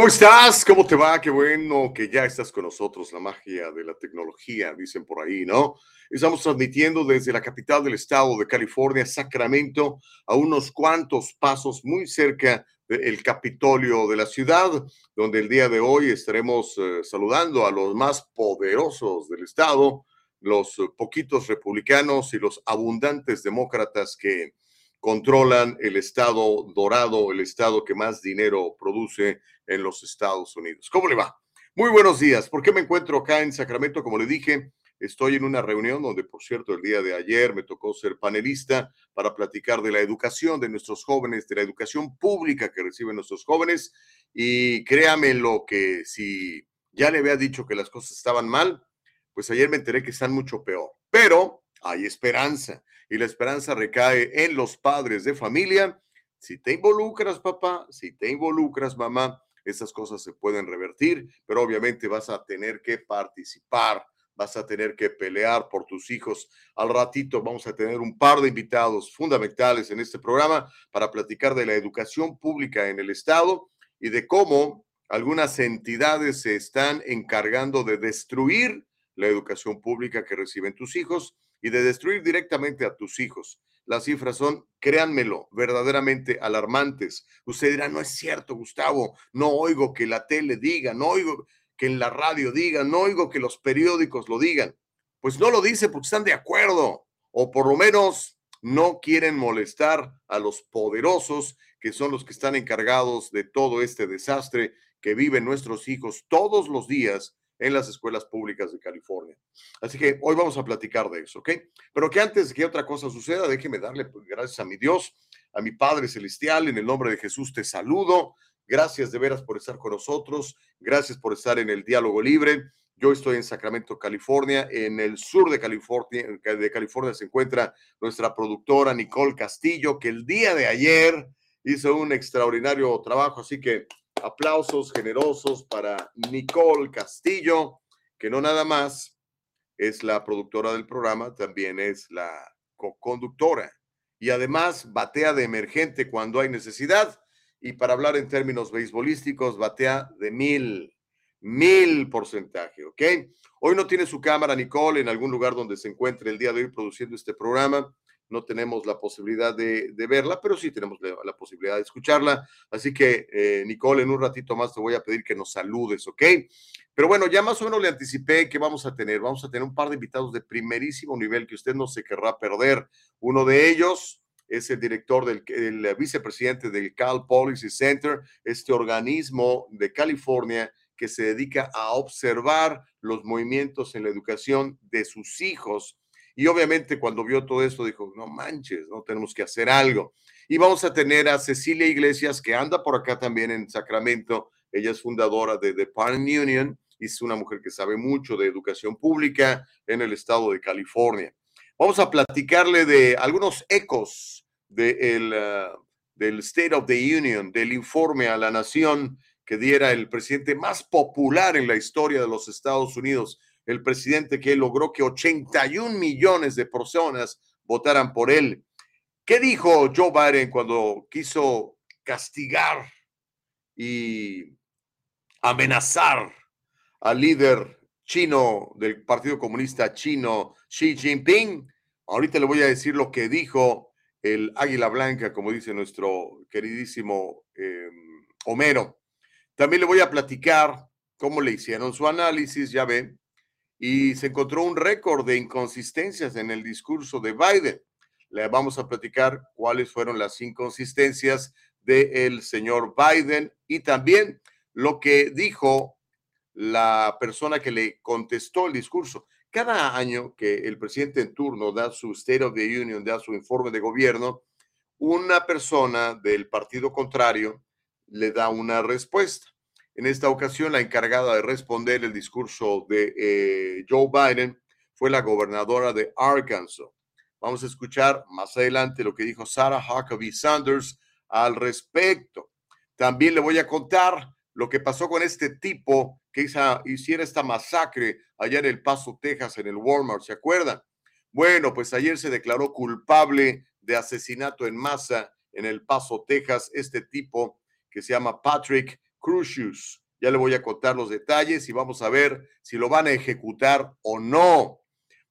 ¿Cómo estás? ¿Cómo te va? Qué bueno que ya estás con nosotros. La magia de la tecnología, dicen por ahí, ¿no? Estamos transmitiendo desde la capital del estado de California, Sacramento, a unos cuantos pasos muy cerca del Capitolio de la ciudad, donde el día de hoy estaremos eh, saludando a los más poderosos del estado, los poquitos republicanos y los abundantes demócratas que controlan el estado dorado, el estado que más dinero produce en los Estados Unidos. ¿Cómo le va? Muy buenos días. ¿Por qué me encuentro acá en Sacramento? Como le dije, Estoy en una reunión donde, por cierto, el día de ayer me tocó ser panelista para platicar de la educación de nuestros jóvenes, de la educación pública que reciben nuestros jóvenes. Y créame lo que si ya le había dicho que las cosas estaban mal, pues ayer me enteré que están mucho peor. Pero hay esperanza y la esperanza recae en los padres de familia. Si te involucras, papá, si te involucras, mamá, esas cosas se pueden revertir, pero obviamente vas a tener que participar vas a tener que pelear por tus hijos. Al ratito vamos a tener un par de invitados fundamentales en este programa para platicar de la educación pública en el Estado y de cómo algunas entidades se están encargando de destruir la educación pública que reciben tus hijos y de destruir directamente a tus hijos. Las cifras son, créanmelo, verdaderamente alarmantes. Usted dirá, no es cierto, Gustavo, no oigo que la tele diga, no oigo que en la radio digan, no oigo que los periódicos lo digan. Pues no lo dice porque están de acuerdo, o por lo menos no quieren molestar a los poderosos, que son los que están encargados de todo este desastre que viven nuestros hijos todos los días en las escuelas públicas de California. Así que hoy vamos a platicar de eso, ¿ok? Pero que antes que otra cosa suceda, déjeme darle pues, gracias a mi Dios, a mi Padre Celestial, en el nombre de Jesús te saludo. Gracias de veras por estar con nosotros. Gracias por estar en el diálogo libre. Yo estoy en Sacramento, California. En el sur de California, de California se encuentra nuestra productora Nicole Castillo, que el día de ayer hizo un extraordinario trabajo. Así que aplausos generosos para Nicole Castillo, que no nada más es la productora del programa, también es la co-conductora. Y además batea de emergente cuando hay necesidad y para hablar en términos beisbolísticos, batea de mil, mil porcentaje, ¿ok? Hoy no tiene su cámara Nicole en algún lugar donde se encuentre el día de hoy produciendo este programa. No tenemos la posibilidad de, verla, pero sí tenemos la, posibilidad de escucharla. Así que, eh, Nicole, en un ratito más te voy a pedir que nos saludes, ¿ok? Pero bueno, ya más o menos le anticipé que vamos a tener. Vamos a tener un par de invitados de primerísimo nivel que usted no se querrá perder. Uno de ellos, es el director del el vicepresidente del Cal Policy Center, este organismo de California que se dedica a observar los movimientos en la educación de sus hijos. Y obviamente cuando vio todo esto dijo, no manches, no tenemos que hacer algo. Y vamos a tener a Cecilia Iglesias, que anda por acá también en Sacramento. Ella es fundadora de The Parent Union y es una mujer que sabe mucho de educación pública en el estado de California. Vamos a platicarle de algunos ecos ah, del State of the Union, del informe a la nación que diera el presidente más popular en la historia de los Estados Unidos, el presidente que logró que 81 millones de personas votaran por él. ¿Qué dijo Joe Biden cuando quiso castigar y amenazar al líder chino del Partido Comunista Chino, Xi Jinping. Ahorita le voy a decir lo que dijo el Águila Blanca, como dice nuestro queridísimo em, Homero. También le voy a platicar cómo le hicieron su análisis, ya ven, y se encontró un récord de inconsistencias en el discurso de Biden. Le vamos a platicar cuáles fueron las inconsistencias del señor Biden y también lo que dijo la persona que le contestó el discurso. Cada año que el presidente en turno da su State of the Union, da su informe de gobierno, una persona del partido contrario le da una respuesta. En esta ocasión, la encargada de responder el discurso de eh, Joe Biden fue la gobernadora de Arkansas. Vamos a escuchar más adelante lo que dijo Sarah Huckabee Sanders al respecto. También le voy a contar lo que pasó con este tipo que hiciera esta masacre allá en El Paso, Texas, en el Walmart, ¿se acuerdan? Bueno, pues ayer se declaró culpable de asesinato en masa en El Paso, Texas, este tipo que se llama Patrick Crucius. Ya le voy a contar los detalles y vamos a ver si lo van a ejecutar o no.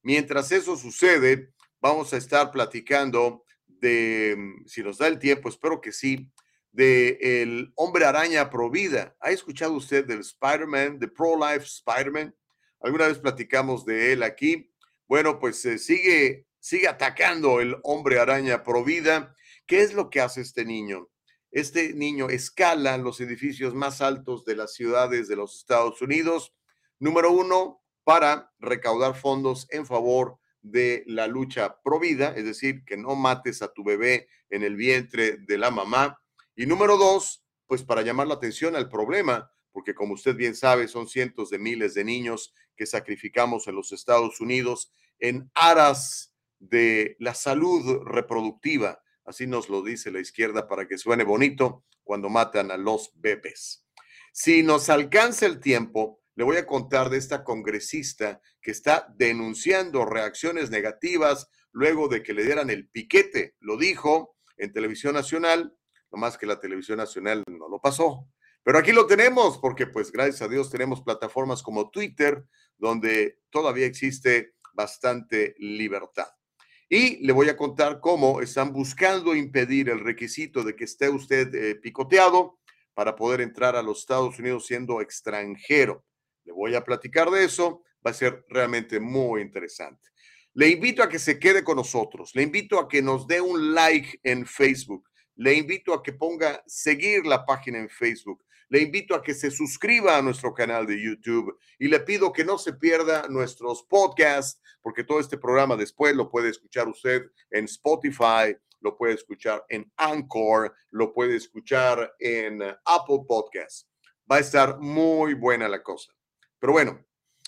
Mientras eso sucede, vamos a estar platicando de, mm, si nos da el tiempo, espero que sí, de el hombre araña Provida. ¿Ha escuchado usted del Spider-Man, de Pro-Life Spider-Man? Alguna vez platicamos de él aquí. Bueno, pues eh, sigue, sigue atacando el hombre araña Provida. ¿Qué es lo que hace este niño? Este niño escala los edificios más altos de las ciudades de los Estados Unidos. Número uno, para recaudar fondos en favor de la lucha pro vida, es decir, que no mates a tu bebé en el vientre de la mamá. Y número dos, pues para llamar la atención al problema, porque como usted bien sabe, son cientos de miles de niños que sacrificamos en los Estados Unidos en aras de la salud reproductiva. Así nos lo dice la izquierda para que suene bonito cuando matan a los bebés. Si nos alcanza el tiempo, le voy a contar de esta congresista que está denunciando reacciones negativas luego de que le dieran el piquete. Lo dijo en televisión nacional, nomás que la televisión nacional no lo pasó. Pero aquí lo tenemos porque pues gracias a Dios tenemos plataformas como Twitter donde todavía existe bastante libertad. Y le voy a contar cómo están buscando impedir el requisito de que esté usted eh, picoteado para poder entrar a los Estados Unidos siendo extranjero. Le voy a platicar de eso, va a ser realmente muy interesante. Le invito a que se quede con nosotros, le invito a que nos dé un like en Facebook, le invito a que ponga seguir la página en Facebook, le invito a que se suscriba a nuestro canal de YouTube y le pido que no se pierda nuestros podcasts, porque todo este programa después lo puede escuchar usted en Spotify, lo puede escuchar en Anchor, lo puede escuchar en Apple Podcasts. Va a estar muy buena la cosa. Pero bueno,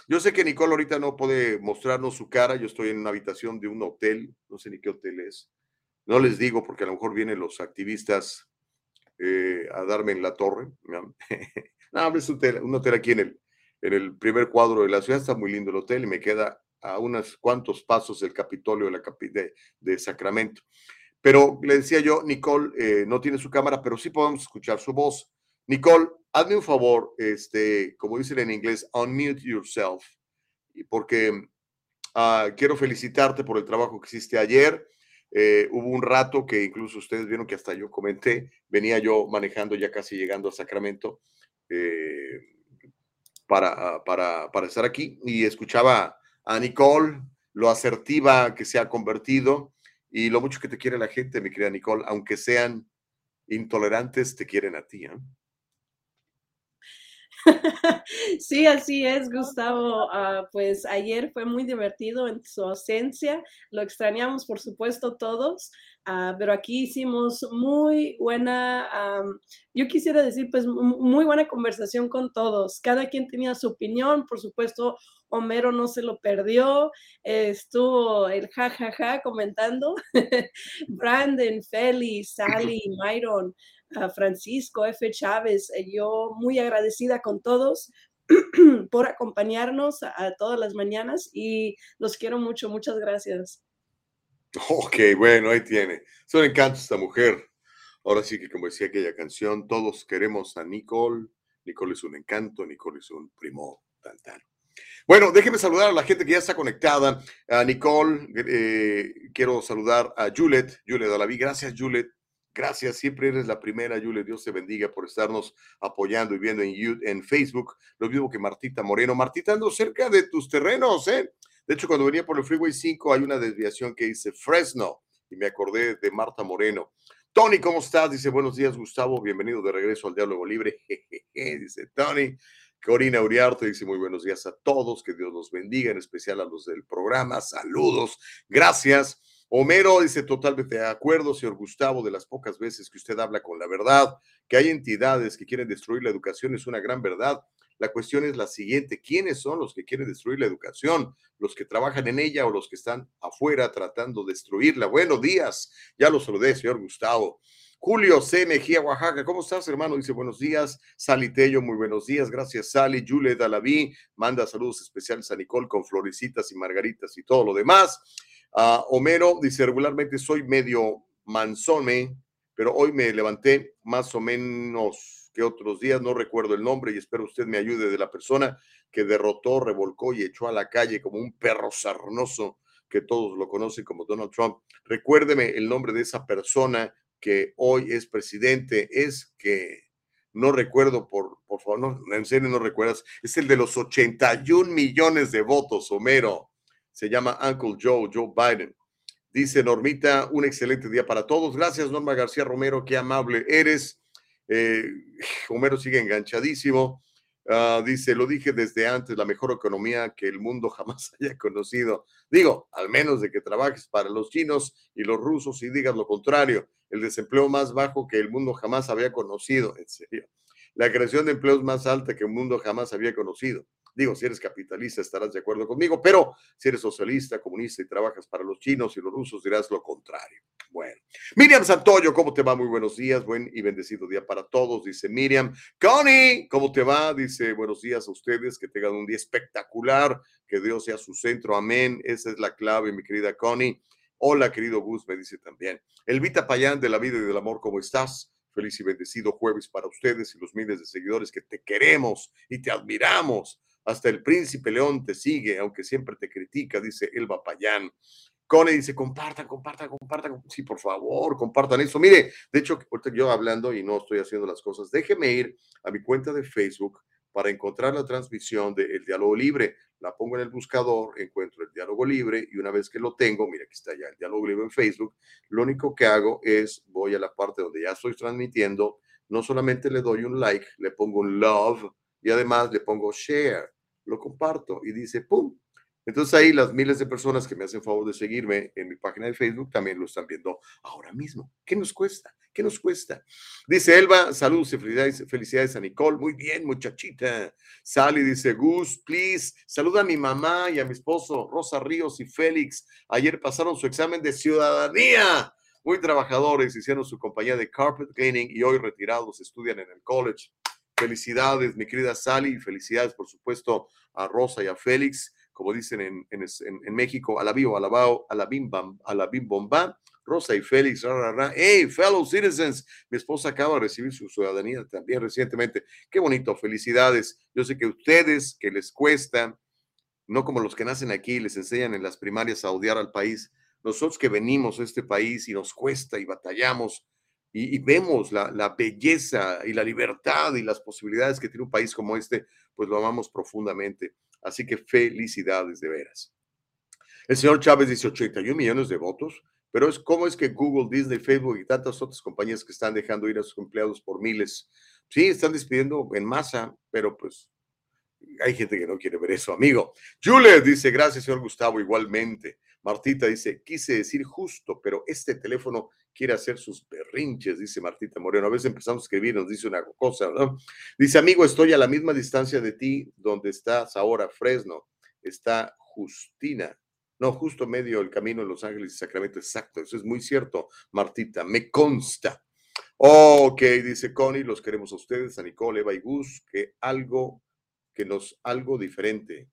yo sé que Nicole ahorita no puede mostrarnos su cara. Yo estoy en una habitación de un hotel, no sé ni qué hotel es. No les digo porque a lo mejor vienen los activistas eh, a darme en la torre. no, es un hotel, un hotel aquí en el, en el primer cuadro de la ciudad. Está muy lindo el hotel y me queda a unos cuantos pasos del Capitolio de, la, de, de Sacramento. Pero le decía yo, Nicole eh, no tiene su cámara, pero sí podemos escuchar su voz. Nicole, hazme un favor, este, como dicen en inglés, unmute yourself, porque ah, quiero felicitarte por el trabajo que hiciste ayer. Eh, hubo un rato que incluso ustedes vieron que hasta yo comenté, venía yo manejando ya casi llegando a Sacramento eh, para, ah, para, para estar aquí y escuchaba a Nicole, lo asertiva que se ha convertido y lo mucho que te quiere la gente, mi querida Nicole, aunque sean intolerantes, te quieren a ti. ¿eh? Sí, así es, Gustavo. Ah, pues ayer fue muy divertido en su ausencia. Lo extrañamos, por supuesto, todos, ah, pero aquí hicimos muy buena, yo quisiera decir, pues muy buena conversación con todos. Cada quien tenía su opinión, por supuesto. Homero no se lo perdió, estuvo el jajaja ja, ja, comentando. Brandon, Feli, Sally, Myron, Francisco F. Chávez. Eh, yo muy agradecida con todos por acompañarnos a, todas las mañanas y los quiero mucho. Muchas gracias. Ok, bueno, ahí tiene. Es un encanto esta mujer. Ahora sí que como decía aquella canción, todos queremos a Nicole. Nicole es un encanto, Nicole es un primo tan Bueno, déjeme saludar a la gente que ya está conectada. A Nicole, eh, quiero saludar a Juliet, Juliet Alaví. Gracias, Juliet. Gracias, siempre eres la primera, Yule. Dios te bendiga por estarnos apoyando y viendo en, YouTube, en Facebook. Lo mismo que Martita Moreno. Martita, ando cerca de tus terrenos, ¿eh? De hecho, cuando venía por el Freeway 5 hay una desviación que dice Fresno y me acordé de Marta Moreno. Tony, ¿cómo estás? Dice, buenos días, Gustavo. Bienvenido de regreso al Diálogo Libre. dice Tony. Corina Uriarte dice muy buenos días a todos, que Dios los bendiga, en especial a los del programa. Saludos, gracias. Homero dice totalmente de acuerdo, señor Gustavo, de las pocas veces que usted habla con la verdad Que hay entidades que quieren destruir la educación es una gran verdad. La cuestión es la siguiente, ¿quiénes son los que quieren destruir la educación? ¿Los que trabajan en ella o los que están afuera tratando de destruirla? Buenos días, ya lo saludé, señor Gustavo. Julio C. Mejía, Oaxaca. ¿Cómo estás, hermano? Dice buenos días. Sally Tello, muy buenos días. Gracias, Sally. Juliet Dalaví manda saludos especiales a Nicole con florecitas y margaritas y todo lo demás. Uh, Homero dice regularmente soy medio manzone, pero hoy me levanté más o menos que otros días. No recuerdo el nombre y espero usted me ayude de la persona que derrotó, revolcó y echó a la calle como un perro sarnoso que todos lo conocen como Donald Trump. Recuérdeme el nombre de esa persona que hoy es presidente es que no recuerdo, por, por favor, no, en serio no recuerdas, es el de los 81 millones de votos, Homero. Se llama Uncle Joe, Joe Biden. Dice Normita, un excelente día para todos. Gracias, Norma García Romero, qué amable eres. Eh, Homero sigue enganchadísimo. Uh, dice, lo dije desde antes, la mejor economía que el mundo jamás haya conocido. Digo, al menos de que trabajes para los chinos y los rusos y digas lo contrario, el desempleo más bajo que el mundo jamás había conocido, en serio. La creación de empleos más alta que el mundo jamás había conocido. Digo, si eres capitalista estarás de acuerdo conmigo, pero si eres socialista, comunista y trabajas para los chinos y los rusos dirás lo contrario. Bueno, Miriam Santoyo, ¿cómo te va? Muy buenos días, buen y bendecido día para todos, dice Miriam. Connie, ¿cómo te va? Dice buenos días a ustedes, que tengan un día espectacular, que Dios sea su centro, amén. Esa es la clave, mi querida Connie. Hola, querido Gus, me dice también. Elvita Payán de la vida y del amor, ¿cómo estás? Feliz y bendecido jueves para ustedes y los miles de seguidores que te queremos y te admiramos. Hasta el príncipe León te sigue, aunque siempre te critica, dice Elba Payán. Cone dice, compartan, compartan, compartan. Sí, por favor, compartan eso. Mire, de hecho, yo hablando y no estoy haciendo las cosas, déjeme ir a mi cuenta de Facebook para encontrar la transmisión del El Diálogo Libre. La pongo en el buscador, encuentro el Diálogo Libre y una vez que lo tengo, mira, aquí está ya el Diálogo Libre en Facebook, lo único que hago es voy a la parte donde ya estoy transmitiendo, no solamente le doy un like, le pongo un love y además le pongo share, lo comparto y dice, ¡pum! Entonces ahí las miles de personas que me hacen favor de seguirme en mi página de Facebook también lo están viendo ahora mismo. ¿Qué nos cuesta? ¿Qué nos cuesta? Dice Elba, saludos y felicidades, felicidades a Nicole. Muy bien, muchachita. Sally dice, Gus, please, saluda a mi mamá y a mi esposo, Rosa Ríos y Félix. Ayer pasaron su examen de ciudadanía. Muy trabajadores, hicieron su compañía de carpet cleaning y hoy retirados estudian en el college. Felicidades, mi querida Sally, felicidades, por supuesto, a Rosa y a Félix, como dicen en, en, en México, a la vivo, a la bao, a la bim bam, a la bim bomba. Rosa y Félix, ra, ra, hey, fellow citizens, mi esposa acaba de recibir su ciudadanía también recientemente. Qué bonito, felicidades. Yo sé que ustedes, que les cuesta, no como los que nacen aquí, les enseñan en las primarias a odiar al país. Nosotros que venimos a este país y nos cuesta y batallamos, y, vemos la, belleza y la libertad y las posibilidades que tiene un país como este, pues lo amamos profundamente. Así que felicidades de veras. El señor Chávez dice 81 millones de votos, pero es cómo es que Google, Disney, Facebook y tantas otras compañías que están dejando ir a sus empleados por miles. Sí, están despidiendo en masa, pero pues hay gente que no quiere ver eso, amigo. Jules dice, gracias, señor Gustavo, igualmente. Martita dice, quise decir justo, pero este teléfono quiere hacer sus berrinches, dice Martita Moreno. A veces empezamos a escribir, nos dice una cosa, ¿no? Dice, amigo, estoy a la misma distancia de ti donde estás ahora, Fresno. Está Justina. No, justo medio el camino en Los Ángeles y Sacramento. Exacto, eso es muy cierto, Martita, me consta. Ok, dice Connie, los queremos a ustedes, a Nicole, Eva y Gus, que algo, que nos, algo diferente.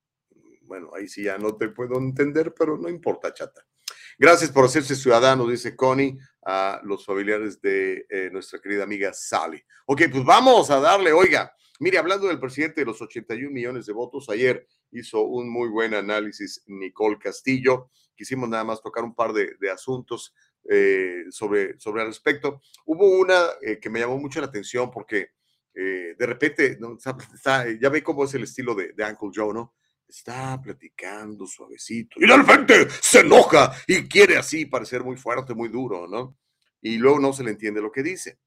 Bueno, ahí sí ya no te puedo entender, pero no importa, chata. Gracias por hacerse ciudadano, dice Connie, a los familiares de eh, nuestra querida amiga Sally. Ok, pues vamos a darle, oiga, mire, hablando del presidente de los 81 millones de votos, ayer hizo un muy buen análisis Nicole Castillo. Quisimos nada más tocar un par de, asuntos eh, sobre, sobre el respecto. Hubo una eh, que me llamó mucho la atención porque de repente, ya ve cómo es el estilo de, de Uncle Joe, ¿no? Está platicando suavecito y de repente se enoja y quiere así parecer muy fuerte, muy duro, ¿no? Y luego no se le entiende lo que dice.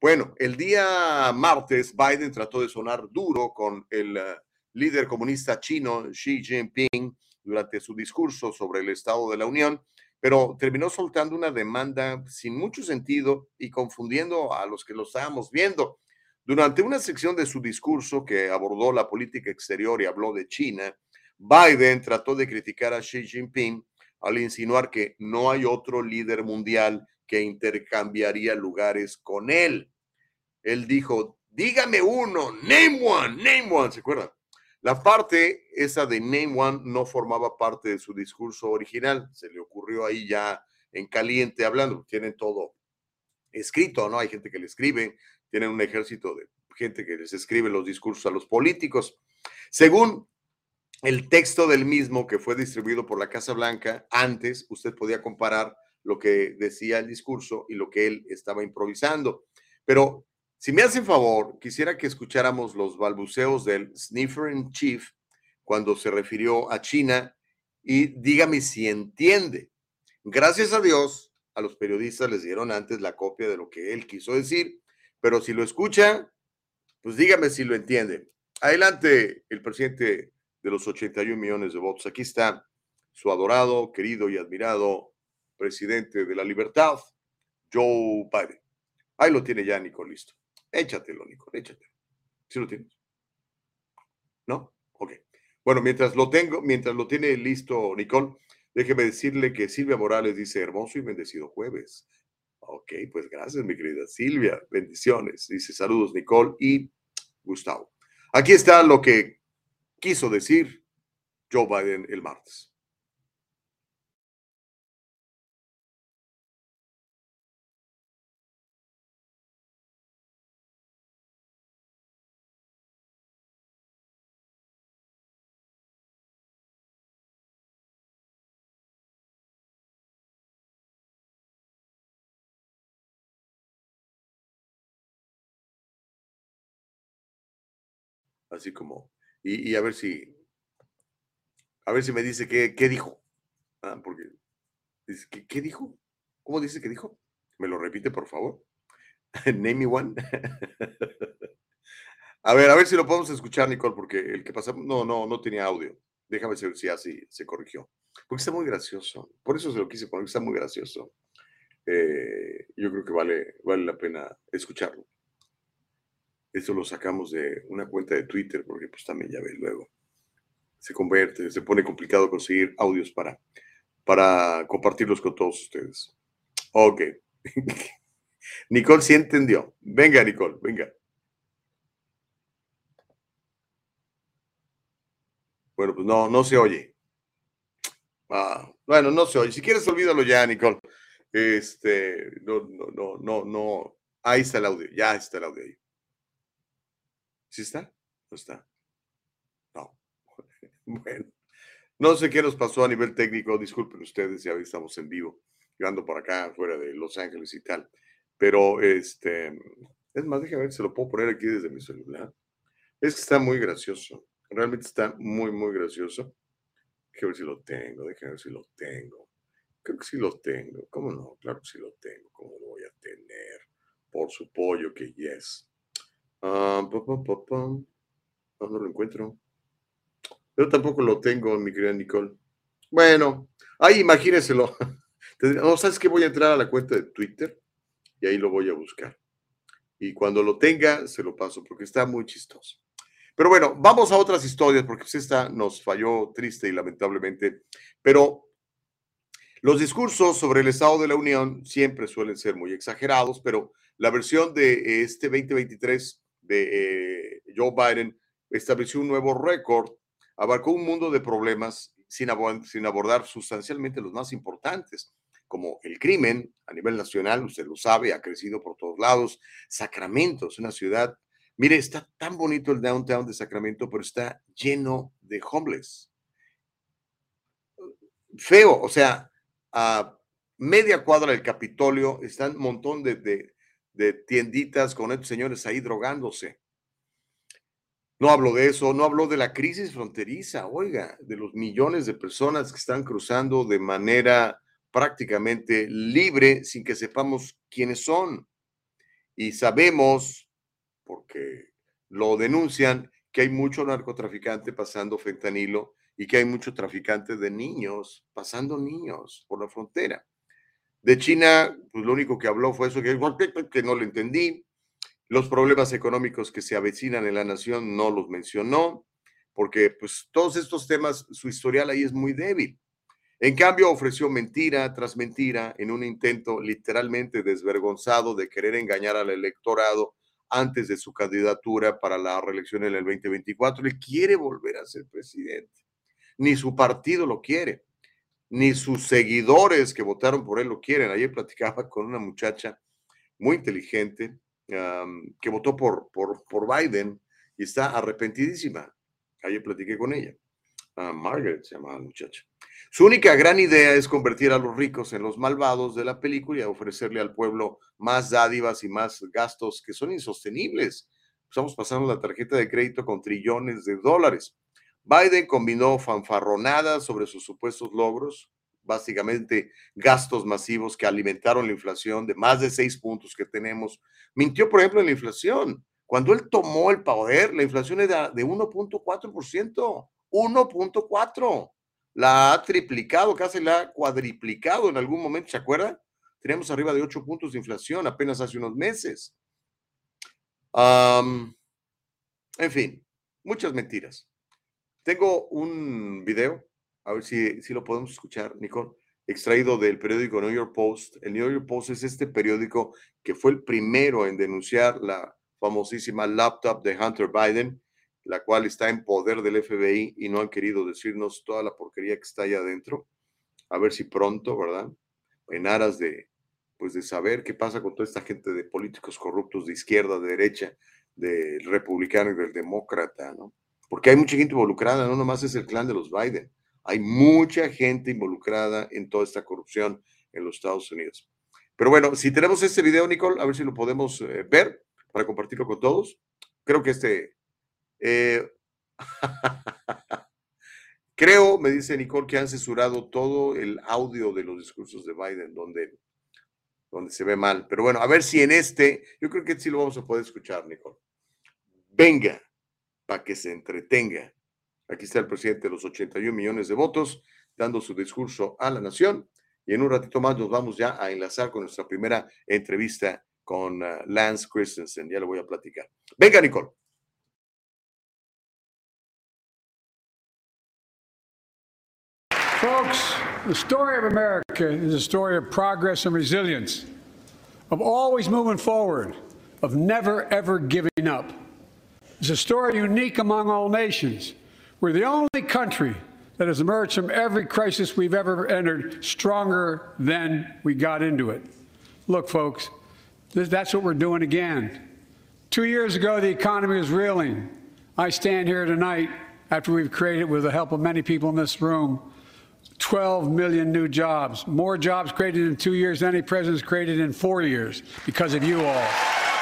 Bueno, el día martes Biden trató de sonar duro con el eh, líder comunista chino Xi Jinping durante su discurso sobre el Estado de la Unión, pero terminó soltando una demanda sin mucho sentido y confundiendo a los que lo estábamos viendo. Durante una sección de su discurso que abordó la política exterior y habló de China, Biden trató de criticar a Xi Jinping al insinuar que no hay otro líder mundial que intercambiaría lugares con él. Él dijo, dígame uno, name one, name one, ¿se acuerdan? La parte esa de Name One no formaba parte de su discurso original, se le ocurrió ahí ya en caliente hablando, tienen todo escrito, ¿no? Hay gente que le escribe, tienen un ejército de gente que les escribe los discursos a los políticos. Según el texto del mismo que fue distribuido por la Casa Blanca, antes usted podía comparar lo que decía el discurso y lo que él estaba improvisando. Pero si me hacen favor, quisiera que escucháramos los balbuceos del Sniffer in Chief cuando se refirió a China y dígame si entiende. Gracias a Dios, a los periodistas les dieron antes la copia de lo que él quiso decir, pero si lo escucha, pues dígame si lo entiende. Adelante, el presidente de los 81 millones de votos. Aquí está su adorado, querido y admirado presidente de la libertad, Joe Biden. Ahí lo tiene ya, Nico, listo. Échatelo, Nico, échatelo. ¿Sí lo tienes? ¿No? Ok. Bueno, mientras lo tengo, mientras lo tiene listo, Nicole, déjeme decirle que Silvia Morales dice hermoso y bendecido jueves. Ok, pues gracias, mi querida Silvia. Bendiciones. Dice saludos, Nicole y Gustavo. Aquí está lo que quiso decir Joe Biden el martes. Así como, y, a ver si, a ver si me dice qué, qué dijo. Ah, porque, ¿qué, ¿qué, dijo? ¿Cómo dice que dijo? ¿Me lo repite, por favor? Name me one. a ver, a ver si lo podemos escuchar, Nicole, porque el que pasó, no, no, no tenía audio. Déjame ver si así se corrigió. Porque está muy gracioso. Por eso se lo quise poner, está muy gracioso. Eh, yo creo que vale, vale la pena escucharlo. Esto lo sacamos de una cuenta de Twitter porque pues también ya ves luego. Se convierte, se pone complicado conseguir audios para, para compartirlos con todos ustedes. Ok. Nicole sí entendió. Venga, Nicole, venga. Bueno, pues no, no se oye. Ah, bueno, no se oye. Si quieres, olvídalo ya, Nicole. Este, no, no, no, no, no. Ahí está el audio, ya está el audio ahí. ¿Sí está? ¿No está? No. Bueno, no sé qué nos pasó a nivel técnico. Disculpen ustedes, ya estamos en vivo, llegando por acá, fuera de Los Ángeles y tal. Pero, este, es más, déjame ver si lo puedo poner aquí desde mi celular. Es que está muy gracioso. Realmente está muy, muy gracioso. Déjame ver si lo tengo, déjame ver si lo tengo. Creo que sí lo tengo. ¿Cómo no? Claro que sí lo tengo. ¿Cómo lo voy a tener? Por su pollo que yes. Ah, no, lo encuentro. Yo tampoco lo tengo, mi querida Nicole. Bueno, ahí imagínenselo. No, ¿sabes qué? Voy a entrar a la cuenta de Twitter y ahí lo voy a buscar. Y cuando lo tenga, se lo paso porque está muy chistoso. Pero bueno, vamos a otras historias porque pues, esta nos falló triste y lamentablemente. Pero los discursos sobre el Estado de la Unión siempre suelen ser muy exagerados, pero la versión de este 2023 de eh, Joe Biden estableció un nuevo récord, abarcó un mundo de problemas sin, abordar sustancialmente los más importantes, como el crimen a nivel nacional, usted lo sabe, ha crecido por todos lados. Sacramento es una ciudad, mire, está tan bonito el downtown de Sacramento, pero está lleno de homeless. Feo, o sea, a media cuadra del Capitolio están un montón de tienditas con estos señores ahí drogándose. No hablo de eso, no hablo de la crisis fronteriza, oiga, de los millones de personas que están cruzando de manera prácticamente libre sin que sepamos quiénes son. Y sabemos, porque lo denuncian, que hay mucho narcotraficante pasando fentanilo y que hay mucho traficante de niños, pasando niños por la frontera. De China, pues lo único que habló fue eso, que, no lo entendí. Los problemas económicos que se avecinan en la nación no los mencionó, porque pues todos estos temas, su historial ahí es muy débil. En cambio, ofreció mentira tras mentira en un intento literalmente desvergonzado de querer engañar al electorado antes de su candidatura para la reelección en el 2024. Él quiere volver a ser presidente. Ni su partido lo quiere, ni sus seguidores que votaron por él lo quieren. Ayer platicaba con una muchacha muy inteligente que votó por, por, por Biden y está arrepentidísima. Ayer platiqué con ella. Ah, Margaret se llama la muchacha. Su única gran idea es convertir a los ricos en los malvados de la película y ofrecerle al pueblo más dádivas y más gastos que son insostenibles. Estamos pasando la tarjeta de crédito con trillones de dólares. Biden combinó fanfarronadas sobre sus supuestos logros, básicamente gastos masivos que alimentaron la inflación de más de seis puntos que tenemos. Mintió, por ejemplo, en la inflación. Cuando él tomó el poder, la inflación era de 1.4%. 1.4 la ha triplicado, casi la ha cuadriplicado en algún momento, ¿se acuerda? Tenemos arriba de 8 puntos de inflación apenas hace unos meses. en fin, muchas mentiras. Tengo un video, a ver si, si lo podemos escuchar, Nicole, extraído del periódico New York Post. El New York Post es este periódico que fue el primero en denunciar la famosísima laptop de Hunter Biden la cual está en poder del FBI y no han querido decirnos toda la porquería que está allá adentro. A ver si pronto, ¿verdad? En aras de, pues de saber qué pasa con toda esta gente de políticos corruptos de izquierda, de derecha, del republicano y del demócrata, ¿no? Porque hay mucha gente involucrada, no nomás es el clan de los Biden, hay mucha gente involucrada en toda esta corrupción en los Estados Unidos. Pero bueno, si tenemos este video, Nicole, a ver si lo podemos eh, ver para compartirlo con todos. Creo que este eh, creo, me dice Nicole, que han censurado todo el audio de los discursos de Biden, donde, donde se ve mal. Pero bueno, a ver si en este, yo creo que sí lo vamos a poder escuchar, Nicole. Venga, para que se entretenga. Aquí está el presidente de los 81 millones de votos dando su discurso a la nación. Y en un ratito más nos vamos ya a enlazar con nuestra primera entrevista con uh, Lance Christensen. Ya lo voy a platicar. Venga, Nicole. Folks, the story of America is a story of progress and resilience, of always moving forward, of never ever giving up. It's a story unique among all nations. We're the only country that has emerged from every crisis we've ever entered stronger than we got into it. Look, folks, that's what we're doing again. Two years ago, the economy was reeling. I stand here tonight after we've created, with the help of many people in this room, 12 million new jobs, more jobs created in two years than any president's created in four years because of you all,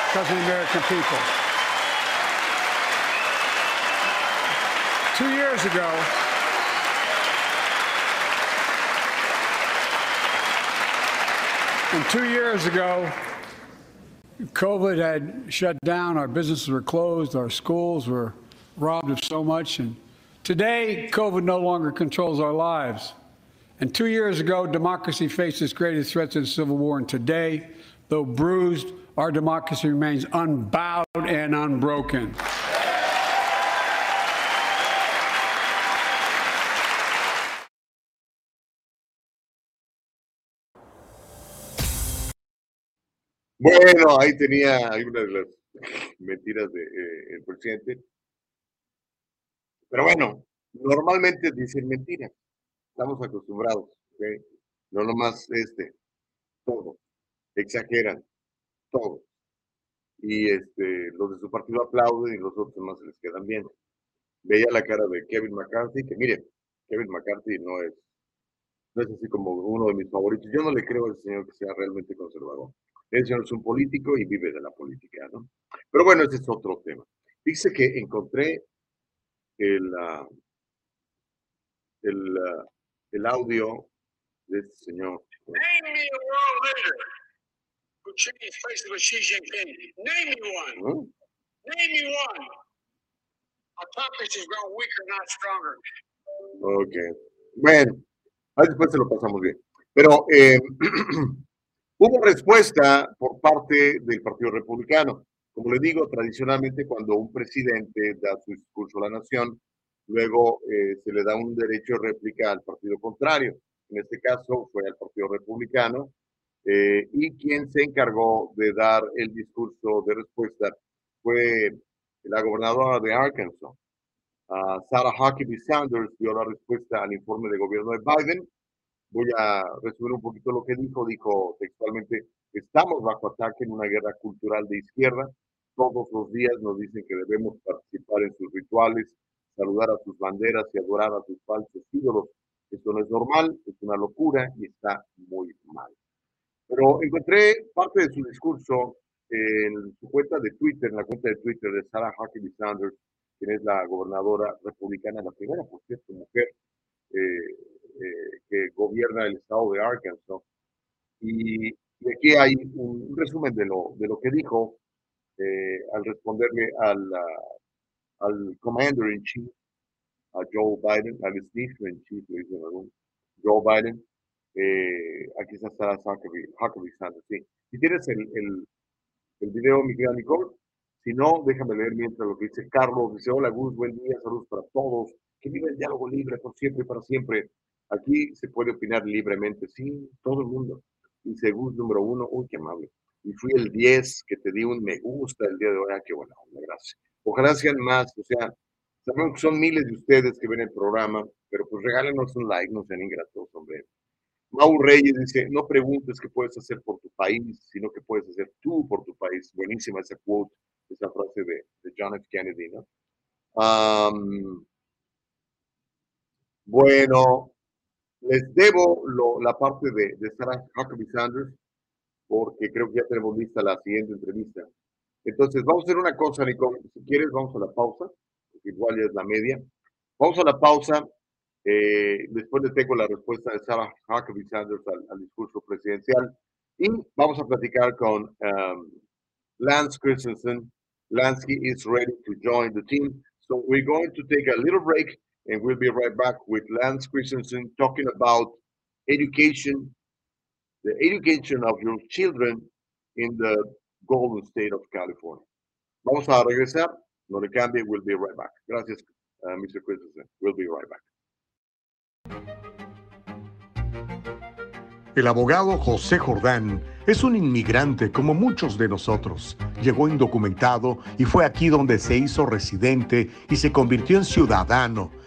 because of the American people. Two years ago, and two years ago, COVID had shut down, our businesses were closed, our schools were robbed of so much, and today, COVID no longer controls our lives. And two years ago, democracy faced its greatest threats in civil war. And today, though bruised, our democracy remains unbowed and unbroken. Bueno, ahí tenía algunas de las mentiras del de, eh, presidente. Pero bueno, normalmente dicen mentiras. Estamos acostumbrados, No nomás este, todo. Exageran, todo. Y este, los de su partido aplauden y los otros más se les quedan bien. Veía la cara de Kevin McCarthy, que miren, Kevin McCarthy no es, no es así como uno de mis favoritos. Yo no le creo al señor que sea realmente conservador. El señor es un político y vive de la política, ¿no? Pero bueno, ese es otro tema. Dice que encontré el, uh, el, uh, el audio de este señor. Name me a world leader who changed faces with Xi Jinping. Name me one. ¿no? Name me one. Our population has grown weaker, not stronger. Ok. Bueno, ahí después se lo pasamos bien. Pero eh, hubo respuesta por parte del Partido Republicano. Como le digo, tradicionalmente cuando un presidente da su discurso a la nación, luego eh, se le da un derecho de réplica al partido contrario. En este caso fue al Partido Republicano. Eh, y quien se encargó de dar el discurso de respuesta fue la gobernadora de Arkansas, Sarah Huckabee Sanders, dio la respuesta al informe de gobierno de Biden. Voy a resumir un poquito lo que dijo. Dijo textualmente, estamos bajo ataque en una guerra cultural de izquierda. Todos los días nos dicen que debemos participar en sus rituales, saludar a sus banderas y adorar a sus falsos ídolos. Esto no es normal, es una locura y está muy mal. Pero encontré parte de su discurso en su cuenta de Twitter, en la cuenta de Twitter de Sarah Huckabee Sanders, quien es la gobernadora republicana, la primera, por cierto, mujer eh, eh, que gobierna el estado de Arkansas. Y, aquí hay un, resumen de lo, de lo que dijo eh, al responderle al, al Commander in Chief, a Joe Biden, al Sniffer in Chief, le dicen Joe Biden. aquí está Sarah Huckabee Sanders, sí. Si tienes el, el, el video, mi querida Nicole, si no, déjame leer mientras lo que dice Carlos. Dice, hola Gus, buen día, saludos para todos. Que viva el diálogo libre por siempre y para siempre. Aquí se puede opinar libremente, sí, todo el mundo. Dice Gus número uno, uy, qué amable. Y fui el 10 que te di un me gusta el día de hoy. Ah, qué buena gracias. Ojalá sean más, o sea, sabemos que son miles de ustedes que ven el programa, pero pues regálenos un like, no sean ingratos, hombre. Mau Reyes dice, no preguntes qué puedes hacer por tu país, sino qué puedes hacer tú por tu país. Buenísima esa quote, esa frase de, John F. Kennedy, ¿no? bueno, les debo la parte de, Sarah Huckabee Sanders, porque creo que ya tenemos lista la siguiente entrevista. Entonces, vamos a hacer una cosa, Nico. Si quieres, vamos a la pausa, igual ya es la media. Vamos a la pausa eh, después le tengo la respuesta de Sarah Huckabee Sanders al, discurso presidencial. Y vamos a platicar con um, Lance Christensen. Lansky is ready to join the team. So we're going to take a little break and we'll be right back with Lance Christensen talking about education, the education of your children in the Golden State of California. Vamos a regresar. No le cambie. We'll be right back. Gracias, uh, Mr. Christensen. We'll be right back. El abogado José Jordán es un inmigrante como muchos de nosotros. Llegó indocumentado y fue aquí donde se hizo residente y se convirtió en ciudadano.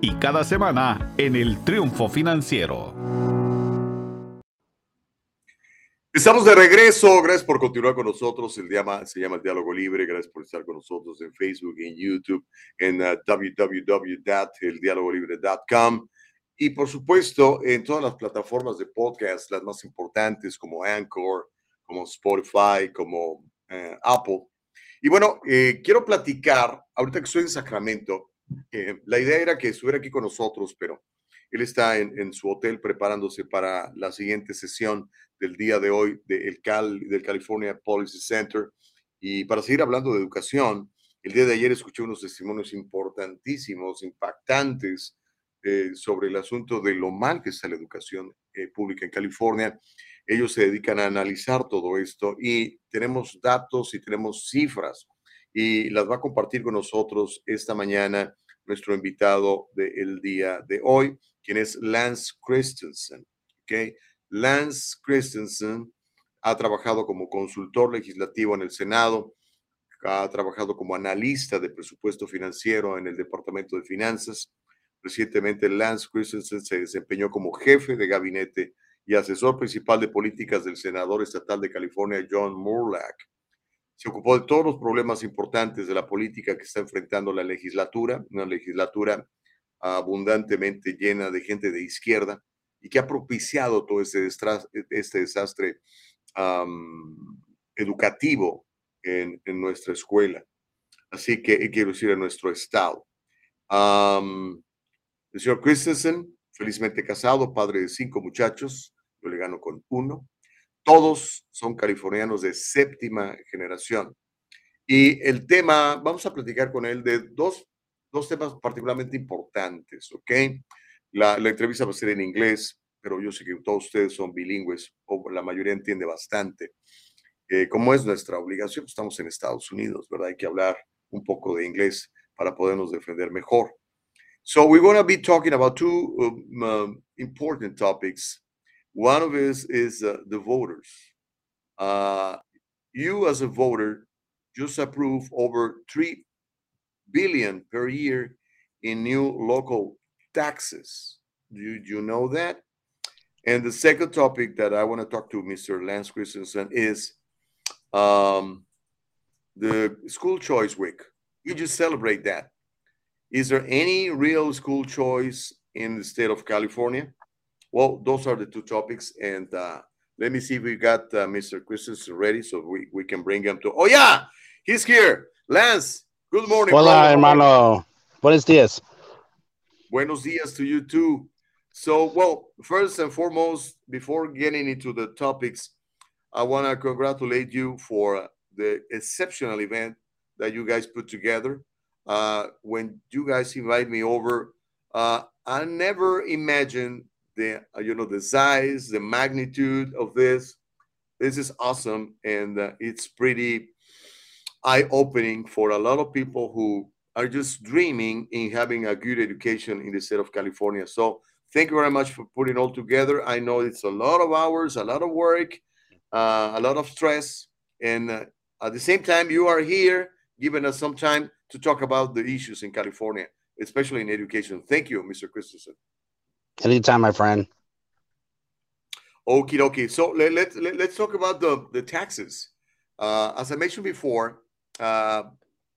y cada semana en el Triunfo Financiero. Estamos de regreso. Gracias por continuar con nosotros. El llama, se llama el Diálogo Libre. Gracias por estar con nosotros en Facebook, en YouTube, en uh, www.eldialogolibre.com y por supuesto en todas las plataformas de podcast, las más importantes como Anchor, como Spotify, como uh, Apple. Y bueno, eh, quiero platicar, ahorita que estoy en Sacramento, eh, la idea era que estuviera aquí con nosotros, pero él está en, su hotel preparándose para la siguiente sesión del día de hoy del Cal, del California Policy Center. Y para seguir hablando de educación, El día de ayer escuché unos testimonios importantísimos, impactantes, eh, sobre el asunto de lo mal que está la educación eh, pública en California. Ellos se dedican a analizar todo esto y tenemos datos y tenemos cifras y las va a compartir con nosotros esta mañana nuestro invitado del día de hoy, quien es Lance Christensen. ¿okay? Lance Christensen ha trabajado como consultor legislativo en el Senado, ha trabajado como analista de presupuesto financiero en el Departamento de Finanzas. Recientemente, Lance Christensen se desempeñó como jefe de gabinete y asesor principal de políticas del senador estatal de California, John Murlack. Se ocupó de todos los problemas importantes de la política que está enfrentando la legislatura, una legislatura abundantemente llena de gente de izquierda y que ha propiciado todo este, este desastre educativo en, nuestra escuela. Así que quiero decir a nuestro estado. el señor Christensen, felizmente casado, padre de cinco muchachos, yo le gano con uno. Todos son californianos de séptima generación. Y el tema, vamos a platicar con él de dos, dos temas particularmente importantes, ¿ok? La, entrevista va a ser en inglés, pero yo sé que todos ustedes son bilingües, o la mayoría entiende bastante. Eh, como es nuestra obligación, estamos en Estados Unidos, ¿verdad? Hay que hablar un poco de inglés para podernos defender mejor. So we're going to be talking about two um, um, important topics. One of it is uh, the voters. Uh, you as a voter just approve over 3 billion per year in new local taxes. Do you, do you know that? And the second topic that I want to talk to Mr. Lance Christensen is um, the school choice week. You just celebrate that. Is there any real school choice in the state of California? Well, those are the two topics. And uh, let me see if we got uh, Mr. Christensen ready so we, we can bring him to. Oh, yeah, he's here. Lance, good morning. Hola, hermano. Buenos días. Buenos días to you too. So, well, first and foremost, before getting into the topics, I want to congratulate you for the exceptional event that you guys put together. Uh, when you guys invite me over, uh, I never imagined the uh, you know the size, the magnitude of this. This is awesome, and uh, it's pretty eye-opening for a lot of people who are just dreaming in having a good education in the state of California. So thank you very much for putting all together. I know it's a lot of hours, a lot of work, uh, a lot of stress, and uh, at the same time, you are here giving us some time to talk about the issues in California, especially in education. Thank you, Mr. Christensen. Anytime, my friend. Okay, okay. So let, let, let, let's talk about the, the taxes. Uh, as I mentioned before, uh,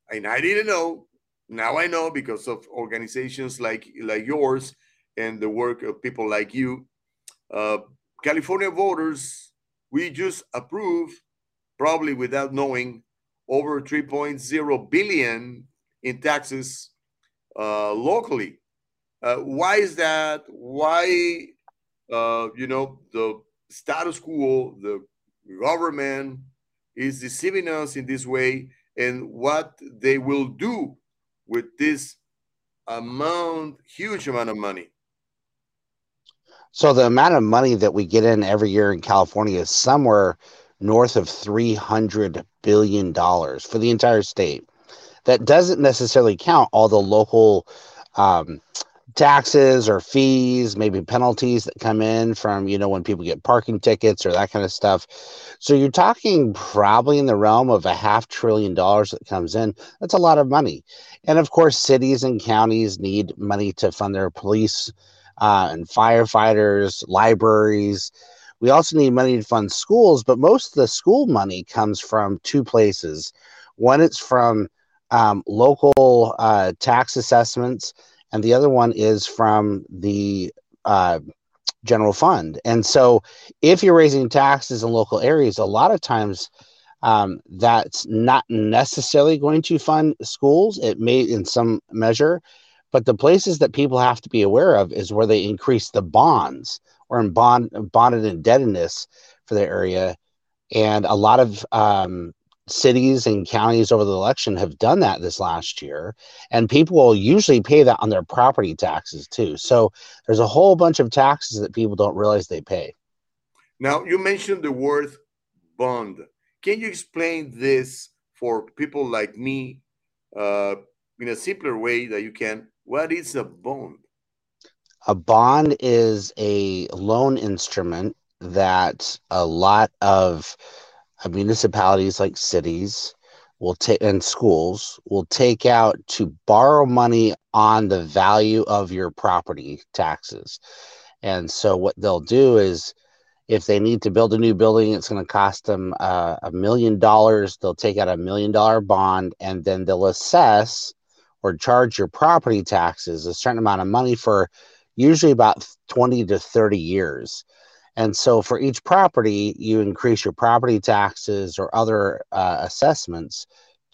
and I didn't know, now I know because of organizations like, like yours and the work of people like you. Uh, California voters, we just approved, probably without knowing, over 3.0 billion in taxes uh, locally. Uh, why is that? Why, uh, you know, the status quo, the government is deceiving us in this way, and what they will do with this amount, huge amount of money. So the amount of money that we get in every year in California is somewhere north of 300 billion dollars for the entire state. That doesn't necessarily count all the local um, taxes or fees, maybe penalties that come in from, you know, when people get parking tickets or that kind of stuff. So you're talking probably in the realm of a half trillion dollars that comes in. That's a lot of money. And of course, cities and counties need money to fund their police uh, and firefighters, libraries. We also need money to fund schools, but most of the school money comes from two places. One, it's from um, local uh, tax assessments, and the other one is from the uh, general fund. And so, if you're raising taxes in local areas, a lot of times um, that's not necessarily going to fund schools. It may, in some measure, but the places that people have to be aware of is where they increase the bonds or in bond bonded indebtedness for the area, and a lot of um, cities and counties over the election have done that this last year, and people will usually pay that on their property taxes too. So there's a whole bunch of taxes that people don't realize they pay. Now, you mentioned the word bond. Can you explain this for people like me uh, in a simpler way that you can? What is a bond? A bond is a loan instrument that a lot of municipalities like cities will take and schools will take out to borrow money on the value of your property taxes. And so what they'll do is if they need to build a new building, it's going to cost them uh, a million dollars. They'll take out a million dollar bond and then they'll assess or charge your property taxes a certain amount of money for usually about 20 to 30 years. And so for each property, you increase your property taxes or other uh, assessments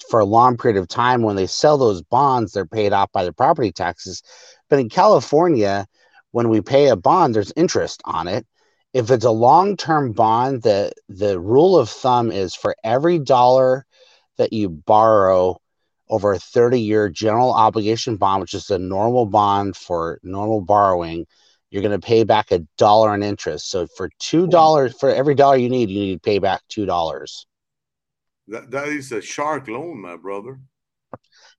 for a long period of time. When they sell those bonds, they're paid off by the property taxes. But in California, when we pay a bond, there's interest on it. If it's a long term bond, the, the rule of thumb is for every dollar that you borrow over a 30 year general obligation bond, which is a normal bond for normal borrowing, you're going to pay back a dollar in interest. So for two dollars for every dollar you need, you need to pay back two dollars. That that is a shark loan, my brother.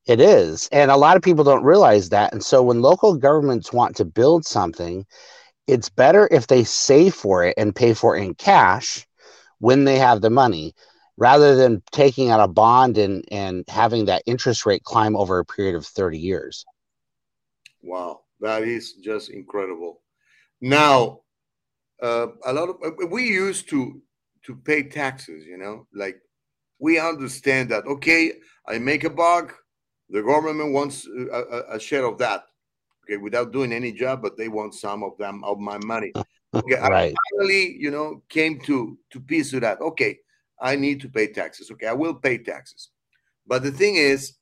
It is, and a lot of people don't realize that. And so when local governments want to build something, it's better if they save for it and pay for it in cash when they have the money rather than taking out a bond and, and having that interest rate climb over a period of 30 years. Wow, that is just incredible. Now, uh, a lot of uh, we used to to pay taxes, you know, like we understand that. Okay, I make a buck, the government wants a, a, share of that. Okay, without doing any job, but they want some of them of my money. Okay, right. I finally, you know, came to to peace with that. Okay, I need to pay taxes. Okay, I will pay taxes. But the thing is,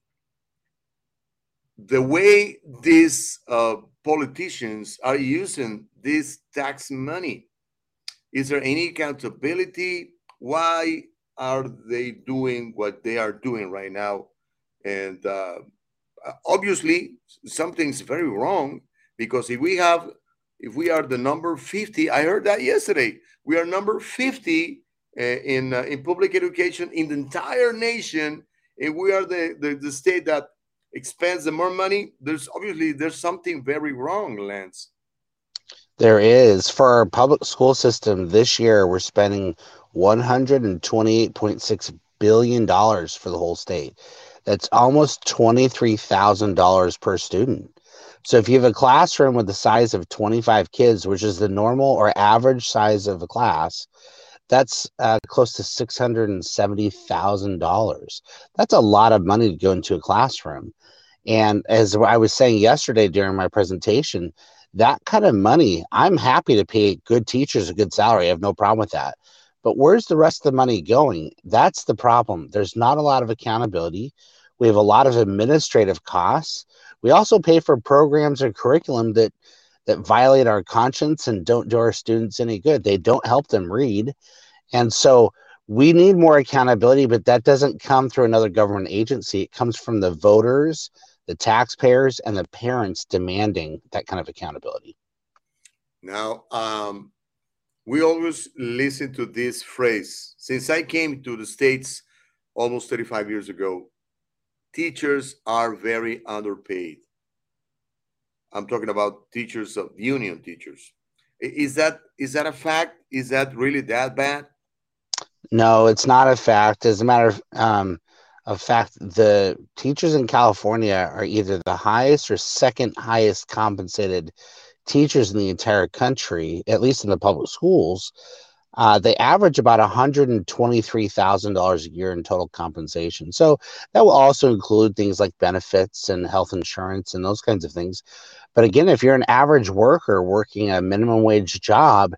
the way these uh, politicians are using this tax money, is there any accountability? Why are they doing what they are doing right now? And uh, obviously, something's very wrong because if we have, if we are the number 50, I heard that yesterday, we are number 50 uh, in uh, in public education in the entire nation, and we are the, the, the state that expends the more money. There's obviously there's something very wrong, Lance. There is for our public school system this year. We're spending 128.6 billion dollars for the whole state. That's almost twenty-three thousand dollars per student. So if you have a classroom with the size of 25 kids, which is the normal or average size of a class, that's uh, close to six hundred and seventy thousand dollars. That's a lot of money to go into a classroom. And as I was saying yesterday during my presentation, that kind of money, I'm happy to pay good teachers a good salary. I have no problem with that. But where's the rest of the money going? That's the problem. There's not a lot of accountability. We have a lot of administrative costs. We also pay for programs and curriculum that that violate our conscience and don't do our students any good. They don't help them read. And so we need more accountability, but that doesn't come through another government agency. It comes from the voters, the taxpayers, and the parents demanding that kind of accountability. Now, um, we always listen to this phrase. Since I came to the States almost 35 years ago, teachers are very underpaid. I'm talking about teachers of union teachers. Is that is that a fact? Is that really that bad? No, it's not a fact. As a matter of, um, of fact, the teachers in California are either the highest or second highest compensated teachers in the entire country, at least in the public schools. Uh, they average about $123,000 a year in total compensation. So that will also include things like benefits and health insurance and those kinds of things. But again, if you're an average worker working a minimum wage job,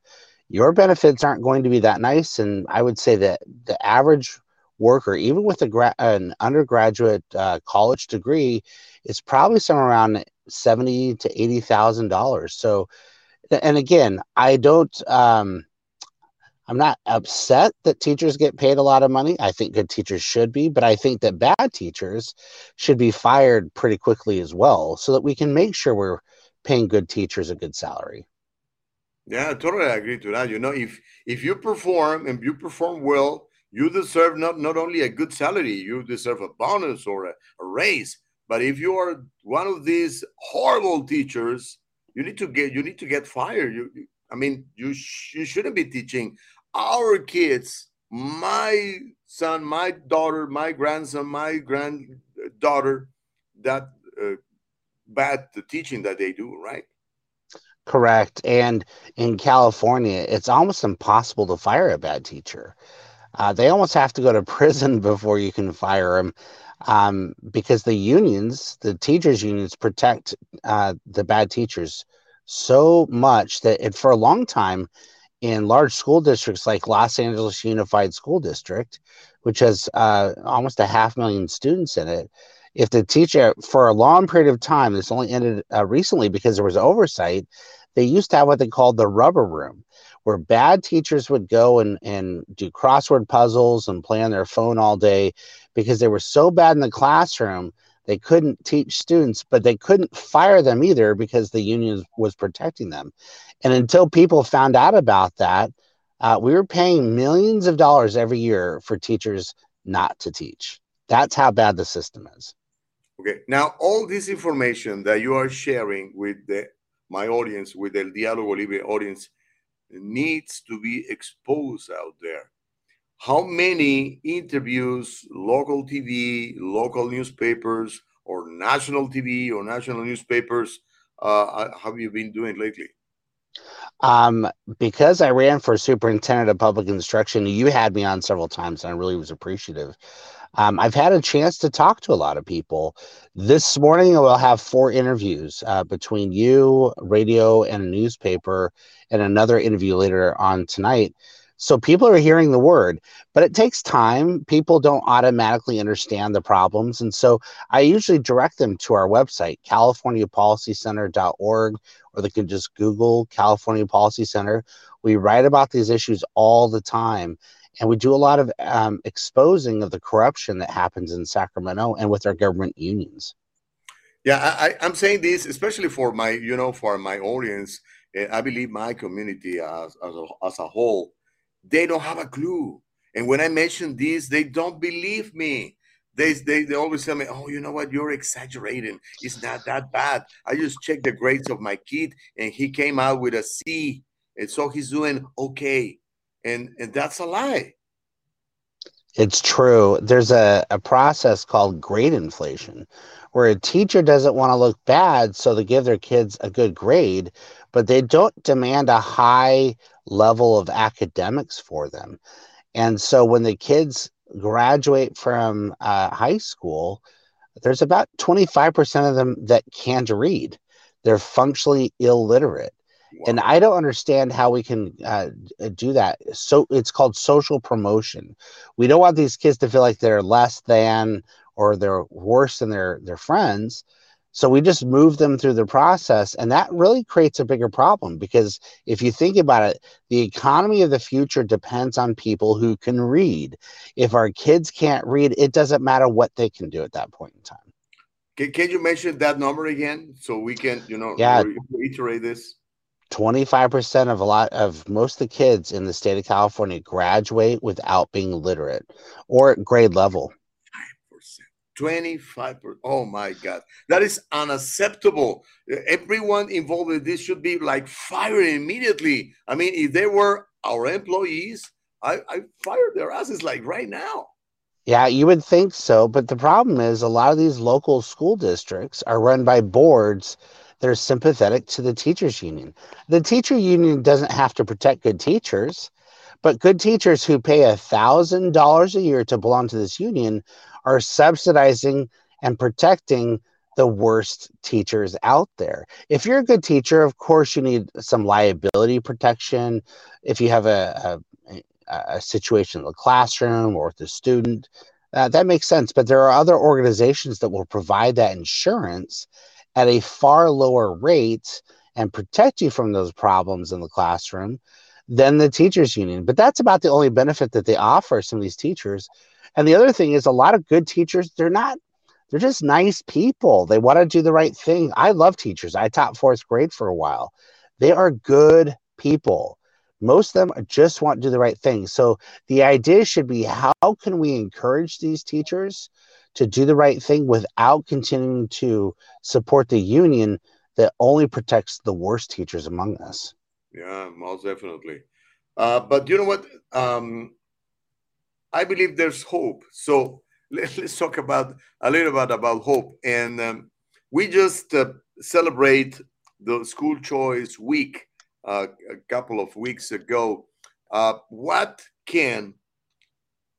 your benefits aren't going to be that nice. And I would say that the average worker, even with a gra- an undergraduate uh, college degree, is probably somewhere around seventy to eighty thousand dollars. So, and again, I don't. Um, I'm not upset that teachers get paid a lot of money. I think good teachers should be, but I think that bad teachers should be fired pretty quickly as well so that we can make sure we're paying good teachers a good salary. Yeah, I totally agree to that. You know, if if you perform and you perform well, you deserve not, not only a good salary, you deserve a bonus or a, a raise. But if you are one of these horrible teachers, you need to get you need to get fired. You, I mean, you sh- you shouldn't be teaching our kids, my son, my daughter, my grandson, my granddaughter, that uh, bad teaching that they do, right? Correct. And in California, it's almost impossible to fire a bad teacher. Uh, they almost have to go to prison before you can fire them um, because the unions, the teachers' unions, protect uh, the bad teachers so much that it, for a long time, in large school districts like Los Angeles Unified School District, which has uh, almost a half million students in it, if the teacher for a long period of time, this only ended uh, recently because there was oversight, they used to have what they called the rubber room, where bad teachers would go and, and do crossword puzzles and play on their phone all day because they were so bad in the classroom they couldn't teach students, but they couldn't fire them either because the union was protecting them. And until people found out about that, uh, we were paying millions of dollars every year for teachers not to teach. That's how bad the system is. Okay. Now, all this information that you are sharing with the, my audience, with the Dialogo Libre audience, needs to be exposed out there how many interviews local TV, local newspapers, or national TV or national newspapers uh, have you been doing lately? Um, because I ran for superintendent of public instruction, you had me on several times, and I really was appreciative. Um, I've had a chance to talk to a lot of people. This morning, we'll have four interviews uh, between you, radio, and a newspaper, and another interview later on tonight so people are hearing the word, but it takes time. People don't automatically understand the problems. And so I usually direct them to our website, californiapolicycenter.org, or they can just Google California Policy Center. We write about these issues all the time. And we do a lot of um, exposing of the corruption that happens in Sacramento and with our government unions. Yeah, I, am saying this especially for my, you know, for my audience. I believe my community as, as, a, as a whole they don't have a clue. And when I mention this, they don't believe me. They, they, they always tell me, oh, you know what? You're exaggerating. It's not that bad. I just checked the grades of my kid and he came out with a C. And so he's doing okay. And, and that's a lie. It's true. There's a, a process called grade inflation where a teacher doesn't want to look bad, so they give their kids a good grade, but they don't demand a high level of academics for them. And so when the kids graduate from uh, high school, there's about 25% of them that can't read. They're functionally illiterate. Wow. And I don't understand how we can uh, do that. So it's called social promotion. We don't want these kids to feel like they're less than or they're worse than their their friends. So we just move them through the process, and that really creates a bigger problem because if you think about it, the economy of the future depends on people who can read. If our kids can't read, it doesn't matter what they can do at that point in time. Can, can you mention that number again so we can, you know, yeah. reiterate this? 25% of a lot of most of the kids in the state of California graduate without being literate or at grade level. 25 oh my god. That is unacceptable. Everyone involved in this should be like fired immediately. I mean if they were our employees i i fired their asses like right now. Yeah you would think so but the problem is a lot of these local school districts are run by boards that are sympathetic to the teachers union. The teacher union doesn't have to protect good teachers but good teachers who pay a thousand dollars a year to belong to this union are subsidizing and protecting the worst teachers out there. If you're a good teacher, of course, you need some liability protection. If you have a, a, a situation in the classroom or with the student, uh, that makes sense. But there are other organizations that will provide that insurance at a far lower rate and protect you from those problems in the classroom than the teachers union. But that's about the only benefit that they offer some of these teachers. And the other thing is a lot of good teachers, they're not they're just nice people. They want to do the right thing. I love teachers. I taught fourth grade for a while. They are good people. Most of them just want to do the right thing. So the idea should be how can we encourage these teachers to do the right thing without continuing to support the union that only protects the worst teachers among us? Yeah, most definitely. Uh, but you know what? Um, I believe there's hope. So let, us talk about a little bit about hope. And um, we just uh, celebrate the school choice week uh, a couple of weeks ago. Uh, what can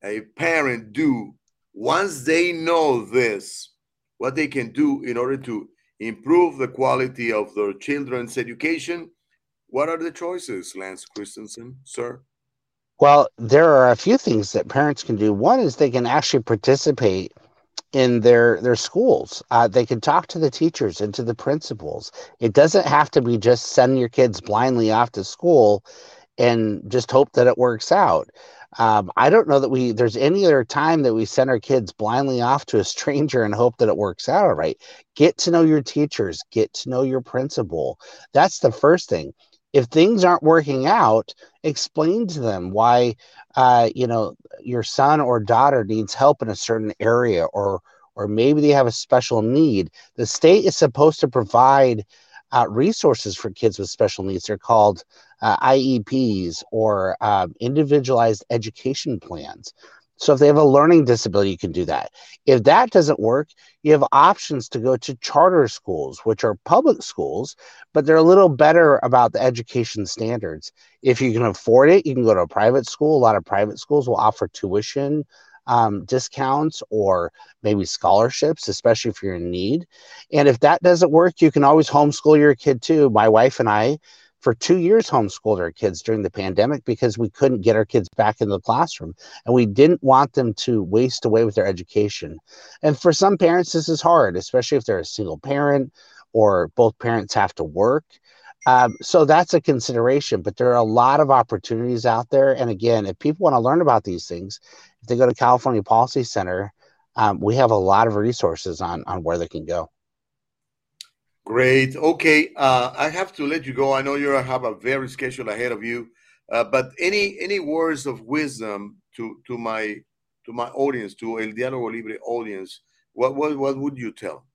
a parent do once they know this? What they can do in order to improve the quality of their children's education? What are the choices, Lance Christensen, sir? Well, there are a few things that parents can do. One is they can actually participate in their their schools. Uh, they can talk to the teachers and to the principals. It doesn't have to be just send your kids blindly off to school and just hope that it works out. Um, I don't know that we there's any other time that we send our kids blindly off to a stranger and hope that it works out all right. Get to know your teachers, get to know your principal. That's the first thing. If things aren't working out, explain to them why uh, you know your son or daughter needs help in a certain area or or maybe they have a special need. The state is supposed to provide uh, resources for kids with special needs. They're called uh, IEPs or uh, individualized education plans. So if they have a learning disability, you can do that. If that doesn't work, you have options to go to charter schools, which are public schools, but they're a little better about the education standards. If you can afford it, you can go to a private school. A lot of private schools will offer tuition um, discounts or maybe scholarships, especially if you're in need. And if that doesn't work, you can always homeschool your kid too. My wife and I, for two years, homeschooled our kids during the pandemic because we couldn't get our kids back in the classroom and we didn't want them to waste away with their education. And for some parents, this is hard, especially if they're a single parent or both parents have to work. Um, so that's a consideration, but there are a lot of opportunities out there. And again, if people want to learn about these things, if they go to California Policy Center, um, we have a lot of resources on on where they can go. Great. Okay, uh, I have to let you go. I know you have a very schedule ahead of you, uh, but any any words of wisdom to to my to my audience, to El Diálogo Libre audience, what what what would you tell?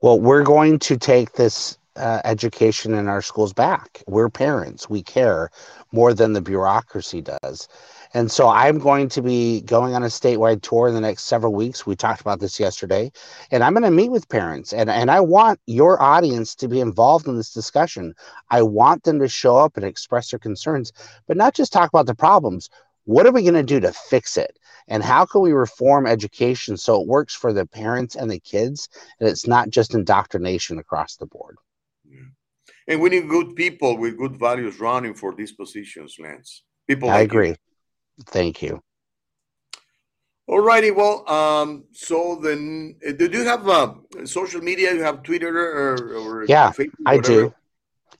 Well, we're going to take this uh, education in our schools back. We're parents. We care more than the bureaucracy does. And so I'm going to be going on a statewide tour in the next several weeks. We talked about this yesterday. And I'm going to meet with parents. And, and I want your audience to be involved in this discussion. I want them to show up and express their concerns, but not just talk about the problems. What are we going to do to fix it? And how can we reform education so it works for the parents and the kids and it's not just indoctrination across the board? Yeah. And we need good people with good values running for these positions, Lance. People. I like agree. You. Thank you. All righty. Well, um, so then, uh, do you have uh, social media? You have Twitter or, or yeah, Facebook, I do.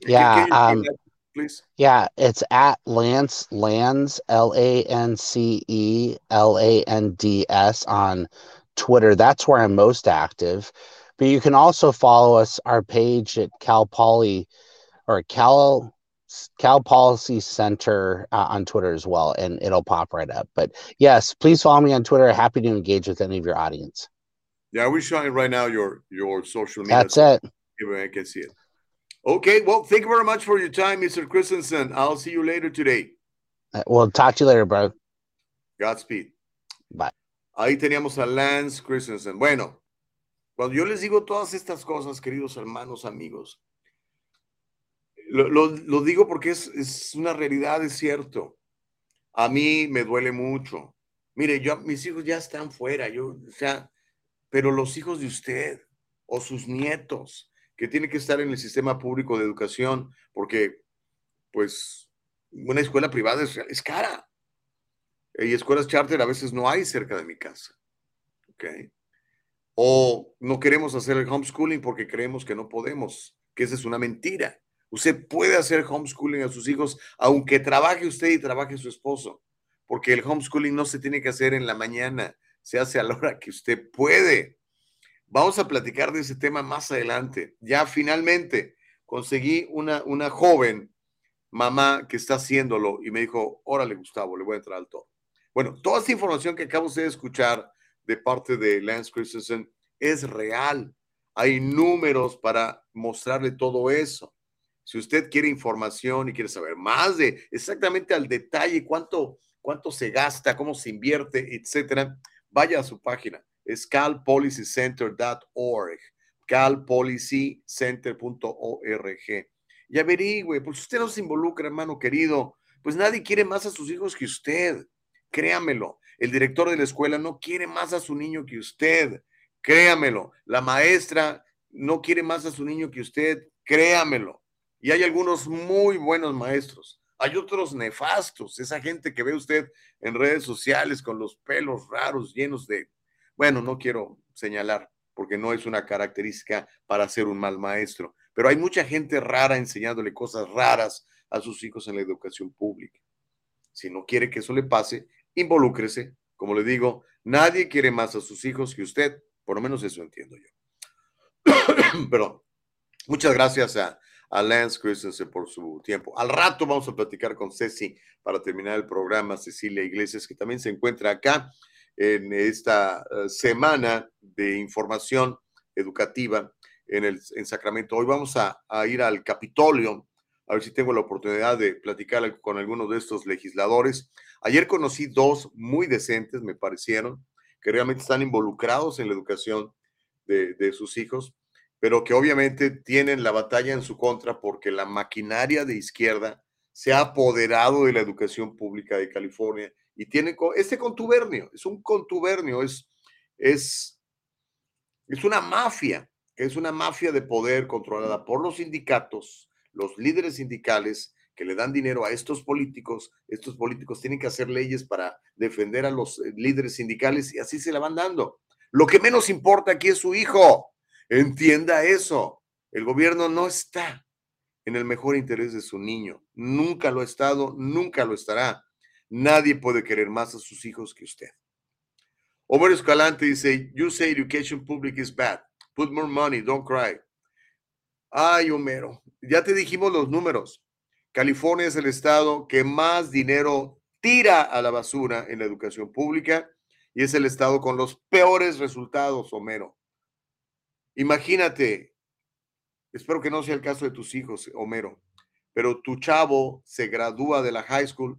Yeah, um, that, please. Yeah, it's at Lance Lands L A N C E L A N D S on Twitter. That's where I'm most active. But you can also follow us our page at Cal Poly or Cal Cal Policy Center uh, on Twitter as well, and it'll pop right up. But yes, please follow me on Twitter. Happy to engage with any of your audience. Yeah, we're showing right now your your social media. That's it. I can see it. Okay, well, thank you very much for your time, Mr. Christensen. I'll see you later today. Uh, well, talk to you later, bro. Godspeed. Bye. Ahí teníamos a Lance Christensen. Bueno, cuando yo les digo todas estas cosas, queridos hermanos, amigos, Lo, lo, digo porque es, es, una realidad, es cierto. A mí me duele mucho. Mire, yo, mis hijos ya están fuera, yo, o sea, pero los hijos de usted o sus nietos que tienen que estar en el sistema público de educación, porque, pues, una escuela privada es, es cara. Y escuelas charter a veces no hay cerca de mi casa. ¿Ok? O no queremos hacer el homeschooling porque creemos que no podemos, que esa es una mentira Usted puede hacer homeschooling a sus hijos, aunque trabaje usted y trabaje su esposo, porque el homeschooling no se tiene que hacer en la mañana, se hace a la hora que usted puede. Vamos a platicar de ese tema más adelante. Ya finalmente conseguí una, una joven mamá que está haciéndolo y me dijo, órale Gustavo, le voy a entrar al todo. Bueno, toda esta información que acabo de escuchar de parte de Lance Christensen es real. Hay números para mostrarle todo eso. Si usted quiere información y quiere saber más de exactamente al detalle cuánto, cuánto se gasta, cómo se invierte, etcétera, vaya a su página. Es calpolicycenter.org. calpolicycenter.org. Y averigüe, pues usted no se involucra, hermano querido, pues nadie quiere más a sus hijos que usted. Créamelo. El director de la escuela no quiere más a su niño que usted. Créamelo. La maestra no quiere más a su niño que usted. Créamelo. Y hay algunos muy buenos maestros. Hay otros nefastos. Esa gente que ve usted en redes sociales con los pelos raros, llenos de... Bueno, no quiero señalar porque no es una característica para ser un mal maestro. Pero hay mucha gente rara enseñándole cosas raras a sus hijos en la educación pública. Si no quiere que eso le pase, involúcrese. Como le digo, nadie quiere más a sus hijos que usted. Por lo menos eso entiendo yo. Perdón. Muchas gracias a, a Lance Christensen por su tiempo. Al rato vamos a platicar con Ceci para terminar el programa, Cecilia Iglesias, que también se encuentra acá en esta eh, semana de información educativa en, Sacramento. Hoy vamos a, ir al Capitolio a ver si tengo la oportunidad de platicar con algunos de estos legisladores. Ayer conocí dos muy decentes, me parecieron, que realmente están involucrados en la educación de sus hijos, pero que obviamente tienen la batalla en su contra porque la maquinaria de izquierda se ha apoderado de la educación pública de California y tiene este contubernio, es un contubernio, es, es, es una mafia, es una mafia de poder controlada por los sindicatos, los líderes sindicales que le dan dinero a estos políticos, estos políticos tienen que hacer leyes para defender a los eh, líderes sindicales y así se la van dando. Lo que menos importa aquí es su hijo. Entienda eso. El gobierno no está en el mejor interés de su niño. Nunca lo ha estado, nunca lo estará. Nadie puede querer más a sus hijos que usted. Omar Escalante dice, you say education public is bad. Put more money, don't cry. Ay, Homero, ya te dijimos los números. California es el estado que más dinero tira a la basura en la educación pública y es el estado con los peores resultados, Homero. Imagínate, espero que no sea el caso de tus hijos, Homero, pero tu chavo se gradúa de la high school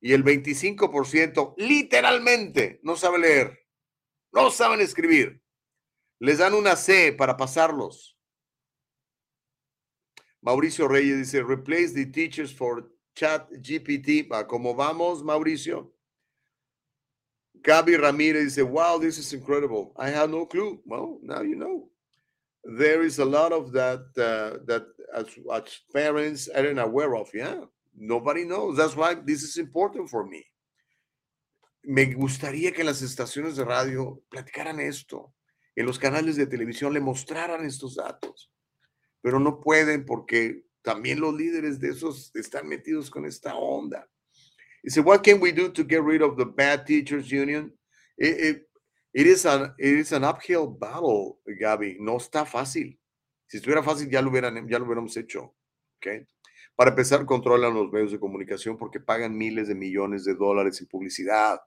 y el 25% literalmente no sabe leer, no saben escribir. Les dan una C para pasarlos Mauricio Reyes dice, replace the teachers for chat GPT. ¿Cómo vamos, Mauricio? Gaby Ramírez dice, wow, this is incredible. I had no clue. Well, now you know. There is a lot of that uh, that as, parents aren't aware of. Yeah, nobody knows. That's why this is important for me. Me gustaría que las estaciones de radio platicaran esto, en los canales de televisión le mostraran estos datos pero no pueden porque también los líderes de esos están metidos con esta onda. Dice, what can we do to get rid of the bad teachers union? It, it, is, an, it is an uphill battle, Gaby. No está fácil. Si estuviera fácil, ya lo, hubieran, ya lo hubiéramos hecho. ¿okay? Para empezar, controlan los medios de comunicación porque pagan miles de millones de dólares en publicidad.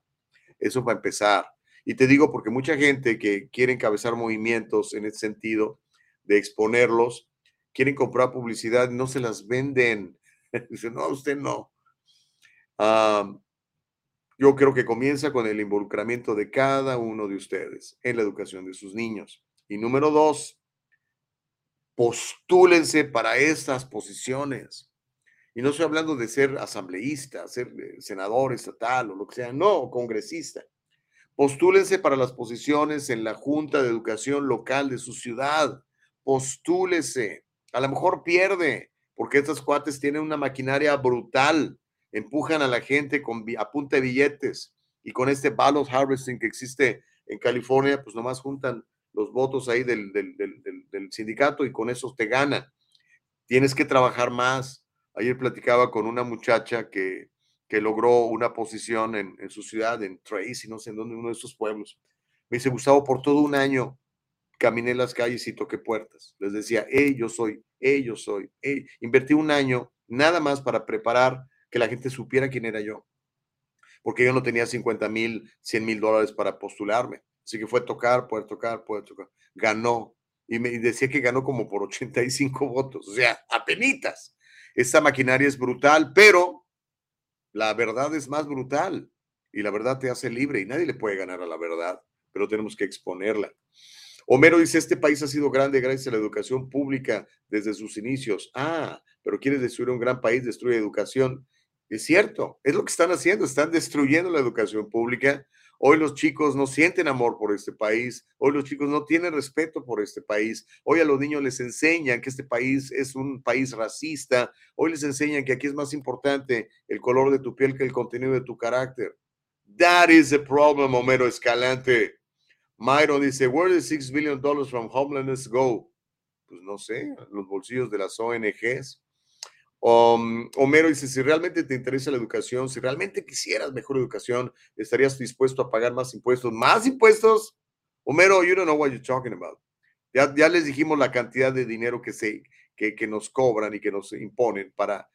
Eso para empezar. Y te digo porque mucha gente que quiere encabezar movimientos en ese sentido de exponerlos, quieren comprar publicidad, no se las venden. Dice, no, usted no. Yo creo que comienza con el involucramiento de cada uno de ustedes en la educación de sus niños. Y número dos, postúlense para estas posiciones. Y no estoy hablando de ser asambleísta, ser eh, senador estatal o lo que sea, no, congresista. Postúlense para las posiciones en la Junta de Educación Local de su ciudad. Postúlese. A lo mejor pierde, porque estos cuates tienen una maquinaria brutal, empujan a la gente con, a punta de billetes y con este ballot harvesting que existe en California, pues nomás juntan los votos ahí del, sindicato y con eso te ganan. Tienes que trabajar más. Ayer platicaba con una muchacha que, que logró una posición en, su ciudad, en Tracy, no sé en dónde, uno de esos pueblos. Me dice, Gustavo, por todo un año caminé las calles y toqué puertas. Les decía, hey, yo soy, hey, yo soy, hey. Invertí un año nada más para preparar que la gente supiera quién era yo. Porque yo no tenía 50 mil, 100 mil dólares para postularme. Así que fue tocar, poder tocar, poder tocar. Ganó. Y me decía que ganó como por 85 votos. O sea, apenitas. Esta maquinaria es brutal, pero la verdad es más brutal. Y la verdad te hace libre y nadie le puede ganar a la verdad, pero tenemos que exponerla. Homero dice, este país ha sido grande gracias a la educación pública desde sus inicios. Ah, pero quieres destruir un gran país, destruye educación. Es cierto, es lo que están haciendo, están destruyendo la educación pública. Hoy los chicos no sienten amor por este país, hoy los chicos no tienen respeto por este país, hoy a los niños les enseñan que este país es un país racista, hoy les enseñan que aquí es más importante el color de tu piel que el contenido de tu carácter. That is the problem, Homero Escalante. Myron dice, where did six billion dollars from homelessness go? Pues no sé, los bolsillos de las ONGs. Um, Homero dice, si realmente te interesa la educación, si realmente quisieras mejor educación, ¿estarías dispuesto a pagar más impuestos? ¿Más impuestos? Homero, you don't know what you're talking about. Ya, ya les dijimos la cantidad de dinero que, se, que, que nos cobran y que nos imponen para,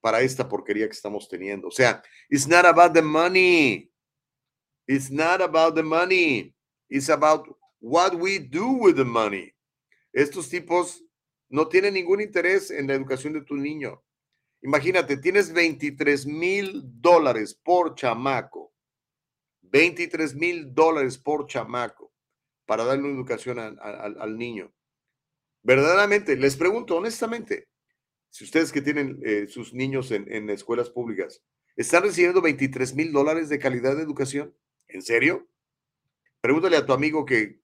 para esta porquería que estamos teniendo. O sea, it's not about the money. It's not about the money. It's about what we do with the money. Estos tipos no tienen ningún interés en la educación de tu niño. Imagínate, tienes 23 mil dólares por chamaco. 23 mil dólares por chamaco para darle una educación al niño. Verdaderamente, les pregunto honestamente, si ustedes que tienen eh, sus niños en, en escuelas públicas, ¿están recibiendo 23 mil dólares de calidad de educación? ¿En serio? Pregúntale a tu amigo que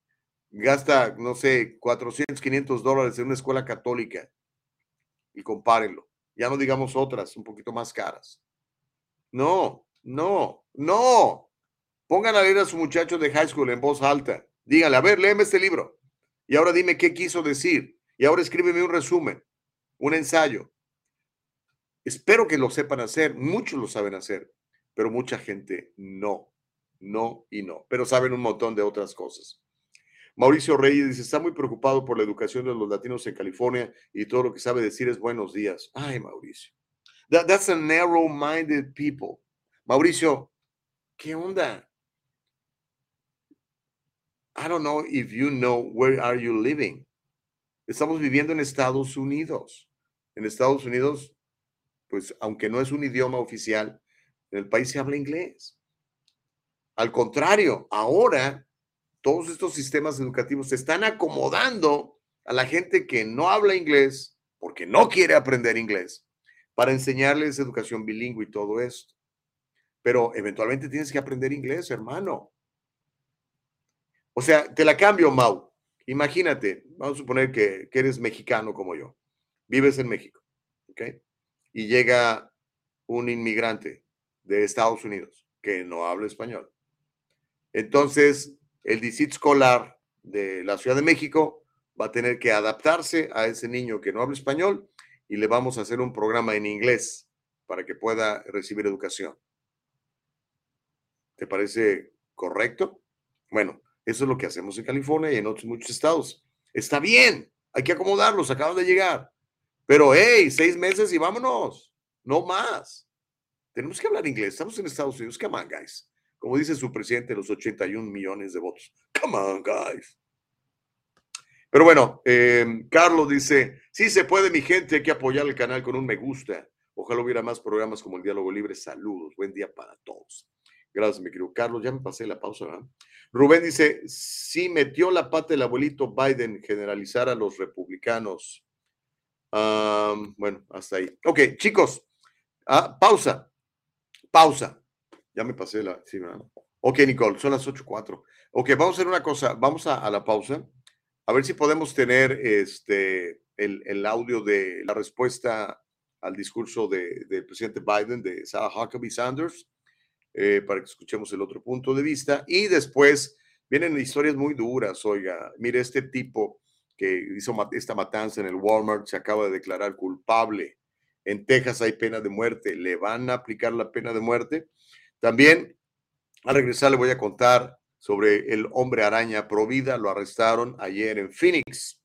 gasta, no sé, 400, 500 dólares en una escuela católica y compárenlo. Ya no digamos otras un poquito más caras. No, no, no. Pongan a leer a su muchacho de high school en voz alta. Díganle, a ver, léeme este libro. Y ahora dime qué quiso decir. Y ahora escríbeme un resumen, un ensayo. Espero que lo sepan hacer. Muchos lo saben hacer, pero mucha gente no no y no, pero saben un montón de otras cosas. Mauricio Reyes dice, está muy preocupado por la educación de los latinos en California y todo lo que sabe decir es buenos días. Ay, Mauricio. that's a narrow-minded people. Mauricio, ¿qué onda? I don't know if you know where are you living. Estamos viviendo en Estados Unidos. En Estados Unidos, pues aunque no es un idioma oficial, en el país se habla inglés. Al contrario, ahora todos estos sistemas educativos se están acomodando a la gente que no habla inglés porque no quiere aprender inglés para enseñarles educación bilingüe y todo esto. Pero eventualmente tienes que aprender inglés, hermano. O sea, te la cambio, Mau. Imagínate, vamos a suponer que, que eres mexicano como yo. Vives en México, ¿ok? Y llega un inmigrante de Estados Unidos que no habla español entonces, el distrito escolar de la Ciudad de México va a tener que adaptarse a ese niño que no habla español y le vamos a hacer un programa en inglés para que pueda recibir educación. ¿Te parece correcto? Bueno, eso es lo que hacemos en California y en otros muchos estados. Está bien, hay que acomodarlos, acaban de llegar. Pero, hey, seis meses y vámonos, no más. Tenemos que hablar inglés, estamos en Estados Unidos, come on, guys como dice su presidente, los 81 millones de votos. Come on, guys. Pero bueno, em, Carlos dice, sí se puede, mi gente, hay que apoyar el canal con un me gusta. Ojalá hubiera más programas como el Diálogo Libre. Saludos, buen día para todos. Gracias, mi querido Carlos. Ya me pasé la pausa, ¿verdad? Rubén dice, sí metió la pata el abuelito Biden generalizar a los republicanos. bueno, hasta ahí. Ok, chicos, ah, pausa, pausa. Ya me pasé la. Sí, ¿verdad? Ok, Nicole, son las 8.04. Ok, vamos a hacer una cosa. Vamos a, la pausa. A ver si podemos tener este, el, audio de la respuesta al discurso del presidente Biden, de Sarah Huckabee Sanders, eh, para que escuchemos el otro punto de vista. Y después vienen historias muy duras. Oiga, mire, este tipo que hizo esta matanza en el Walmart se acaba de declarar culpable. En Texas hay pena de muerte. ¿Le van a aplicar la pena de muerte? También, al regresar, le voy a contar sobre el hombre araña Provida. Lo arrestaron ayer en Phoenix.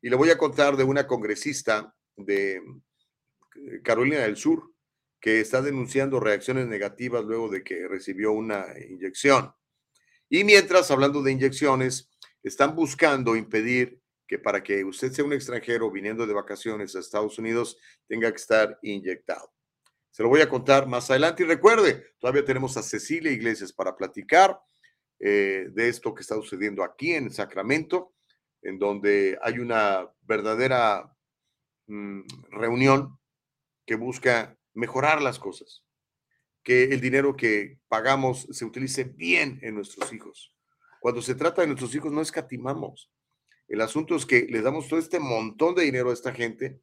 Y le voy a contar de una congresista de eh, Carolina del Sur que está denunciando reacciones negativas luego de que recibió una inyección. Y mientras, hablando de inyecciones, están buscando impedir que para que usted sea un extranjero viniendo de vacaciones a Estados Unidos tenga que estar inyectado. Se lo voy a contar más adelante y recuerde, todavía tenemos a Cecilia Iglesias para platicar eh, de esto que está sucediendo aquí en Sacramento, en donde hay una verdadera mm, reunión que busca mejorar las cosas, que el dinero que pagamos se utilice bien en nuestros hijos. Cuando se trata de nuestros hijos no escatimamos. El asunto es que les damos todo este montón de dinero a esta gente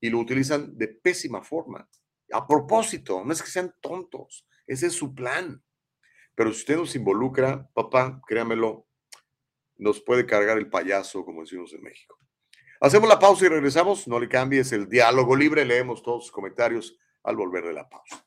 y lo utilizan de pésima forma. A propósito, no es que sean tontos, ese es su plan. Pero si usted nos involucra, papá, créamelo, nos puede cargar el payaso, como decimos en México. Hacemos la pausa y regresamos. No le cambies el diálogo libre. Leemos todos sus comentarios al volver de la pausa.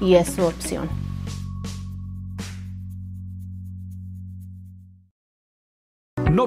y es su opción.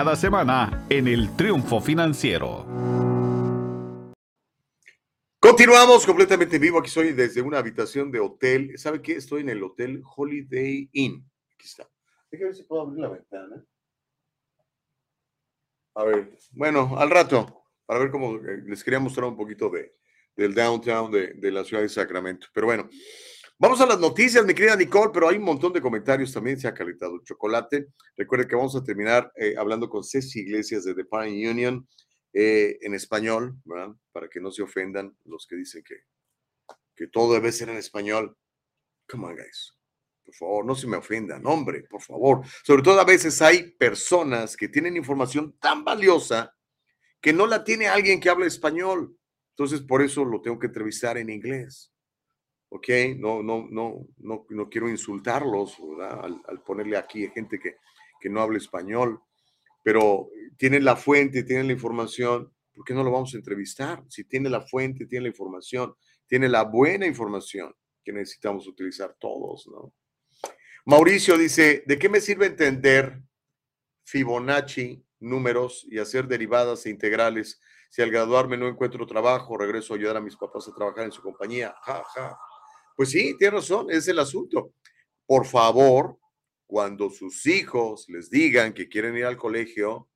cada semana en el Triunfo Financiero. Continuamos completamente vivo. Aquí estoy desde una habitación de hotel. ¿Sabe qué? Estoy en el hotel Holiday Inn. Aquí está. Déjame ver si puedo abrir la ventana. A ver, bueno, al rato, para ver cómo eh, les quería mostrar un poquito de, del downtown de, de la ciudad de Sacramento. Pero bueno, Vamos a las noticias, mi querida Nicole, pero hay un montón de comentarios también. Se ha calentado el chocolate. Recuerde que vamos a terminar eh, hablando con Ceci Iglesias de The Pine Union eh, en español, ¿verdad? Para que no se ofendan los que dicen que, que todo debe ser en español. Come on, guys. Por favor, no se me ofendan, hombre, por favor. Sobre todo a veces hay personas que tienen información tan valiosa que no la tiene alguien que hable español. Entonces, por eso lo tengo que entrevistar en inglés. ¿Ok? No, no, no, no, no quiero insultarlos, ¿verdad? Al, ponerle aquí gente que, que no habla español, pero tienen la fuente, tienen la información, ¿por qué no lo vamos a entrevistar? Si tiene la fuente, tiene la información, tiene la buena información que necesitamos utilizar todos, ¿no? Mauricio dice, ¿de qué me sirve entender Fibonacci números y hacer derivadas e integrales. Si al graduarme no encuentro trabajo, regreso a ayudar a mis papás a trabajar en su compañía. Ja, ja. Pues sí, tiene razón, es el asunto. Por favor, cuando sus hijos les digan que quieren ir al colegio,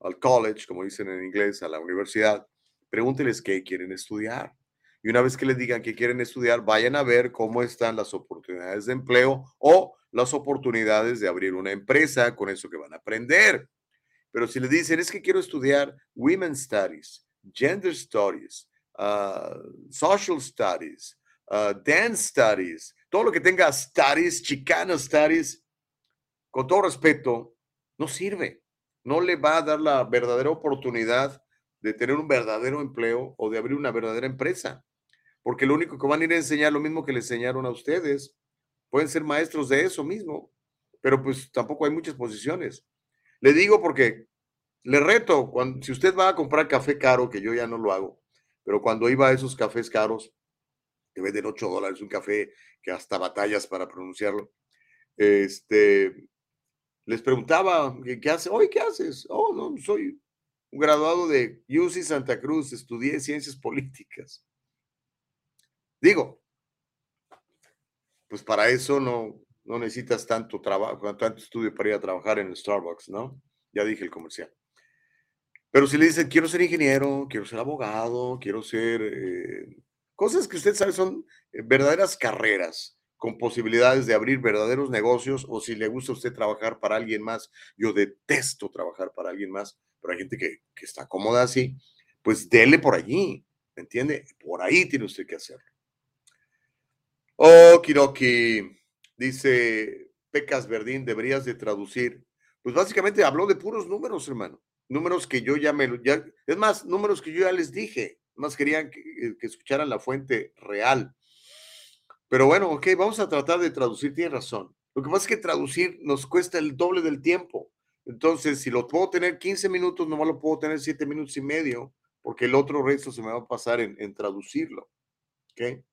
al college, como dicen en inglés, a la universidad, pregúnteles qué quieren estudiar. Y una vez que les digan que quieren estudiar, vayan a ver cómo están las oportunidades de empleo o las oportunidades de abrir una empresa con eso que van a aprender. Pero si les dicen, es que quiero estudiar Women's Studies, Gender Studies, ah, Social Studies, ah, Dance Studies, todo lo que tenga Studies, Chicano Studies, con todo respeto, no sirve. No le va a dar la verdadera oportunidad de tener un verdadero empleo o de abrir una verdadera empresa. Porque lo único que van a ir a enseñar lo mismo que le enseñaron a ustedes. Pueden ser maestros de eso mismo, pero pues tampoco hay muchas posiciones. Le digo porque le reto, cuando, si usted va a comprar café caro, que yo ya no lo hago, pero cuando iba a esos cafés caros, que venden 8 dólares, un café que hasta batallas para pronunciarlo, este, les preguntaba, ¿qué, hace? Oye, ¿qué haces? Oh, no, soy un graduado de UC Santa Cruz, estudié ciencias políticas. Digo, pues para eso no, no necesitas tanto trabajo, tanto estudio para ir a trabajar en el Starbucks, ¿no? Ya dije el comercial. Pero si le dicen, quiero ser ingeniero, quiero ser abogado, quiero ser... Eh, cosas que usted sabe son eh, verdaderas carreras con posibilidades de abrir verdaderos negocios o si le gusta a usted trabajar para alguien más. Yo detesto trabajar para alguien más, pero hay gente que, está cómoda así, pues dele por allí, ¿me entiende? Por ahí tiene usted que hacerlo. Oh, Kiroki, dice Pecas Verdín, deberías de traducir. Pues básicamente habló de puros números, hermano. Números que yo ya me... Ya, es más, números que yo ya les dije. Más querían que, que escucharan la fuente real. Pero bueno, ok, vamos a tratar de traducir, tiene razón. Lo que pasa es que traducir nos cuesta el doble del tiempo. Entonces, si lo puedo tener 15 minutos, no lo puedo tener 7 minutos y medio, porque el otro resto se me va a pasar en, traducirlo. ¿Ok?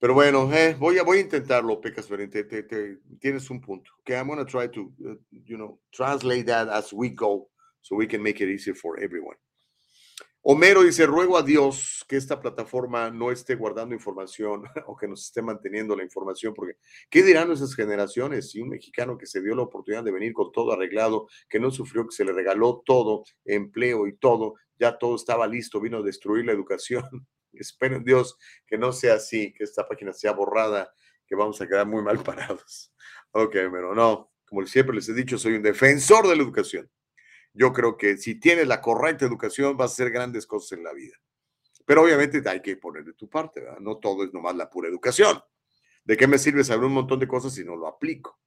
Pero bueno, eh, voy, a, voy a intentarlo, Pecas te, tienes un punto. Okay, I'm going to try to, uh, you know, translate that as we go so we can make it easier for everyone. Homero dice, ruego a Dios que esta plataforma no esté guardando información o que nos esté manteniendo la información, porque ¿qué dirán esas generaciones si un mexicano que se dio la oportunidad de venir con todo arreglado, que no sufrió, que se le regaló todo, empleo y todo, ya todo estaba listo, vino a destruir la educación? Espero en Dios que no sea así, que esta página sea borrada, que vamos a quedar muy mal parados. Ok, pero no, como siempre les he dicho, soy un defensor de la educación yo creo que si tienes la correcta educación vas a hacer grandes cosas en la vida. Pero obviamente hay que poner de tu parte, ¿verdad? No todo es nomás la pura educación. ¿De qué me sirve saber un montón de cosas si no lo aplico?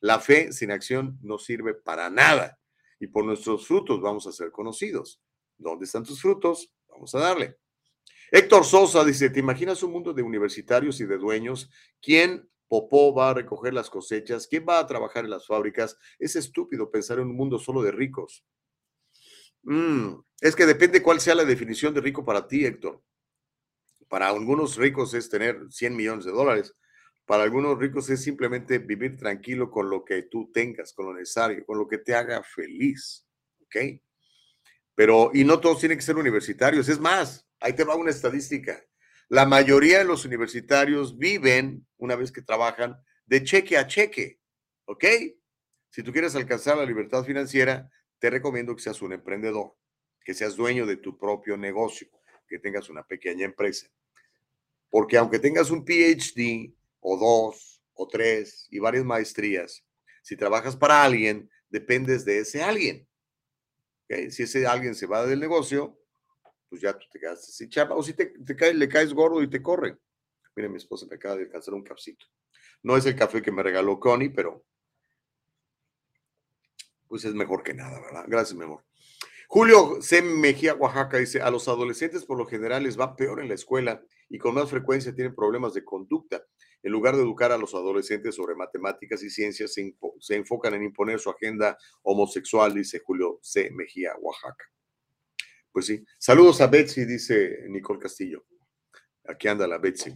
La fe sin acción no sirve para nada. Y por nuestros frutos vamos a ser conocidos. ¿Dónde están tus frutos? Vamos a darle. Héctor Sosa dice, ¿te imaginas un mundo de universitarios y de dueños? ¿Quién Popó va a recoger las cosechas. ¿Quién va a trabajar en las fábricas? Es estúpido pensar en un mundo solo de ricos. Mm, es que depende cuál sea la definición de rico para ti, Héctor. Para algunos ricos es tener 100 millones de dólares. Para algunos ricos es simplemente vivir tranquilo con lo que tú tengas, con lo necesario, con lo que te haga feliz. ¿Ok? Pero, y no todos tienen que ser universitarios. Es más, ahí te va una estadística. La mayoría de los universitarios viven, una vez que trabajan, de cheque a cheque. ¿Ok? Si tú quieres alcanzar la libertad financiera, te recomiendo que seas un emprendedor, que seas dueño de tu propio negocio, que tengas una pequeña empresa. Porque aunque tengas un PhD o dos o tres y varias maestrías, si trabajas para alguien, dependes de ese alguien. ¿Okay? Si ese alguien se va del negocio, pues ya tú te quedaste sin chapa. O si te, le caes gordo y te corre. Mira, mi esposa me acaba de alcanzar un cafecito. No es el café que me regaló Connie, pero pues es mejor que nada, ¿verdad? Gracias, mi amor. Julio C. Mejía, Oaxaca, dice, a los adolescentes por lo general les va peor en la escuela y con más frecuencia tienen problemas de conducta. En lugar de educar a los adolescentes sobre matemáticas y ciencias, se, se enfocan en imponer su agenda homosexual, dice Julio C. Mejía, Oaxaca. Pues sí. Saludos a Betsy, dice Nicole Castillo. Aquí anda la Betsy.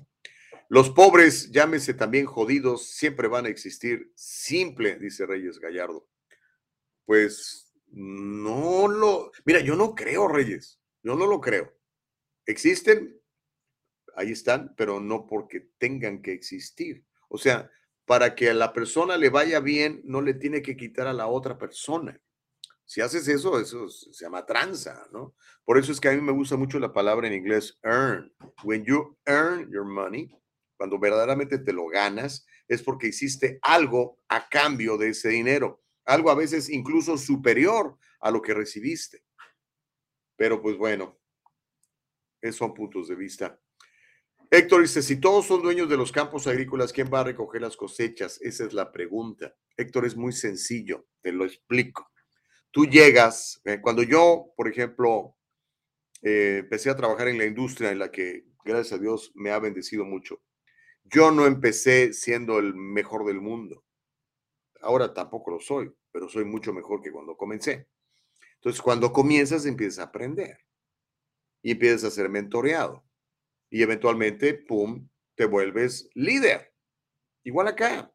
Los pobres, llámese también jodidos, siempre van a existir. Simple, dice Reyes Gallardo. Pues No lo, mira, yo no creo, Reyes, yo no lo creo. Existen, ahí están, pero no porque tengan que existir. O sea, para que a la persona le vaya bien, no le tiene que quitar a la otra persona. Si haces eso, eso se llama tranza, ¿no? Por eso es que a mí me gusta mucho la palabra en inglés earn. When you earn your money, cuando verdaderamente te lo ganas, es porque hiciste algo a cambio de ese dinero, algo a veces incluso superior a lo que recibiste. Pero pues bueno, esos son puntos de vista. Héctor dice, si todos son dueños de los campos agrícolas, ¿quién va a recoger las cosechas? Esa es la pregunta. Héctor, es muy sencillo, te lo explico tú llegas, eh, cuando yo, por ejemplo, eh, empecé a trabajar en la industria en la que, gracias a Dios, me ha bendecido mucho, yo no empecé siendo el mejor del mundo. Ahora tampoco lo soy, pero soy mucho mejor que cuando comencé. Entonces, cuando comienzas, empiezas a aprender y empiezas a ser mentoreado. Y eventualmente, pum, te vuelves líder. Igual acá.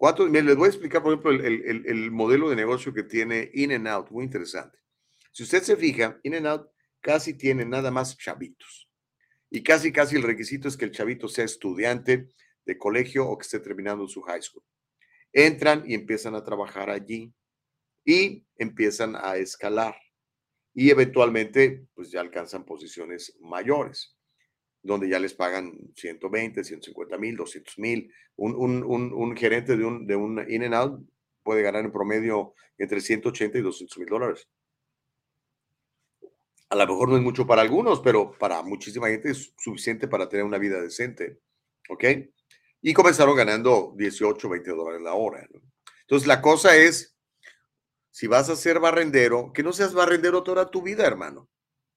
Cuatro, les voy a explicar, por ejemplo, el, modelo de negocio que tiene In and Out, muy interesante. Si usted se fija, In and Out casi tiene nada más chavitos. Y casi, casi el requisito es que el chavito sea estudiante de colegio o que esté terminando su high school. Entran y empiezan a trabajar allí y empiezan a escalar. Y eventualmente, pues ya alcanzan posiciones mayores donde ya les pagan 120, 150 mil, 200 mil. Un, gerente de un, de un in and out puede ganar en promedio entre 180 y 200 mil dólares. A lo mejor no es mucho para algunos, pero para muchísima gente es suficiente para tener una vida decente. ¿Ok? Y comenzaron ganando 18, 20 dólares la hora. Entonces, la cosa es, si vas a ser barrendero, que no seas barrendero toda tu vida, hermano.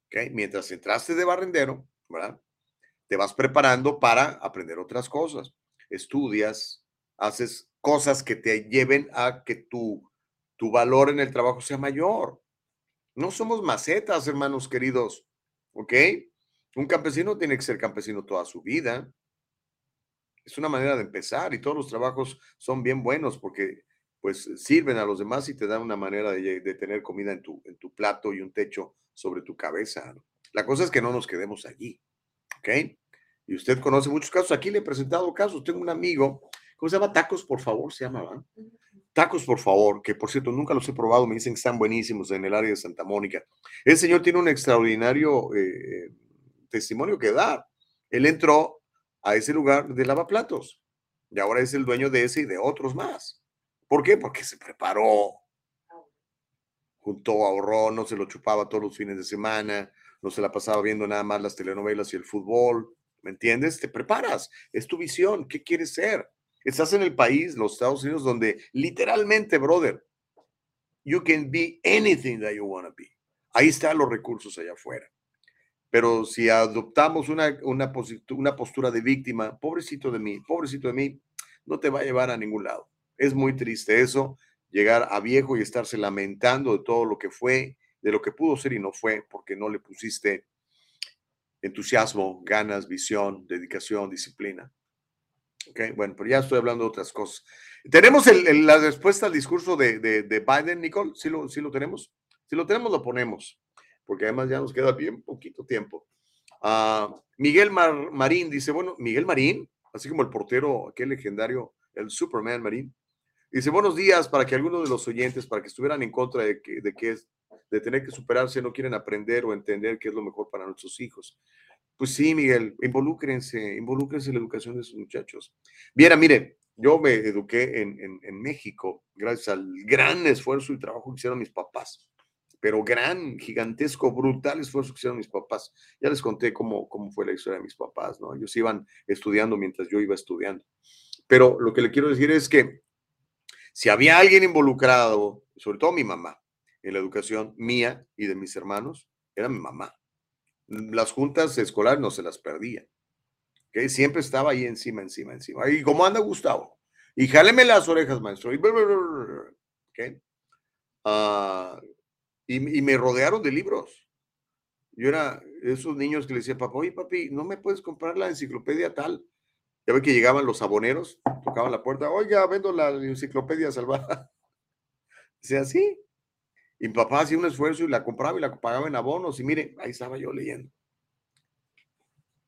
¿Ok? Mientras entraste de barrendero, ¿verdad? Te vas preparando para aprender otras cosas. Estudias, haces cosas que te lleven a que tu, tu valor en el trabajo sea mayor. No somos macetas, hermanos queridos, ¿ok? Un campesino tiene que ser campesino toda su vida. Es una manera de empezar y todos los trabajos son bien buenos porque pues sirven a los demás y te dan una manera de, tener comida en tu, en tu plato y un techo sobre tu cabeza. La cosa es que no nos quedemos allí, ¿ok? Y usted conoce muchos casos. Aquí le he presentado casos. Tengo un amigo, ¿cómo se llama? Tacos, por favor, se llama, Tacos, por favor, que por cierto nunca los he probado, me dicen que están buenísimos en el área de Santa Mónica. El señor tiene un extraordinario eh, testimonio que dar. Él entró a ese lugar de lavaplatos y ahora es el dueño de ese y de otros más. ¿Por qué? Porque se preparó, juntó, ahorró, no se lo chupaba todos los fines de semana, no se la pasaba viendo nada más las telenovelas y el fútbol, ¿Me entiendes? Te preparas, es tu visión, ¿qué quieres ser? Estás en el país, los Estados Unidos, donde literalmente, brother, you can be anything that you want to be. Ahí están los recursos allá afuera. Pero si adoptamos una, una, una postura de víctima, pobrecito de mí, pobrecito de mí, no te va a llevar a ningún lado. Es muy triste eso, llegar a viejo y estarse lamentando de todo lo que fue, de lo que pudo ser y no fue, porque no le pusiste entusiasmo, ganas, visión, dedicación, disciplina. Ok, bueno, pero ya estoy hablando de otras cosas. ¿Tenemos la respuesta al discurso de, Biden, Nicole? ¿Sí lo, ¿Sí lo tenemos? Si lo tenemos, lo ponemos, porque además ya nos queda bien poquito tiempo. Ah, Miguel Marín dice, bueno, Miguel Marín, así como el portero, aquel legendario, el Superman Marín, dice, buenos días para que algunos de los oyentes, para que estuvieran en contra de que, de que de tener que superarse, no quieren aprender o entender qué es lo mejor para nuestros hijos. Pues sí, Miguel, involúcrense, involúcrense en la educación de sus muchachos. Viera, mire, yo me eduqué en, en, México gracias al gran esfuerzo y trabajo que hicieron mis papás, pero gran, gigantesco, brutal esfuerzo que hicieron mis papás. Ya les conté cómo, cómo fue la historia de mis papás, ¿no? Ellos iban estudiando mientras yo iba estudiando. Pero lo que le quiero decir es que si había alguien involucrado, sobre todo mi mamá, en la educación mía y de mis hermanos era mi mamá. Las juntas escolares no se las perdía. que Siempre estaba ahí encima, encima, encima. ¿Y cómo anda Gustavo? Y jáleme las orejas, maestro. Y, ah, y, me rodearon de libros. Yo era esos niños que le decía, papá, oye, papi, ¿no me puedes comprar la enciclopedia tal? Ya ve que llegaban los aboneros, tocaban la puerta, oiga, vendo la enciclopedia salvada. Dice así, Y mi papá hacía un esfuerzo y la compraba y la pagaba en abonos. Y mire, ahí estaba yo leyendo.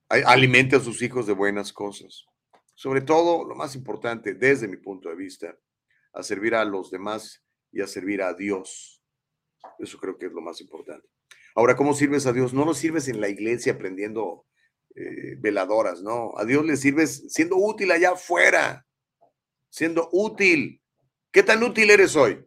Alimente a sus hijos de buenas cosas. Sobre todo, lo más importante, desde mi punto de vista, a servir a los demás y a servir a Dios. Eso creo que es lo más importante. Ahora, ¿cómo sirves a Dios? No lo sirves en la iglesia aprendiendo eh, veladoras, no. A Dios le sirves siendo útil allá afuera, siendo útil. ¿Qué tan útil eres hoy?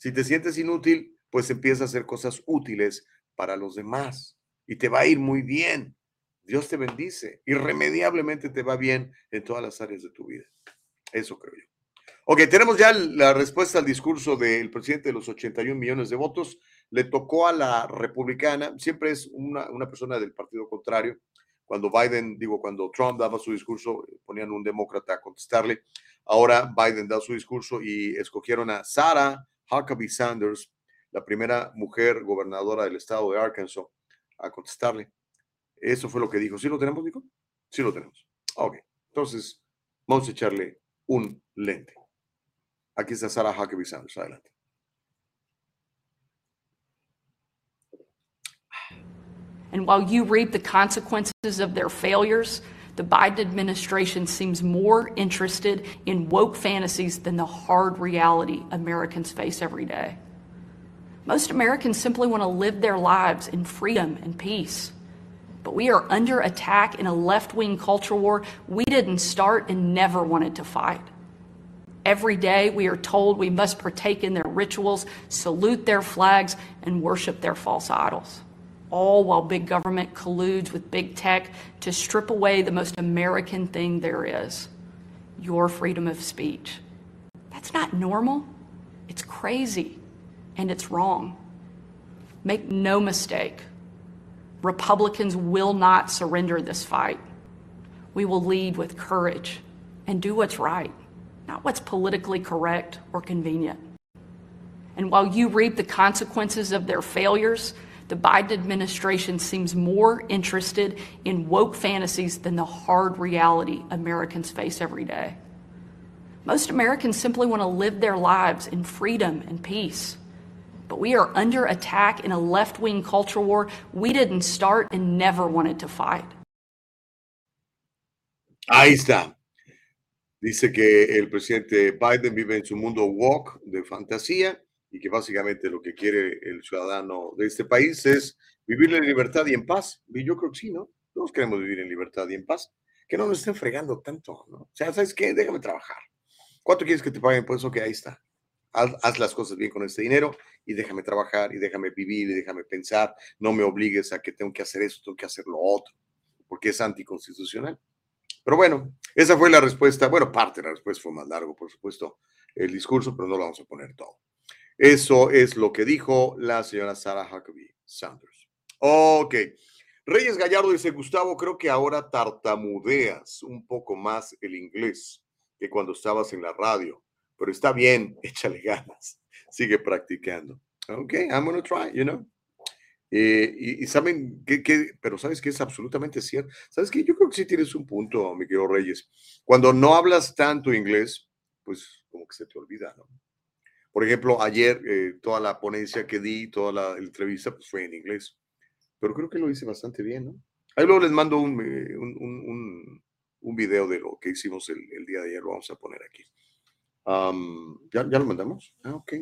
Si te sientes inútil, pues empieza a hacer cosas útiles para los demás y te va a ir muy bien. Dios te bendice, irremediablemente te va bien en todas las áreas de tu vida. Eso creo yo. Ok, tenemos ya la respuesta al discurso del presidente de los 81 millones de votos. Le tocó a la republicana, siempre es una, una persona del partido contrario. Cuando Biden, digo, cuando Trump daba su discurso, ponían un demócrata a contestarle. Ahora Biden da su discurso y escogieron a Sarah Huckabee Sanders, la primera mujer gobernadora del estado de Arkansas, a contestarle. Eso fue lo que dijo. ¿Sí lo tenemos, Nico? Sí lo tenemos. Ok, entonces vamos a echarle un lente. Aquí está Sarah Huckabee Sanders. Adelante. And while you reap the consequences of their failures, the Biden administration seems more interested in woke fantasies than the hard reality Americans face every day. Most Americans simply want to live their lives in freedom and peace. But we are under attack in a left wing culture war we didn't start and never wanted to fight. Every day we are told we must partake in their rituals, salute their flags, and worship their false idols. All while big government colludes with big tech to strip away the most American thing there is your freedom of speech. That's not normal. It's crazy and it's wrong. Make no mistake, Republicans will not surrender this fight. We will lead with courage and do what's right, not what's politically correct or convenient. And while you reap the consequences of their failures, the Biden administration seems more interested in woke fantasies than the hard reality Americans face every day. Most Americans simply want to live their lives in freedom and peace. But we are under attack in a left wing culture war we didn't start and never wanted to fight. Ahí está. Dice que el presidente Biden vive en su mundo woke de fantasía y que básicamente lo que quiere el ciudadano de este país es vivir en libertad y en paz. Y yo creo que sí, ¿no? Todos queremos vivir en libertad y en paz. Que no nos estén fregando tanto, ¿no? O sea, ¿sabes qué? Déjame trabajar. ¿Cuánto quieres que te paguen eso? Que ahí está. Haz, haz, las cosas bien con este dinero y déjame trabajar y déjame vivir y déjame pensar. No me obligues a que tengo que hacer esto, tengo que hacer lo otro, porque es anticonstitucional. Pero bueno, esa fue la respuesta. Bueno, parte de la respuesta fue más largo, por supuesto, el discurso, pero no lo vamos a poner todo. Eso es lo que dijo la señora Sarah Huckabee Sanders. Ok. Reyes Gallardo dice, Gustavo, creo que ahora tartamudeas un poco más el inglés que cuando estabas en la radio pero está bien, échale ganas, sigue practicando. Ok, I'm to try, you know. Eh, y, y, saben que, pero sabes que es absolutamente cierto. Sabes que yo creo que sí tienes un punto, mi querido Reyes. Cuando no hablas tanto inglés, pues como que se te olvida, ¿no? Por ejemplo, ayer eh, toda la ponencia que di, toda la entrevista, pues fue en inglés. Pero creo que lo hice bastante bien, ¿no? Ahí luego les mando un, eh, un, un, un video de lo que hicimos el, el, día de ayer, lo vamos a poner aquí. Um, ¿ya, ¿Ya lo mandamos? Ah, ok.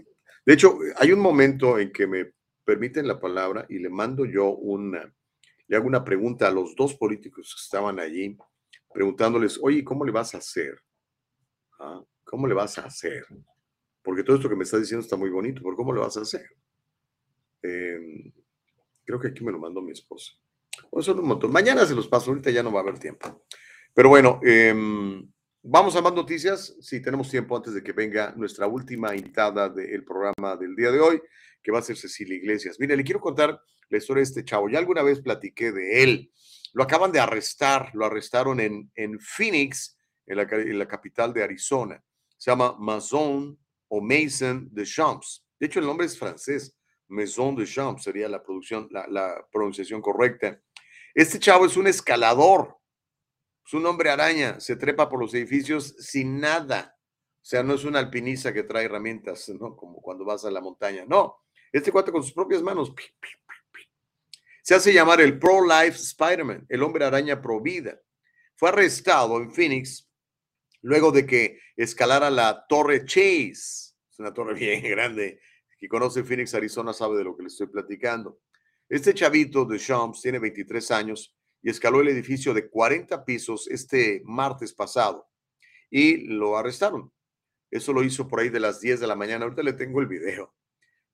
De hecho, hay un momento en que me permiten la palabra y le mando yo una, le hago una pregunta a los dos políticos que estaban allí, preguntándoles, oye, ¿cómo le vas a hacer? ¿Ah? ¿Cómo le vas a hacer? Porque todo esto que me estás diciendo está muy bonito, pero ¿cómo le vas a hacer? Eh, creo que aquí me lo mandó mi esposa. Bueno, son un montón. Mañana se los paso, ahorita ya no va a haber tiempo. Pero bueno, eh, Vamos a más noticias, si tenemos tiempo antes de que venga nuestra última invitada del programa del día de hoy, que va a ser Cecilia Iglesias. Mire, le quiero contar la historia de este chavo. Ya alguna vez platiqué de él. Lo acaban de arrestar, lo arrestaron en, en Phoenix, en la, en la capital de Arizona. Se llama Maison o Mason de Champs. De hecho, el nombre es francés. Maison de Champs sería la, producción, la, pronunciación correcta. Este chavo es un escalador, su nombre araña se trepa por los edificios sin nada. O sea, no es un alpinista que trae herramientas, ¿no? Como cuando vas a la montaña. No, este cuate con sus propias manos. Se hace llamar el Pro Life Spider-Man, el hombre araña pro vida. Fue arrestado en Phoenix luego de que escalara la Torre Chase. Es una torre bien grande. Quien conoce Phoenix, Arizona, sabe de lo que le estoy platicando. Este chavito de Shams tiene 23 años y escaló el edificio de 40 pisos este martes pasado y lo arrestaron. Eso lo hizo por ahí de las 10 de la mañana. Ahorita le tengo el video.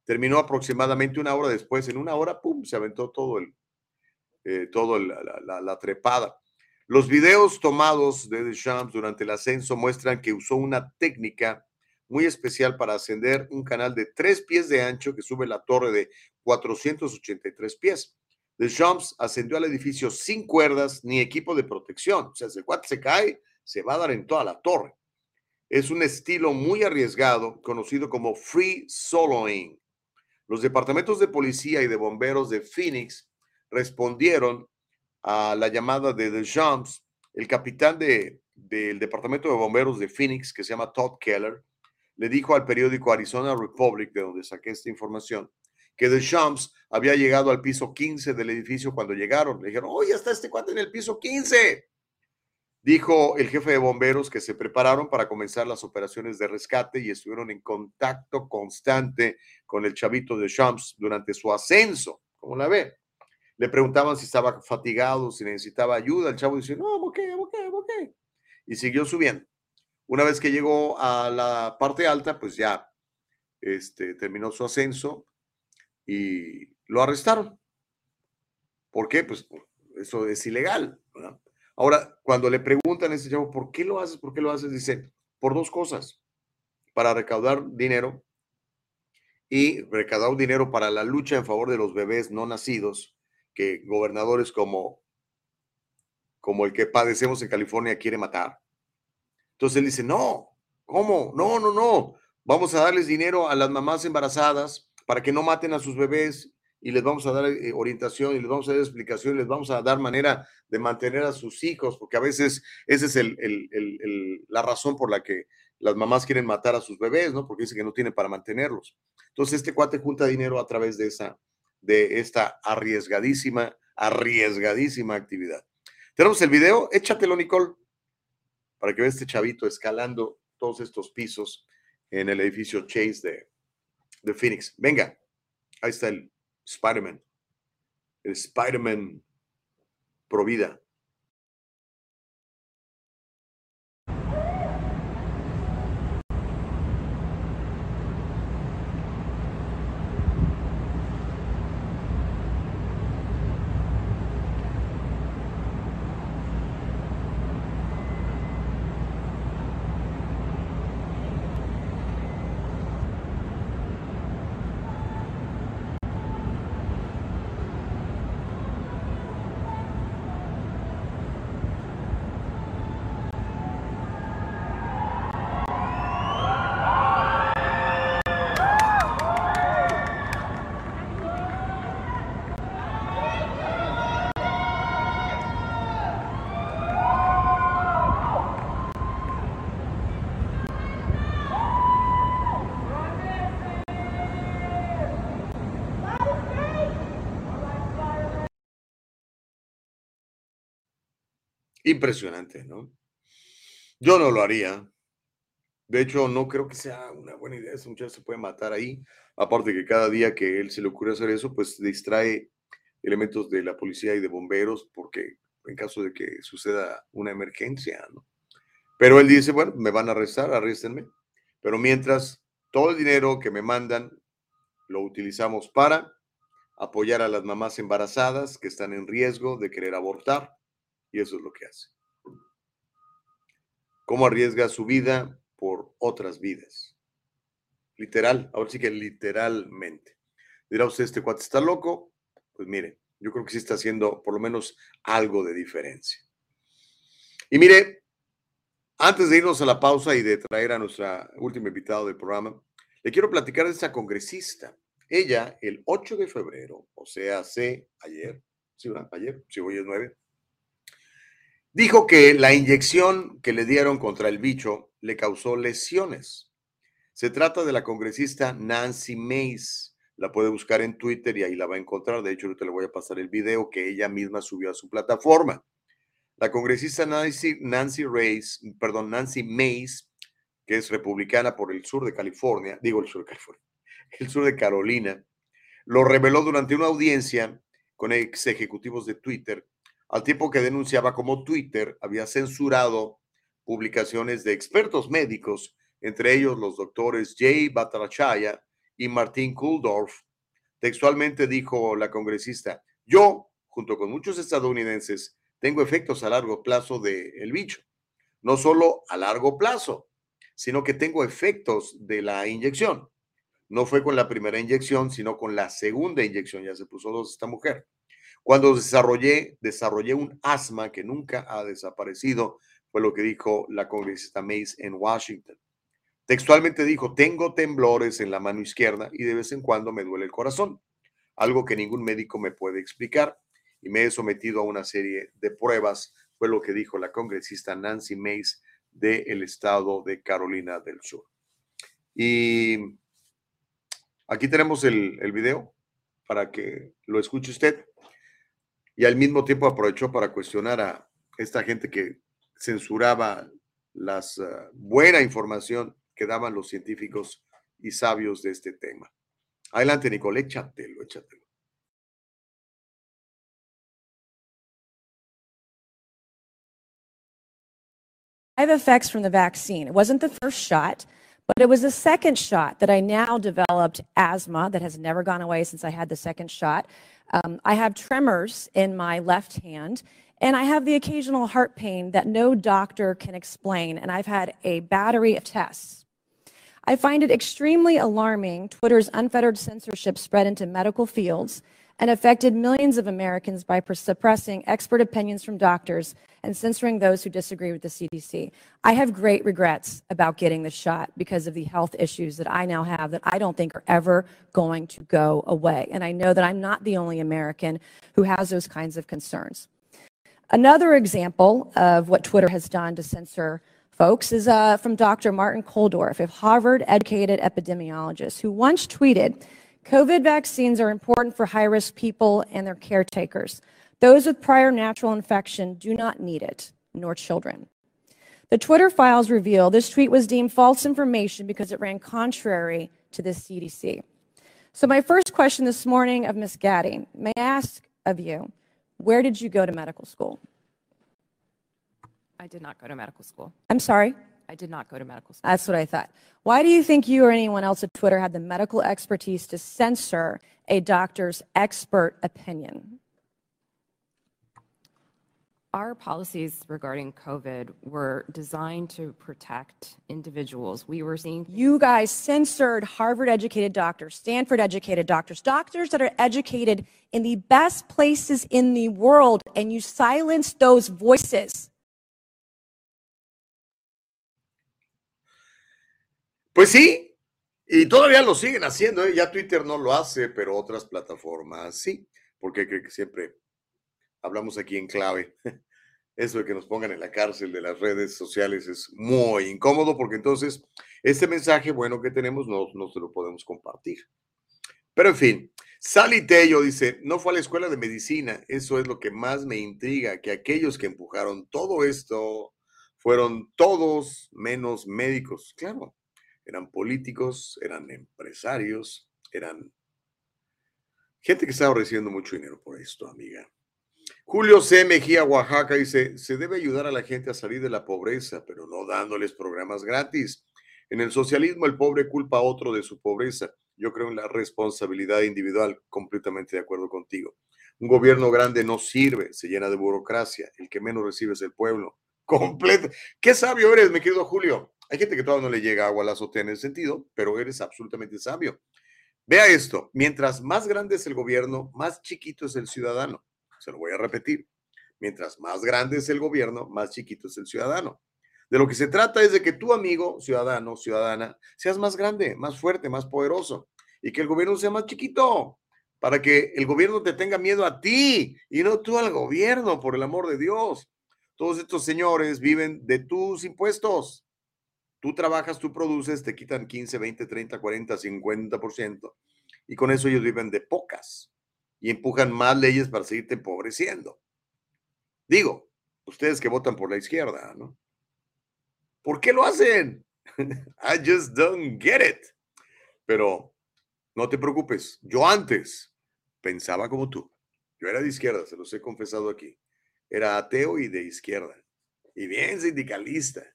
Terminó aproximadamente una hora después. En una hora, ¡pum!, se aventó todo el, eh, todo la, trepada. Los videos tomados de Deschamps durante el ascenso muestran que usó una técnica muy especial para ascender un canal de tres pies de ancho que sube la torre de 483 pies. Deschamps ascendió al edificio sin cuerdas ni equipo de protección. O sea, si el cuate se cae, se va a dar en toda la torre. Es un estilo muy arriesgado, conocido como free soloing. Los departamentos de policía y de bomberos de Phoenix respondieron a la llamada de The Jumps. El capitán de, del departamento de bomberos de Phoenix, que se llama Todd Keller, le dijo al periódico Arizona Republic, de donde saqué esta información, que The Jumps había llegado al piso 15 del edificio cuando llegaron. Le dijeron, oh, está este cuate en el piso 15. Dijo el jefe de bomberos que se prepararon para comenzar las operaciones de rescate y estuvieron en contacto constante con el chavito de Shams durante su ascenso. ¿Cómo la ve? Le preguntaban si estaba fatigado, si necesitaba ayuda. El chavo dice, no, ok, ok, ok. Y siguió subiendo. Una vez que llegó a la parte alta, pues ya este, terminó su ascenso y lo arrestaron. ¿Por qué? Pues eso es ilegal. ¿verdad? Ahora, cuando le preguntan a ese chavo, ¿por qué lo haces? ¿Por qué lo haces? Dice, por dos cosas. Para recaudar dinero y recaudar dinero para la lucha en favor de los bebés no nacidos, que gobernadores como, como el que padecemos en California quiere matar. Entonces él dice, no, ¿cómo? No, no, no. Vamos a darles dinero a las mamás embarazadas para que no maten a sus bebés y les vamos a dar eh, orientación y les vamos a dar explicación y les vamos a dar manera de mantener a sus hijos, porque a veces esa es el, la razón por la que las mamás quieren matar a sus bebés, ¿no? Porque dicen que no tienen para mantenerlos. Entonces este cuate junta dinero a través de esa, de esta arriesgadísima, arriesgadísima actividad. Tenemos el video, échatelo, Nicole, para que veas este chavito escalando todos estos pisos en el edificio Chase de, de Phoenix. Venga, ahí está el, Spider-Man. El Spider-Man Provida. Impresionante, ¿no? Yo no lo haría. De hecho, no creo que sea una buena idea. Ese muchacho se puede matar ahí. Aparte que cada día que él se le ocurre hacer eso, pues distrae elementos de la policía y de bomberos, porque en caso de que suceda una emergencia, ¿no? Pero él dice, bueno, me van a arrestar, arréstenme. Pero mientras, todo el dinero que me mandan lo utilizamos para apoyar a las mamás embarazadas que están en riesgo de querer abortar y eso es lo que hace. ¿Cómo arriesga su vida por otras vidas? Literal, ahora sí que literalmente. Dirá usted, este cuate está loco. Pues mire, yo creo que sí está haciendo por lo menos algo de diferencia. Y mire, antes de irnos a la pausa y de traer a nuestra última invitada del programa, le quiero platicar de esta congresista. Ella, el 8 de febrero, o sea, hace ayer, sí, ayer, si hoy es 9, Dijo que la inyección que le dieron contra el bicho le causó lesiones. Se trata de la congresista Nancy Mace. La puede buscar en Twitter y ahí la va a encontrar. De hecho, ahorita le voy a pasar el video que ella misma subió a su plataforma. La congresista Nancy, Nancy perdón, Nancy que es republicana por el sur de California, digo el sur de California, el sur de Carolina, lo reveló durante una audiencia con ex ejecutivos de Twitter, al tiempo que denunciaba cómo Twitter había censurado publicaciones de expertos médicos, entre ellos los doctores Jay Batrachaya y Martín Kuldorf. Textualmente dijo la congresista, yo, junto con muchos estadounidenses, tengo efectos a largo plazo del el bicho. No solo a largo plazo, sino que tengo efectos de la inyección. No fue con la primera inyección, sino con la segunda inyección. Ya se puso dos esta mujer. Cuando desarrollé, desarrollé un asma que nunca ha desaparecido, fue lo que dijo la congresista Mace en Washington. Textualmente dijo, tengo temblores en la mano izquierda y de vez en cuando me duele el corazón, algo que ningún médico me puede explicar y me he sometido a una serie de pruebas, fue lo que dijo la congresista Nancy Mace del estado de Carolina del Sur. Y aquí tenemos el, el video para que lo escuche usted y al mismo tiempo aprovechó para cuestionar a esta gente que censuraba la ah, buena información que daban los científicos y sabios de este tema. Adelante, Nicole, échatelo, échatelo. I have effects from the vaccine. It wasn't the first shot, but it was the second shot that I now developed asthma that has never gone away since I had the second shot. Um, I have tremors in my left hand, and I have the occasional heart pain that no doctor can explain. And I've had a battery of tests. I find it extremely alarming Twitter's unfettered censorship spread into medical fields and affected millions of Americans by suppressing expert opinions from doctors and censoring those who disagree with the CDC. I have great regrets about getting the shot because of the health issues that I now have that I don't think are ever going to go away. And I know that I'm not the only American who has those kinds of concerns. Another example of what Twitter has done to censor folks is uh, from Dr. Martin Koldorf, a Harvard educated epidemiologist, who once tweeted COVID vaccines are important for high risk people and their caretakers. Those with prior natural infection do not need it, nor children. The Twitter files reveal this tweet was deemed false information because it ran contrary to the CDC. So, my first question this morning of Ms. Gaddy, may I ask of you, where did you go to medical school? I did not go to medical school. I'm sorry? I did not go to medical school. That's what I thought. Why do you think you or anyone else at Twitter had the medical expertise to censor a doctor's expert opinion? Our policies regarding COVID were designed to protect individuals. We were seeing. You guys censored Harvard educated doctors, Stanford educated doctors, doctors that are educated in the best places in the world, and you silenced those voices. Pues sí, y todavía lo siguen haciendo, ¿eh? ya Twitter no lo hace, pero otras plataformas sí, porque creo que siempre hablamos aquí en clave. Eso de que nos pongan en la cárcel de las redes sociales es muy incómodo porque entonces este mensaje bueno que tenemos no, no se lo podemos compartir. Pero en fin, Sally Tello dice, no fue a la escuela de medicina, eso es lo que más me intriga, que aquellos que empujaron todo esto fueron todos menos médicos. Claro, eran políticos, eran empresarios, eran gente que estaba recibiendo mucho dinero por esto, amiga. Julio C. Mejía, Oaxaca, dice, se debe ayudar a la gente a salir de la pobreza, pero no dándoles programas gratis. En el socialismo el pobre culpa a otro de su pobreza. Yo creo en la responsabilidad individual, completamente de acuerdo contigo. Un gobierno grande no sirve, se llena de burocracia. El que menos recibe es el pueblo. Completo. Qué sabio eres, mi querido Julio. Hay gente que todavía no le llega agua a la azotea en ese sentido, pero eres absolutamente sabio. Vea esto, mientras más grande es el gobierno, más chiquito es el ciudadano. Se lo voy a repetir. Mientras más grande es el gobierno, más chiquito es el ciudadano. De lo que se trata es de que tu amigo, ciudadano, ciudadana, seas más grande, más fuerte, más poderoso y que el gobierno sea más chiquito para que el gobierno te tenga miedo a ti y no tú al gobierno, por el amor de Dios. Todos estos señores viven de tus impuestos Tú trabajas, tú produces, te quitan 15, 20, 30, 40, 50%. Y con eso ellos viven de pocas y empujan más leyes para seguirte empobreciendo. Digo, ustedes que votan por la izquierda, ¿no? ¿Por qué lo hacen? I just don't get it. Pero no te preocupes, yo antes pensaba como tú. Yo era de izquierda, se los he confesado aquí. Era ateo y de izquierda. Y bien sindicalista.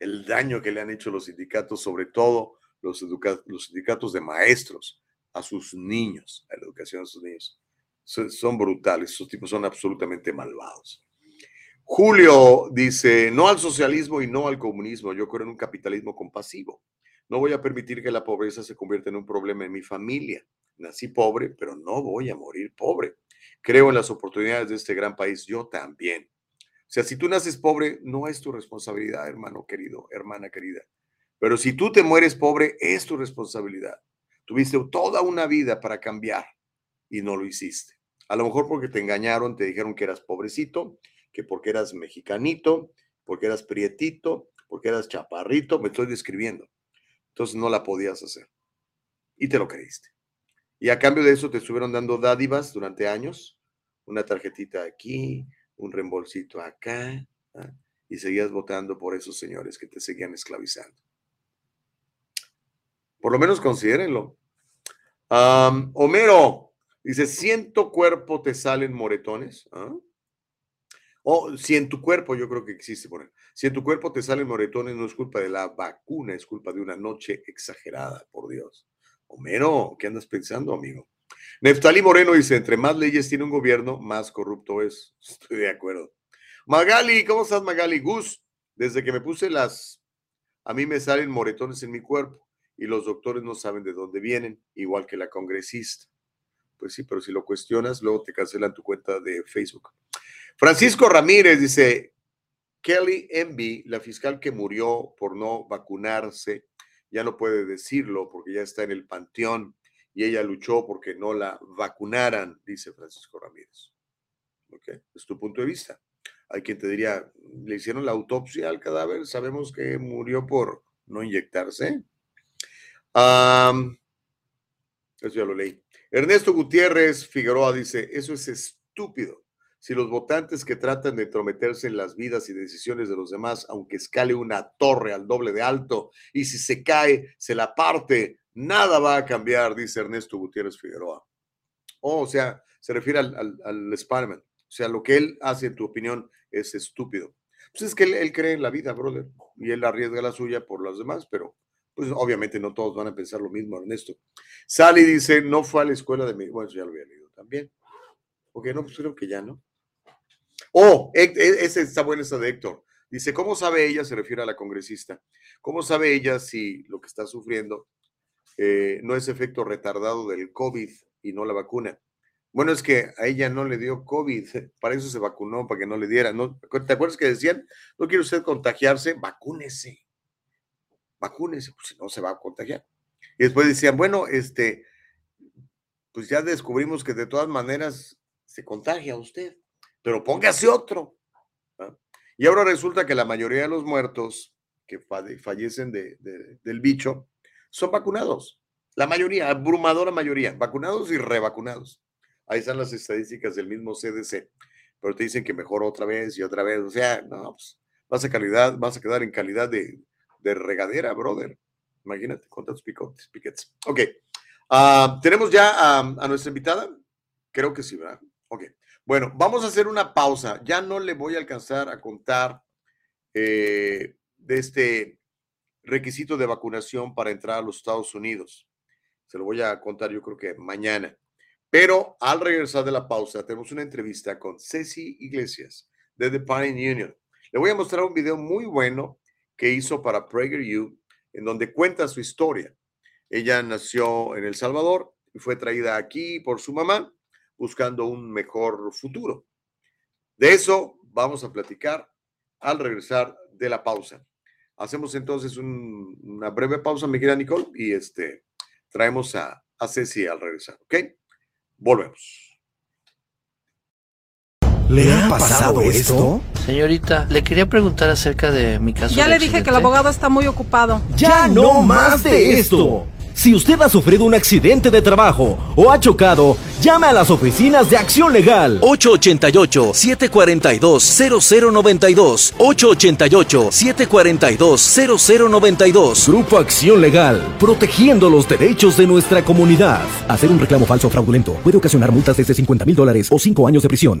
El daño que le han hecho los sindicatos, sobre todo los, los sindicatos de maestros, a sus niños, a la educación de sus niños. Son, son brutales, esos tipos son absolutamente malvados. Julio dice, no al socialismo y no al comunismo, yo creo en un capitalismo compasivo. No voy a permitir que la pobreza se convierta en un problema en mi familia. Nací pobre, pero no voy a morir pobre. Creo en las oportunidades de este gran país, yo también. O sea, si tú naces pobre, no es tu responsabilidad, hermano querido, hermana querida. Pero si tú te mueres pobre, es tu responsabilidad. Tuviste toda una vida para cambiar y no lo hiciste. A lo mejor porque te engañaron, te dijeron que eras pobrecito, que porque eras mexicanito, porque eras prietito, porque eras chaparrito, me estoy describiendo. Entonces no la podías hacer. Y te lo creíste. Y a cambio de eso te estuvieron dando dádivas durante años, una tarjetita aquí, un reembolsito acá, ¿ah? y seguías votando por esos señores que te seguían esclavizando. Por lo menos considérenlo. Homero dice: Si en tu cuerpo te salen moretones, ¿ah? o si en tu cuerpo, yo creo que existe por Si en tu cuerpo te salen moretones, no es culpa de la vacuna, es culpa de una noche exagerada, por Dios. Homero, ¿qué andas pensando, amigo? Neftali Moreno dice: Entre más leyes tiene un gobierno, más corrupto es. Estoy de acuerdo. Magali, ¿cómo estás, Magali? Gus, desde que me puse las. A mí me salen moretones en mi cuerpo y los doctores no saben de dónde vienen, igual que la congresista. Pues sí, pero si lo cuestionas, luego te cancelan tu cuenta de Facebook. Francisco Ramírez dice, Kelly Envy, la fiscal que murió por no vacunarse, ya no puede decirlo porque ya está en el panteón y ella luchó porque no la vacunaran, dice Francisco Ramírez. ¿Ok? Es tu punto de vista. Hay quien te diría, le hicieron la autopsia al cadáver, sabemos que murió por no inyectarse. eso ya lo leí. Ernesto Gutiérrez Figueroa dice, eso es estúpido. Si los votantes que tratan de entrometerse en las vidas y decisiones de los demás, aunque escale una torre al doble de alto, y si se cae, se la parte, nada va a cambiar, dice Ernesto Gutiérrez Figueroa. Oh, o sea, se refiere al, al, al Spider-Man. O sea, lo que él hace, en tu opinión, es estúpido. Pues es que él, él cree en la vida, brother, y él arriesga la suya por los demás, pero pues obviamente no todos van a pensar lo mismo, Ernesto. Sally dice, no fue a la escuela de mi... Bueno, ya lo había leído también. Ok, no, pues creo que ya, ¿no? Oh, e, e, esa está buena esa de Héctor. Dice, ¿cómo sabe ella? Se refiere a la congresista. ¿Cómo sabe ella si lo que está sufriendo eh, no es efecto retardado del COVID y no la vacuna? Bueno, es que a ella no le dio COVID, para eso se vacunó, para que no le diera. ¿no? ¿Te acuerdas que decían, no quiere usted contagiarse? Vacúnese vacúnese, pues si no se va a contagiar. Y después decían, bueno, este, pues ya descubrimos que de todas maneras se contagia usted, pero póngase otro. Y ahora resulta que la mayoría de los muertos que fallecen de, del bicho son vacunados. La mayoría, abrumadora mayoría, vacunados y revacunados. Ahí están las estadísticas del mismo CDC. Pero te dicen que mejor otra vez y otra vez. O sea, no, pues vas a, calidad, vas a quedar en calidad de, de regadera, brother. Imagínate cuántos picotes, piquetes. Ok. Ah, ¿Tenemos ya a, nuestra invitada? Creo que sí, ¿verdad? Ok. Bueno, vamos a hacer una pausa. Ya no le voy a alcanzar a contar eh, de este requisito de vacunación para entrar a los Estados Unidos. Se lo voy a contar yo creo que mañana. Pero al regresar de la pausa, tenemos una entrevista con Ceci Iglesias de The Pine Union. Le voy a mostrar un video muy bueno que hizo para PragerU, en donde cuenta su historia. Ella nació en El Salvador y fue traída aquí por su mamá buscando un mejor futuro. De eso vamos a platicar al regresar de la pausa. Hacemos entonces una breve pausa, mi querida Nicole, y este, traemos a, a Ceci al regresar, ¿ok? Volvemos. ¿Le ha pasado esto? Señorita, le quería preguntar acerca de mi caso. Ya de le dije que el abogado está muy ocupado. ¡Ya no más de esto! Si usted ha sufrido un accidente de trabajo o ha chocado, llame a las oficinas de Acción Legal. 888-742-0092. 888-742-0092. Grupo Acción Legal, protegiendo los derechos de nuestra comunidad. Hacer un reclamo falso o fraudulento puede ocasionar multas desde 50 mil dólares o 5 años de prisión.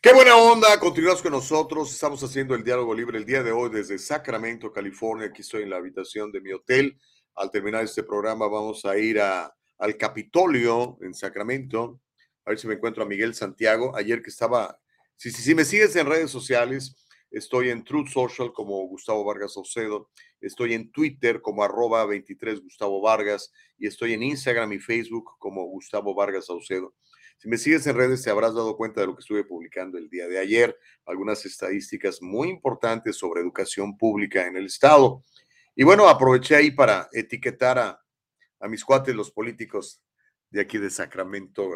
Qué buena onda, continuas con nosotros. Estamos haciendo el diálogo libre el día de hoy desde Sacramento, California. Aquí estoy en la habitación de mi hotel. Al terminar este programa vamos a ir al Capitolio en Sacramento. A ver si me encuentro a Miguel Santiago. Ayer que estaba, si, si, si me sigues en redes sociales, estoy en Truth Social como Gustavo Vargas Saucedo. Estoy en Twitter como arroba 23 Gustavo Vargas y estoy en Instagram y Facebook como Gustavo Vargas Saucedo. Si me sigues en redes, te habrás dado cuenta de lo que estuve publicando el día de ayer, algunas estadísticas muy importantes sobre educación pública en el Estado. Y bueno, aproveché ahí para etiquetar a, a mis cuates, los políticos de aquí de Sacramento.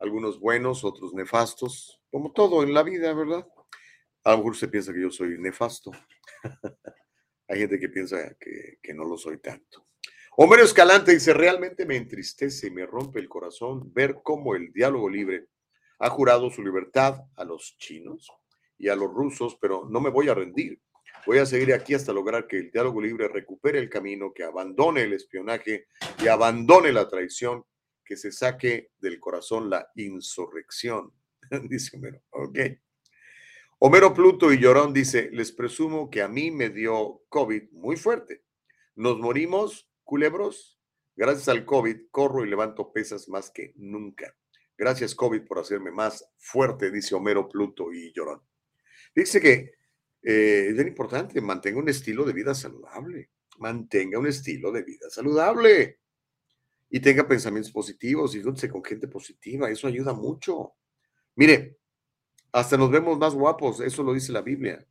Algunos buenos, otros nefastos, como todo en la vida, ¿verdad? A lo mejor usted piensa que yo soy nefasto. Hay gente que piensa que, que no lo soy tanto. Homero Escalante dice, realmente me entristece y me rompe el corazón ver cómo el diálogo libre ha jurado su libertad a los chinos y a los rusos, pero no me voy a rendir. Voy a seguir aquí hasta lograr que el diálogo libre recupere el camino, que abandone el espionaje y abandone la traición, que se saque del corazón la insurrección. dice Homero. Ok. Homero Pluto y Llorón dice, les presumo que a mí me dio COVID muy fuerte. Nos morimos, culebros. Gracias al COVID corro y levanto pesas más que nunca. Gracias COVID por hacerme más fuerte, dice Homero Pluto y Llorón. Dice que eh, es bien importante, mantenga un estilo de vida saludable. Mantenga un estilo de vida saludable. Y tenga pensamientos positivos y júntese con gente positiva. Eso ayuda mucho. Mire, hasta nos vemos más guapos, eso lo dice la Biblia.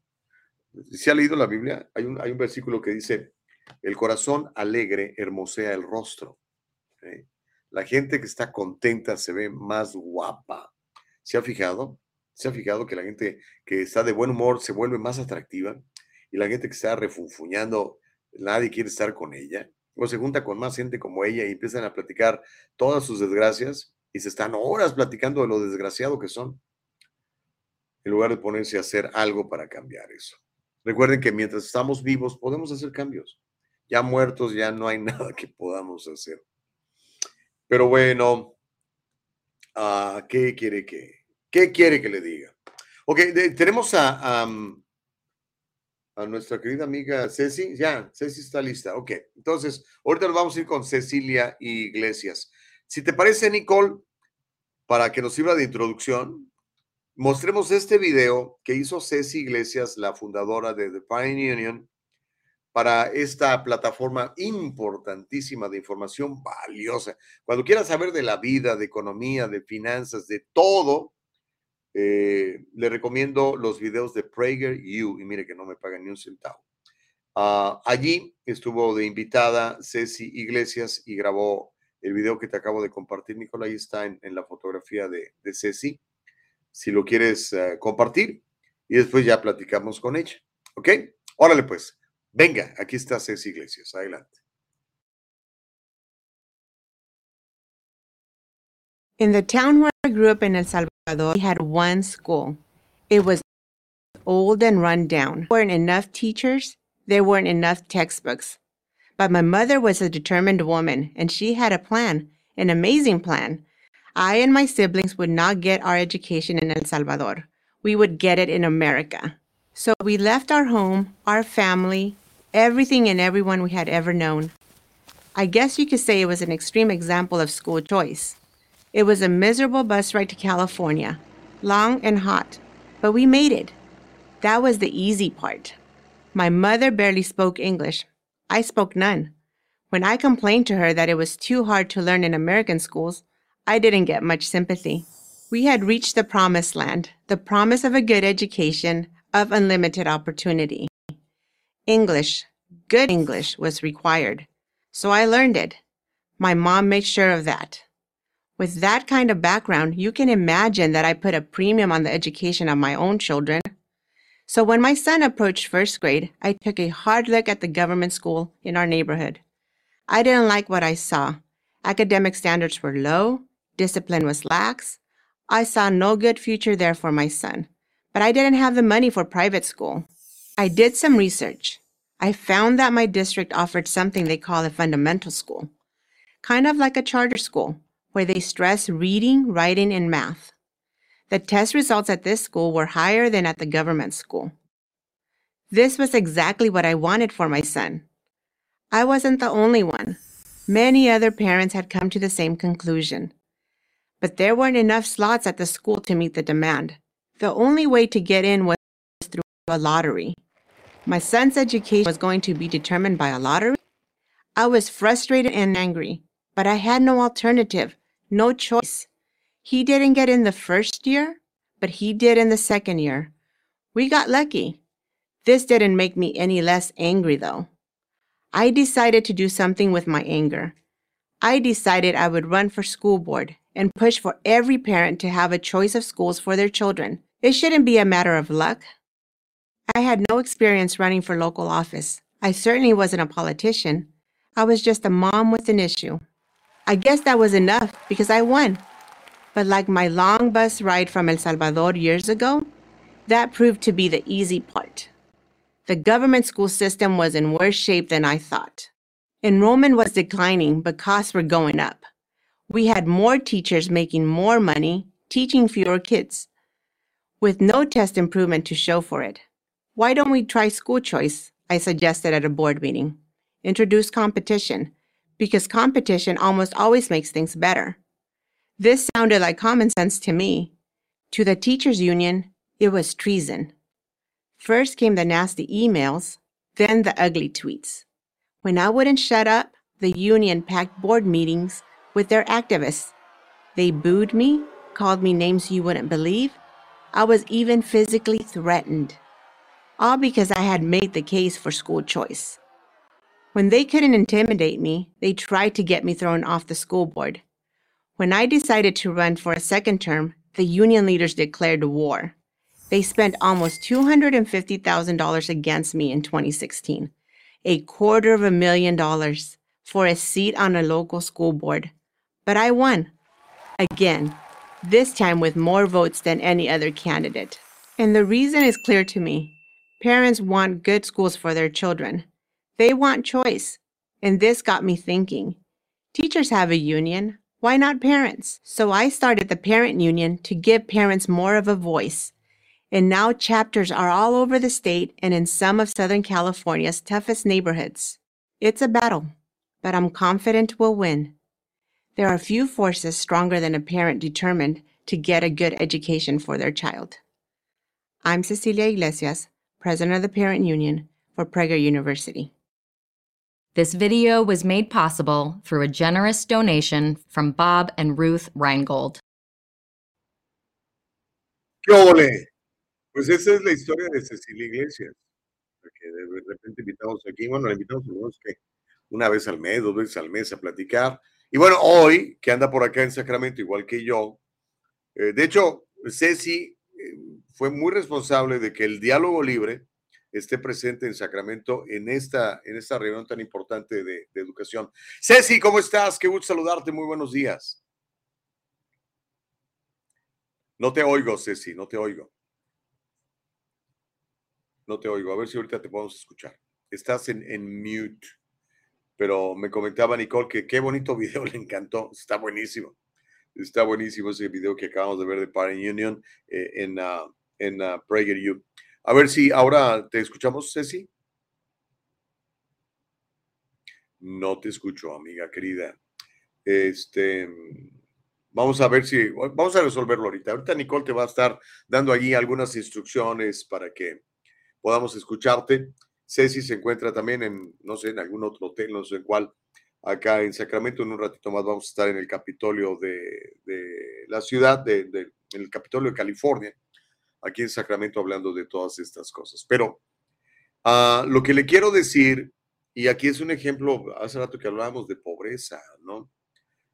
Si ha leído la Biblia, hay un, hay un versículo que dice, el corazón alegre hermosea el rostro. La gente que está contenta se ve más guapa. ¿Se ha fijado? ¿Se ha fijado que la gente que está de buen humor se vuelve más atractiva? Y la gente que está refunfuñando, nadie quiere estar con ella. O se junta con más gente como ella y empiezan a platicar todas sus desgracias y se están horas platicando de lo desgraciado que son en lugar de ponerse a hacer algo para cambiar eso. Recuerden que mientras estamos vivos podemos hacer cambios. Ya muertos ya no hay nada que podamos hacer. Pero bueno, ah, ¿qué quiere que, qué quiere que le diga? Ok, tenemos a, a, a nuestra querida amiga Ceci. Ya, Ceci está lista. Ok, entonces, ahorita nos vamos a ir con Cecilia Iglesias. Si te parece, Nicole, para que nos sirva de introducción, mostremos este video que hizo Ceci Iglesias, la fundadora de The Pine Union, para esta plataforma importantísima de información valiosa. Cuando quieras saber de la vida, de economía, de finanzas, de todo, eh, le recomiendo los videos de Prager You. Y mire que no me pagan ni un centavo. Ah, allí estuvo de invitada Ceci Iglesias y grabó el video que te acabo de compartir, Nicola. Ahí está en, la fotografía de, de Ceci si lo quieres eh, compartir y después ya platicamos con ella. ¿Ok? Órale pues, venga, aquí está Ceci Iglesias, adelante. In the town where I grew up in El Salvador, we had one school. It was old and run down. There weren't enough teachers, there weren't enough textbooks. But my mother was a determined woman, and she had a plan, an amazing plan. I and my siblings would not get our education in El Salvador. We would get it in America. So we left our home, our family, everything and everyone we had ever known. I guess you could say it was an extreme example of school choice. It was a miserable bus ride to California, long and hot, but we made it. That was the easy part. My mother barely spoke English. I spoke none. When I complained to her that it was too hard to learn in American schools, I didn't get much sympathy. We had reached the promised land, the promise of a good education, of unlimited opportunity. English, good English, was required. So I learned it. My mom made sure of that. With that kind of background, you can imagine that I put a premium on the education of my own children. So when my son approached first grade, I took a hard look at the government school in our neighborhood. I didn't like what I saw. Academic standards were low, discipline was lax. I saw no good future there for my son, but I didn't have the money for private school. I did some research. I found that my district offered something they call a fundamental school, kind of like a charter school, where they stress reading, writing, and math. The test results at this school were higher than at the government school. This was exactly what I wanted for my son. I wasn't the only one. Many other parents had come to the same conclusion. But there weren't enough slots at the school to meet the demand. The only way to get in was through a lottery. My son's education was going to be determined by a lottery? I was frustrated and angry, but I had no alternative, no choice. He didn't get in the first year, but he did in the second year. We got lucky. This didn't make me any less angry, though. I decided to do something with my anger. I decided I would run for school board and push for every parent to have a choice of schools for their children. It shouldn't be a matter of luck. I had no experience running for local office. I certainly wasn't a politician. I was just a mom with an issue. I guess that was enough because I won. But like my long bus ride from El Salvador years ago, that proved to be the easy part. The government school system was in worse shape than I thought. Enrollment was declining, but costs were going up. We had more teachers making more money, teaching fewer kids, with no test improvement to show for it. Why don't we try school choice? I suggested at a board meeting. Introduce competition, because competition almost always makes things better. This sounded like common sense to me. To the teachers' union, it was treason. First came the nasty emails, then the ugly tweets. When I wouldn't shut up, the union packed board meetings with their activists. They booed me, called me names you wouldn't believe. I was even physically threatened. All because I had made the case for school choice. When they couldn't intimidate me, they tried to get me thrown off the school board. When I decided to run for a second term, the union leaders declared war. They spent almost $250,000 against me in 2016, a quarter of a million dollars for a seat on a local school board. But I won. Again, this time with more votes than any other candidate. And the reason is clear to me. Parents want good schools for their children. They want choice. And this got me thinking teachers have a union. Why not parents? So I started the parent union to give parents more of a voice. And now chapters are all over the state and in some of Southern California's toughest neighborhoods. It's a battle, but I'm confident we'll win. There are few forces stronger than a parent determined to get a good education for their child. I'm Cecilia Iglesias, President of the Parent Union for Prager University. This video was made possible through a generous donation from Bob and Ruth Reingold. ¿Qué ole? Pues esa es la historia de Cecilia Iglesias, que de repente invitamos aquí, bueno, la invitamos que una vez al mes, dos veces al mes a platicar. Y bueno, hoy, que anda por acá en Sacramento, igual que yo, eh, de hecho, Ceci eh, fue muy responsable de que el diálogo libre esté presente en Sacramento en esta, en esta reunión tan importante de, educación. Ceci, ¿cómo estás? Qué gusto saludarte, muy buenos días. No te oigo, Ceci, no te oigo. No te oigo. A ver si ahorita te podemos escuchar. Estás en, en mute. Pero me comentaba Nicole que qué bonito video le encantó. Está buenísimo. Está buenísimo ese video que acabamos de ver de Parent Union eh, en, uh, en uh, PragerU. A ver si ahora te escuchamos, Ceci. No te escucho, amiga querida. Este, vamos a ver si, vamos a resolverlo ahorita. Ahorita Nicole te va a estar dando allí algunas instrucciones para que podamos escucharte. Ceci se encuentra también en, no sé, en algún otro hotel, no sé en cuál, acá en Sacramento. En un ratito más vamos a estar en el Capitolio de, la ciudad, de, en el Capitolio de California, aquí en Sacramento, hablando de todas estas cosas. Pero uh, lo que le quiero decir, y aquí es un ejemplo, hace rato que hablábamos de pobreza, ¿no?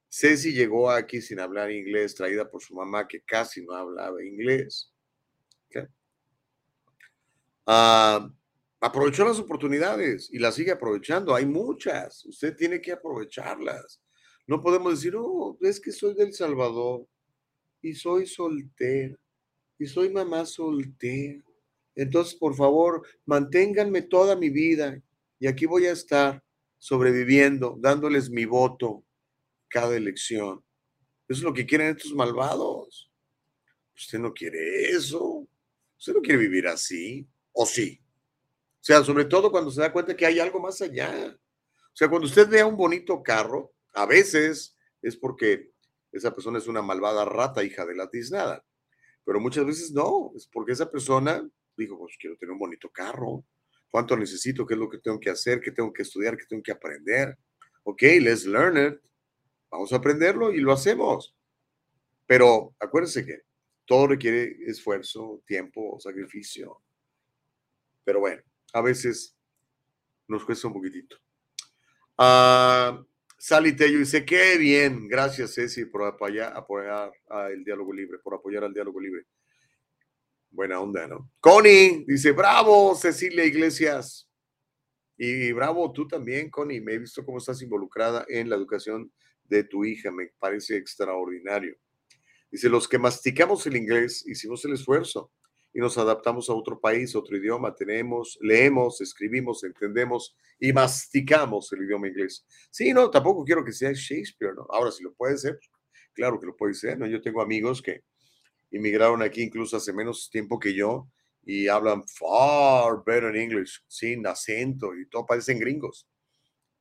Ceci llegó aquí sin hablar inglés, traída por su mamá que casi no hablaba inglés. Uh, aprovechó las oportunidades y las sigue aprovechando. Hay muchas. Usted tiene que aprovecharlas. No podemos decir, oh, es que soy del Salvador y soy soltera y soy mamá soltera. Entonces, por favor, manténganme toda mi vida y aquí voy a estar sobreviviendo, dándoles mi voto cada elección. Eso es lo que quieren estos malvados. Usted no quiere eso. Usted no quiere vivir así. ¿O sí? O sea, sobre todo cuando se da cuenta que hay algo más allá. O sea, cuando usted vea un bonito carro, a veces es porque esa persona es una malvada rata, hija de la tiznada. Pero muchas veces no, es porque esa persona dijo, pues quiero tener un bonito carro. ¿Cuánto necesito? ¿Qué es lo que tengo que hacer? ¿Qué tengo que estudiar? ¿Qué tengo que aprender? Ok, let's learn it. Vamos a aprenderlo y lo hacemos. Pero acuérdense que todo requiere esfuerzo, tiempo, sacrificio. Pero bueno, a veces nos cuesta un poquitito. Uh, Sally Tello dice, qué bien, gracias Ceci por apoyar, apoyar el diálogo libre, por apoyar al diálogo libre. Buena onda, ¿no? Connie dice, bravo Cecilia Iglesias. Y bravo tú también, Connie. Me he visto cómo estás involucrada en la educación de tu hija. Me parece extraordinario. Dice, los que masticamos el inglés hicimos el esfuerzo y nos adaptamos a otro país, otro idioma, tenemos, leemos, escribimos, entendemos y masticamos el idioma inglés. Sí, no, tampoco quiero que sea Shakespeare, ¿no? Ahora, si lo puede ser, claro que lo puede ser, ¿no? Yo tengo amigos que inmigraron aquí incluso hace menos tiempo que yo y hablan far better English, sin acento y todo, parecen gringos.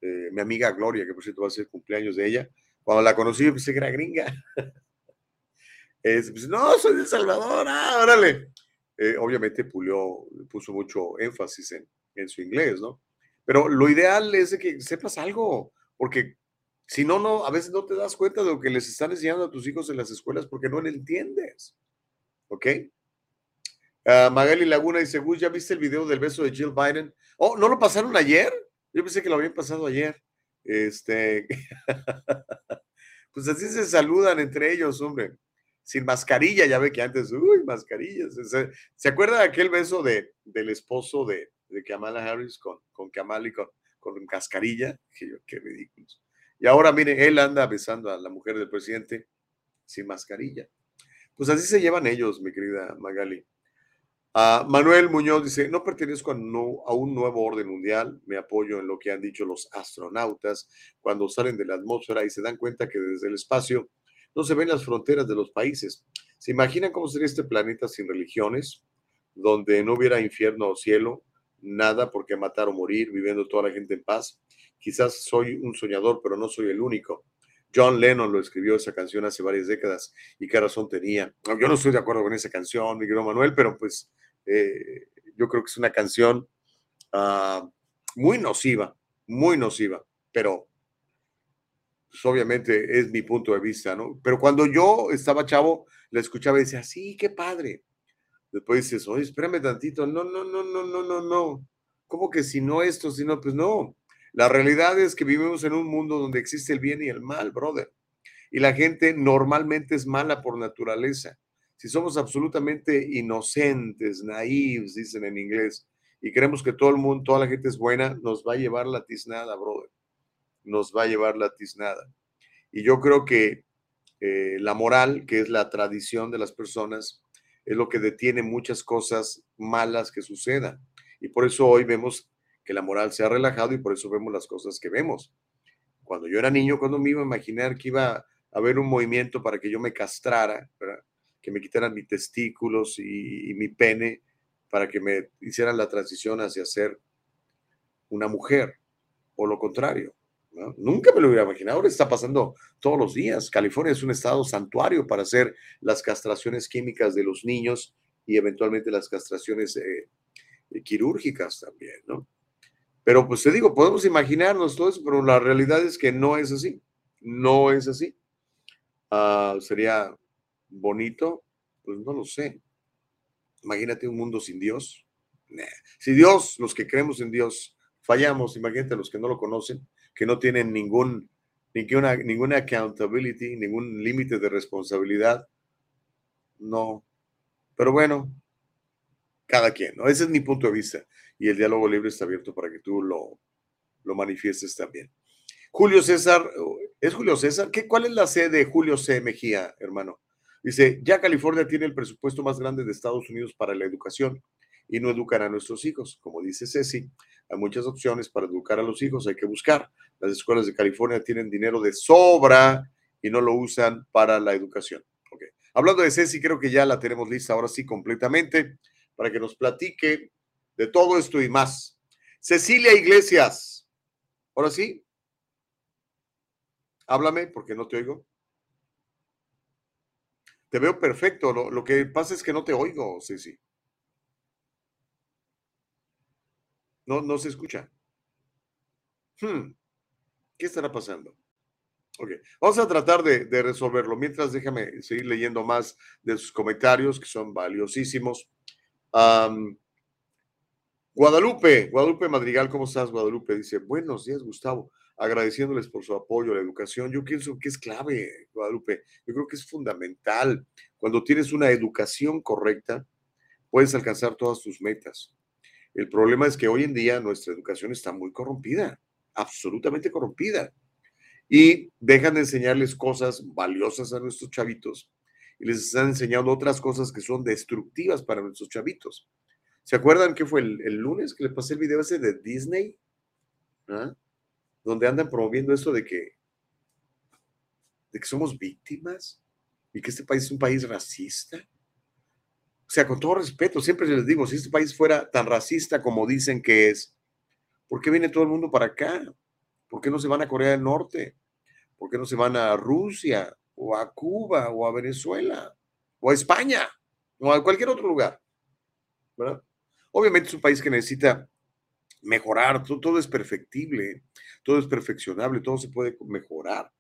Eh, mi amiga Gloria, que por cierto va a ser cumpleaños de ella, cuando la conocí pensé que era gringa. Es, pues, no, soy de Salvador, ah, órale eh, obviamente pulió, puso mucho énfasis en, en, su inglés, ¿no? Pero lo ideal es que sepas algo, porque si no, no, a veces no te das cuenta de lo que les están enseñando a tus hijos en las escuelas porque no lo entiendes, ¿ok? Uh, Magali Laguna dice, Gus, ¿ya viste el video del beso de Jill Biden? Oh, ¿no lo pasaron ayer? Yo pensé que lo habían pasado ayer. Este, pues así se saludan entre ellos, hombre sin mascarilla, ya ve que antes, uy, mascarillas. ¿Se, ¿se acuerda de aquel beso de, del esposo de, de Kamala Harris con, con Kamala y con, con cascarilla? Qué, qué ridículos. Y ahora, mire, él anda besando a la mujer del presidente sin mascarilla. Pues así se llevan ellos, mi querida Magali. Uh, Manuel Muñoz dice, no pertenezco a, no, a, un nuevo orden mundial, me apoyo en lo que han dicho los astronautas cuando salen de la atmósfera y se dan cuenta que desde el espacio no se ven las fronteras de los países. ¿Se imaginan cómo sería este planeta sin religiones, donde no hubiera infierno o cielo, nada por qué matar o morir, viviendo toda la gente en paz? Quizás soy un soñador, pero no soy el único. John Lennon lo escribió esa canción hace varias décadas y qué razón tenía. Yo no estoy de acuerdo con esa canción, Miguel Manuel, pero pues eh, yo creo que es una canción uh, muy nociva, muy nociva, pero pues obviamente es mi punto de vista, ¿no? Pero cuando yo estaba chavo, la escuchaba y decía, sí, qué padre. Después dices, oye, espérame tantito, no, no, no, no, no, no, no. ¿Cómo que si no esto, si no? Pues no. La realidad es que vivimos en un mundo donde existe el bien y el mal, brother. Y la gente normalmente es mala por naturaleza. Si somos absolutamente inocentes, naives, dicen en inglés, y creemos que todo el mundo, toda la gente es buena, nos va a llevar la tiznada, brother nos va a llevar la tiznada. Y yo creo que eh, la moral, que es la tradición de las personas, es lo que detiene muchas cosas malas que sucedan. Y por eso hoy vemos que la moral se ha relajado y por eso vemos las cosas que vemos. Cuando yo era niño, cuando me iba a imaginar que iba a haber un movimiento para que yo me castrara, que me quitaran mis testículos y, mi pene para que me hicieran la transición hacia ser una mujer o lo contrario. Nunca me lo hubiera imaginado. Ahora está pasando todos los días. California es un estado santuario para hacer las castraciones químicas de los niños y eventualmente las castraciones eh, eh, quirúrgicas también, ¿no? Pero pues te digo, podemos imaginarnos todo eso, pero la realidad es que no es así. No es así. Ah, sería bonito, pues no lo sé. Imagínate un mundo sin Dios. Si Dios, los que creemos en Dios, fallamos, imagínate los que no lo conocen, que no tienen ningún, ninguna, ninguna accountability, ningún límite de responsabilidad. No. Pero bueno, cada quien, ¿no? Ese es mi punto de vista. Y el diálogo libre está abierto para que tú lo, lo manifiestes también. Julio César, ¿es Julio César? ¿Qué, ¿Cuál es la sede de Julio C. Mejía, hermano? Dice, ya California tiene el presupuesto más grande de Estados Unidos para la educación y no educan a nuestros hijos. Como dice Ceci, hay muchas opciones para educar a los hijos, hay que buscar. Las escuelas de California tienen dinero de sobra y no lo usan para la educación. Hablando de Ceci, creo que ya la tenemos lista ahora sí completamente para que nos platique de todo esto y más. Cecilia Iglesias, ahora sí, háblame porque no te oigo. Te veo perfecto. Lo, que pasa es que no te oigo, sí, sí. No, no se escucha. Hmm. ¿Qué estará pasando? Ok, vamos a tratar de, resolverlo. Mientras, déjame seguir leyendo más de sus comentarios, que son valiosísimos. Guadalupe, Guadalupe Madrigal, ¿cómo estás, Guadalupe? Dice, buenos días, Gustavo agradeciéndoles por su apoyo a la educación. Yo pienso que es clave, Guadalupe. Yo creo que es fundamental. Cuando tienes una educación correcta, puedes alcanzar todas tus metas. El problema es que hoy en día nuestra educación está muy corrompida, absolutamente corrompida. Y dejan de enseñarles cosas valiosas a nuestros chavitos y les están enseñando otras cosas que son destructivas para nuestros chavitos. ¿Se acuerdan que fue el, lunes que les pasé el video ese de Disney? ¿Ah? donde andan promoviendo esto de que, de que somos víctimas y que este país es un país racista. Sea, con todo respeto, siempre les digo, si este país fuera tan racista como dicen que es, ¿por qué viene todo el mundo para acá? ¿Por qué no se van a Corea del Norte? ¿Por qué no se van a Rusia o a Cuba o a Venezuela o a España o a cualquier otro lugar? Obviamente es un país que necesita mejorar, todo, es perfectible, todo es perfeccionable, todo se puede mejorar,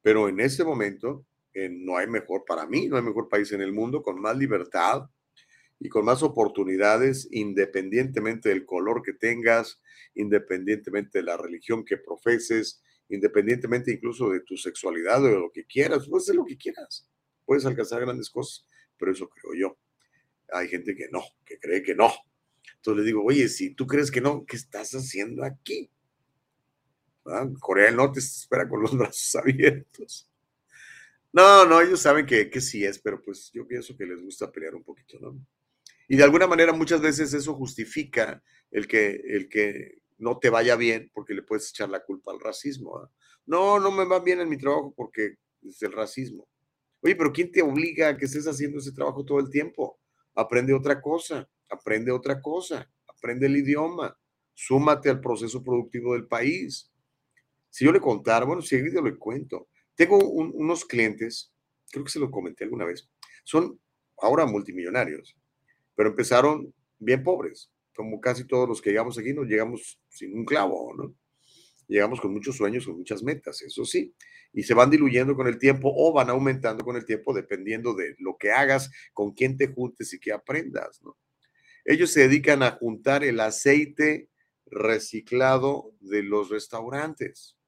pero en este momento eh, no hay mejor para mí, no hay mejor país en el mundo con más libertad y con más oportunidades, independientemente del color que tengas, independientemente de la religión que profeses, independientemente incluso de tu sexualidad o de lo que quieras, puedes hacer lo que quieras, puedes alcanzar grandes cosas, pero eso creo yo. Hay gente que no, que cree que no, entonces le digo, oye, si tú crees que no, ¿qué estás haciendo aquí? ¿Ah? Corea del Norte se espera con los brazos abiertos. No, no, ellos saben que, que sí es, pero pues yo pienso que les gusta pelear un poquito, ¿no? Y de alguna manera muchas veces eso justifica el que, el que no te vaya bien porque le puedes echar la culpa al racismo. ¿ah? No, no me va bien en mi trabajo porque es el racismo. Oye, pero ¿quién te obliga a que estés haciendo ese trabajo todo el tiempo? Aprende otra cosa aprende otra cosa, aprende el idioma, súmate al proceso productivo del país. Si yo le contara, bueno, si yo le cuento. Tengo unos clientes, creo que se lo comenté alguna vez, son ahora multimillonarios, pero empezaron bien pobres, como casi todos los que llegamos aquí, nos llegamos sin un clavo, ¿no? Llegamos con muchos sueños, con muchas metas, eso sí, y se van diluyendo con el tiempo o van aumentando con el tiempo dependiendo de lo que hagas, con quién te juntes y qué aprendas, ¿no? Ellos se dedican a juntar el aceite reciclado de los restaurantes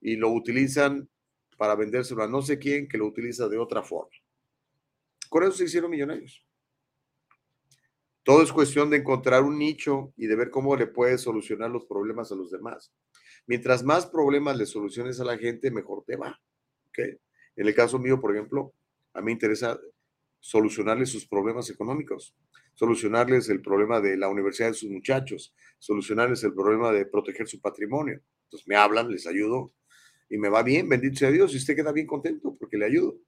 y lo utilizan para vendérselo a no sé quién que lo utiliza de otra forma. Con eso se hicieron millonarios. Todo es cuestión de encontrar un nicho y de ver cómo le puedes solucionar los problemas a los demás. Mientras más problemas le soluciones a la gente, mejor te va. En el caso mío, por ejemplo, a mí me interesa solucionarles sus problemas económicos, solucionarles el problema de la universidad de sus muchachos, solucionarles el problema de proteger su patrimonio. Entonces me hablan, les ayudo y me va bien, bendito sea Dios, y usted queda bien contento porque le ayudo.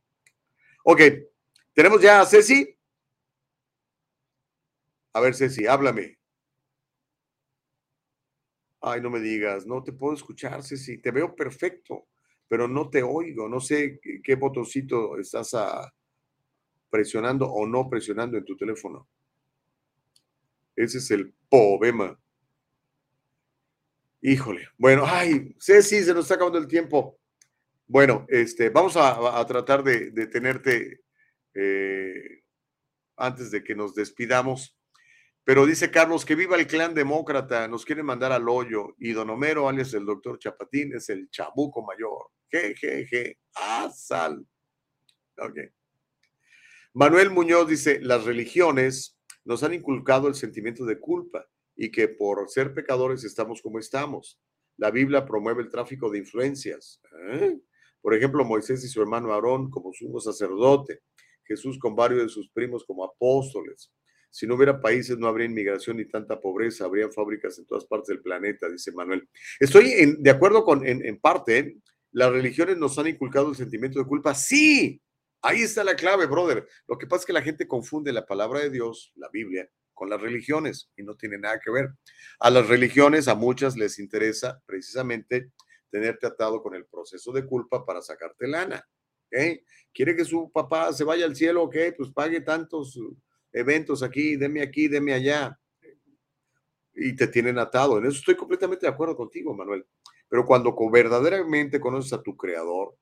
Ok, tenemos ya a Ceci. A ver, Ceci, háblame. Ay, no me digas, no te puedo escuchar, Ceci, te veo perfecto, pero no te oigo, no sé qué, botoncito estás a, presionando o no presionando en tu teléfono. Ese es el problema. Híjole. Bueno, ay, Ceci, se nos está acabando el tiempo. Bueno, este, vamos a, a tratar de, de tenerte eh, antes de que nos despidamos. Pero dice Carlos que viva el clan demócrata, nos quiere mandar al hoyo. Y don Homero, alias el doctor Chapatín, es el chabuco mayor. Je, je, je. Ah, sal. Manuel Muñoz dice, las religiones nos han inculcado el sentimiento de culpa y que por ser pecadores estamos como estamos. La Biblia promueve el tráfico de influencias. ¿eh? Por ejemplo, Moisés y su hermano Aarón como sumo sacerdote, Jesús con varios de sus primos como apóstoles. Si no hubiera países, no habría inmigración ni tanta pobreza, habría fábricas en todas partes del planeta, dice Manuel. Estoy de acuerdo con, en, en parte, ¿eh? las religiones nos han inculcado el sentimiento de culpa. Sí, Ahí está la clave, brother. Lo que pasa es que la gente confunde la palabra de Dios, la Biblia, con las religiones y no tiene nada que ver. A las religiones, a muchas les interesa precisamente tenerte atado con el proceso de culpa para sacarte lana. ¿okay? ¿Quiere que su papá se vaya al cielo? Ok, pues pague tantos eventos aquí, deme aquí, deme allá. Y te tienen atado. En eso estoy completamente de acuerdo contigo, Manuel. Pero cuando verdaderamente conoces a tu creador,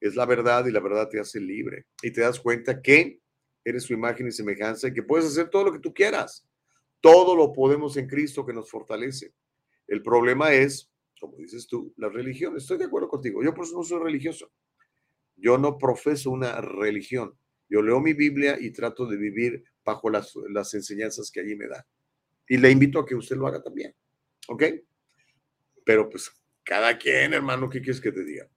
es la verdad y la verdad te hace libre. Y te das cuenta que eres su imagen y semejanza y que puedes hacer todo lo que tú quieras. Todo lo podemos en Cristo que nos fortalece. El problema es, como dices tú, la religión. Estoy de acuerdo contigo. Yo por eso no soy religioso. Yo no profeso una religión. Yo leo mi Biblia y trato de vivir bajo las, enseñanzas que allí me da. Y le invito a que usted lo haga también. ¿Ok? Pero pues cada quien, hermano, ¿qué quieres que te diga?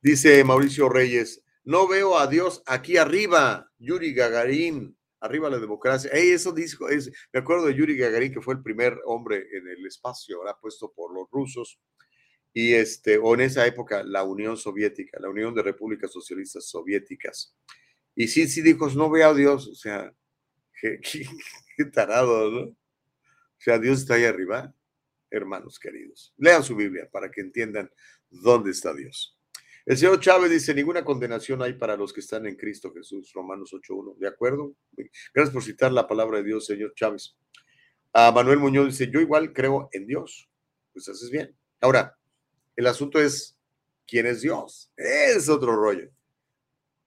Dice Mauricio Reyes, no veo a Dios aquí arriba, Yuri Gagarin, arriba la democracia. Hey, eso dijo, es, me acuerdo de Yuri Gagarin, que fue el primer hombre en el espacio, ahora puesto por los rusos, y este, o en esa época la Unión Soviética, la Unión de Repúblicas Socialistas Soviéticas. Y sí, sí dijo, no veo a Dios, o sea, qué, qué, tarado, ¿no? O sea, Dios está ahí arriba, hermanos queridos. Lean su Biblia para que entiendan dónde está Dios. El señor Chávez dice, ninguna condenación hay para los que están en Cristo Jesús, Romanos 8.1. ¿De acuerdo? Gracias por citar la palabra de Dios, señor Chávez. A Manuel Muñoz dice, yo igual creo en Dios. Pues haces bien. Ahora, el asunto es, ¿quién es Dios? Es otro rollo.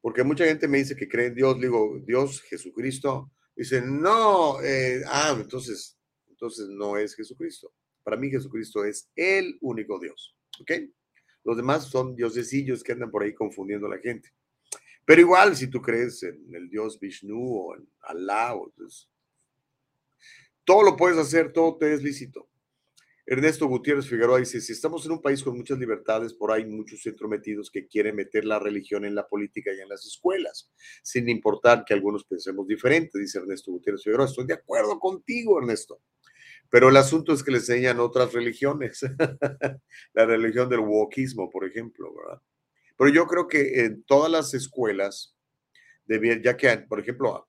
Porque mucha gente me dice que cree en Dios, digo, Dios, Jesucristo. Dice, no, eh, ah, entonces, entonces no es Jesucristo. Para mí Jesucristo es el único Dios. ¿Ok? Los demás son diosesillos que andan por ahí confundiendo a la gente. Pero igual, si tú crees en el dios Vishnu o en Alá, pues, todo lo puedes hacer, todo te es lícito. Ernesto Gutiérrez Figueroa dice, si estamos en un país con muchas libertades, por ahí muchos entrometidos que quieren meter la religión en la política y en las escuelas, sin importar que algunos pensemos diferente, dice Ernesto Gutiérrez Figueroa. Estoy de acuerdo contigo, Ernesto. Pero el asunto es que le enseñan otras religiones, la religión del wokismo, por ejemplo, ¿verdad? Pero yo creo que en todas las escuelas, ya que, por ejemplo,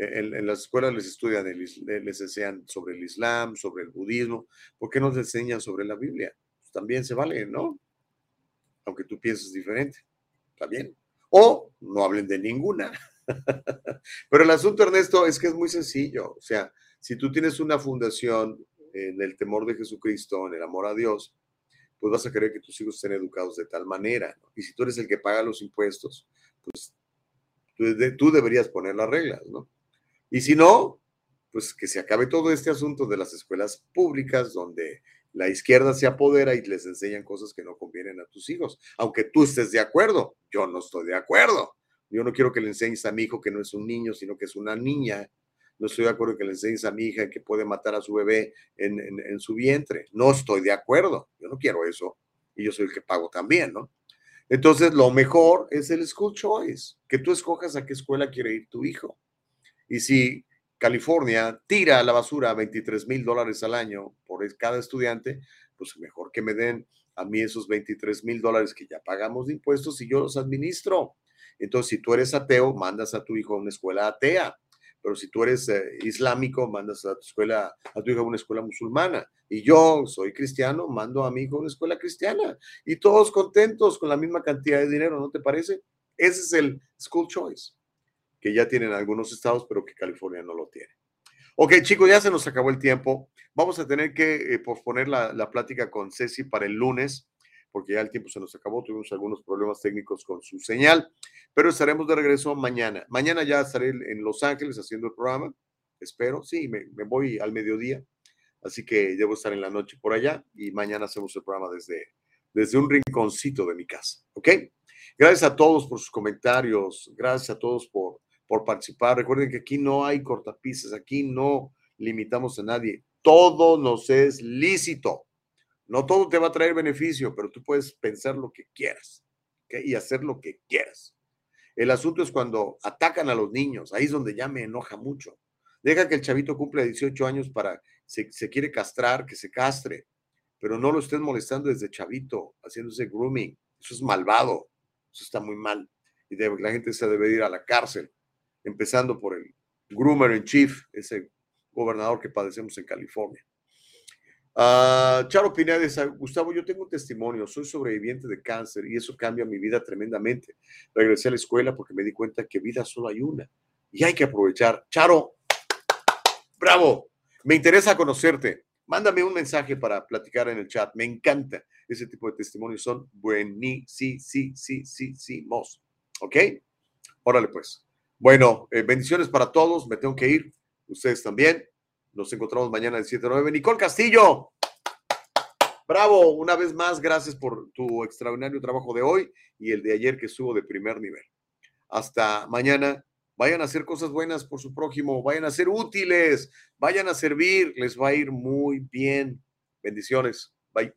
en, en, las escuelas les estudian, el, les enseñan sobre el Islam, sobre el budismo, ¿por qué no les enseñan sobre la Biblia? Pues también se vale, ¿no? Aunque tú pienses diferente, está bien. O no hablen de ninguna. Pero el asunto, Ernesto, es que es muy sencillo. O sea, si tú tienes una fundación en el temor de Jesucristo, en el amor a Dios, pues vas a querer que tus hijos estén educados de tal manera. ¿no? Y si tú eres el que paga los impuestos, pues tú, deberías poner las reglas, ¿no? Y si no, pues que se acabe todo este asunto de las escuelas públicas donde la izquierda se apodera y les enseñan cosas que no convienen a tus hijos. Aunque tú estés de acuerdo, yo no estoy de acuerdo. Yo no quiero que le enseñes a mi hijo que no es un niño, sino que es una niña no estoy de acuerdo que le enseñes a mi hija que puede matar a su bebé en, en, en, su vientre. No estoy de acuerdo. Yo no quiero eso. Y yo soy el que pago también, ¿no? Entonces, lo mejor es el school choice, que tú escojas a qué escuela quiere ir tu hijo. Y si California tira a la basura 23 mil dólares al año por cada estudiante, pues mejor que me den a mí esos 23 mil dólares que ya pagamos de impuestos y yo los administro. Entonces, si tú eres ateo, mandas a tu hijo a una escuela atea. Pero si tú eres eh, islámico, mandas a tu escuela, a tu hijo a una escuela musulmana. Y yo soy cristiano, mando a mi hijo a una escuela cristiana. Y todos contentos con la misma cantidad de dinero, ¿no te parece? Ese es el school choice, que ya tienen algunos estados, pero que California no lo tiene. Ok, chicos, ya se nos acabó el tiempo. Vamos a tener que eh, posponer la, la plática con Ceci para el lunes porque ya el tiempo se nos acabó, tuvimos algunos problemas técnicos con su señal, pero estaremos de regreso mañana. Mañana ya estaré en Los Ángeles haciendo el programa, espero, sí, me, voy al mediodía, así que debo estar en la noche por allá y mañana hacemos el programa desde, desde un rinconcito de mi casa, ¿ok? Gracias a todos por sus comentarios, gracias a todos por, por participar. Recuerden que aquí no hay cortapisas, aquí no limitamos a nadie, todo nos es lícito. No todo te va a traer beneficio, pero tú puedes pensar lo que quieras y hacer lo que quieras. El asunto es cuando atacan a los niños, ahí es donde ya me enoja mucho. Deja que el chavito cumpla 18 años para, se, se quiere castrar, que se castre, pero no lo estés molestando desde chavito, haciéndose grooming. Eso es malvado, eso está muy mal. Y la gente se debe ir a la cárcel, empezando por el groomer en chief, ese gobernador que padecemos en California. Uh, Charo Pinedes, Gustavo, yo tengo un testimonio, soy sobreviviente de cáncer y eso cambia mi vida tremendamente. Regresé a la escuela porque me di cuenta que vida solo hay una y hay que aprovechar. Charo, bravo, me interesa conocerte. Mándame un mensaje para platicar en el chat. Me encanta ese tipo de testimonios, son buenísimos. ¿Ok? Órale pues. Bueno, eh, bendiciones para todos, me tengo que ir, ustedes también. Nos encontramos mañana de 7 a 9. Nicole Castillo. Bravo, una vez más, gracias por tu extraordinario trabajo de hoy y el de ayer que estuvo de primer nivel. Hasta mañana. Vayan a hacer cosas buenas por su prójimo, vayan a ser útiles, vayan a servir, les va a ir muy bien. Bendiciones. Bye.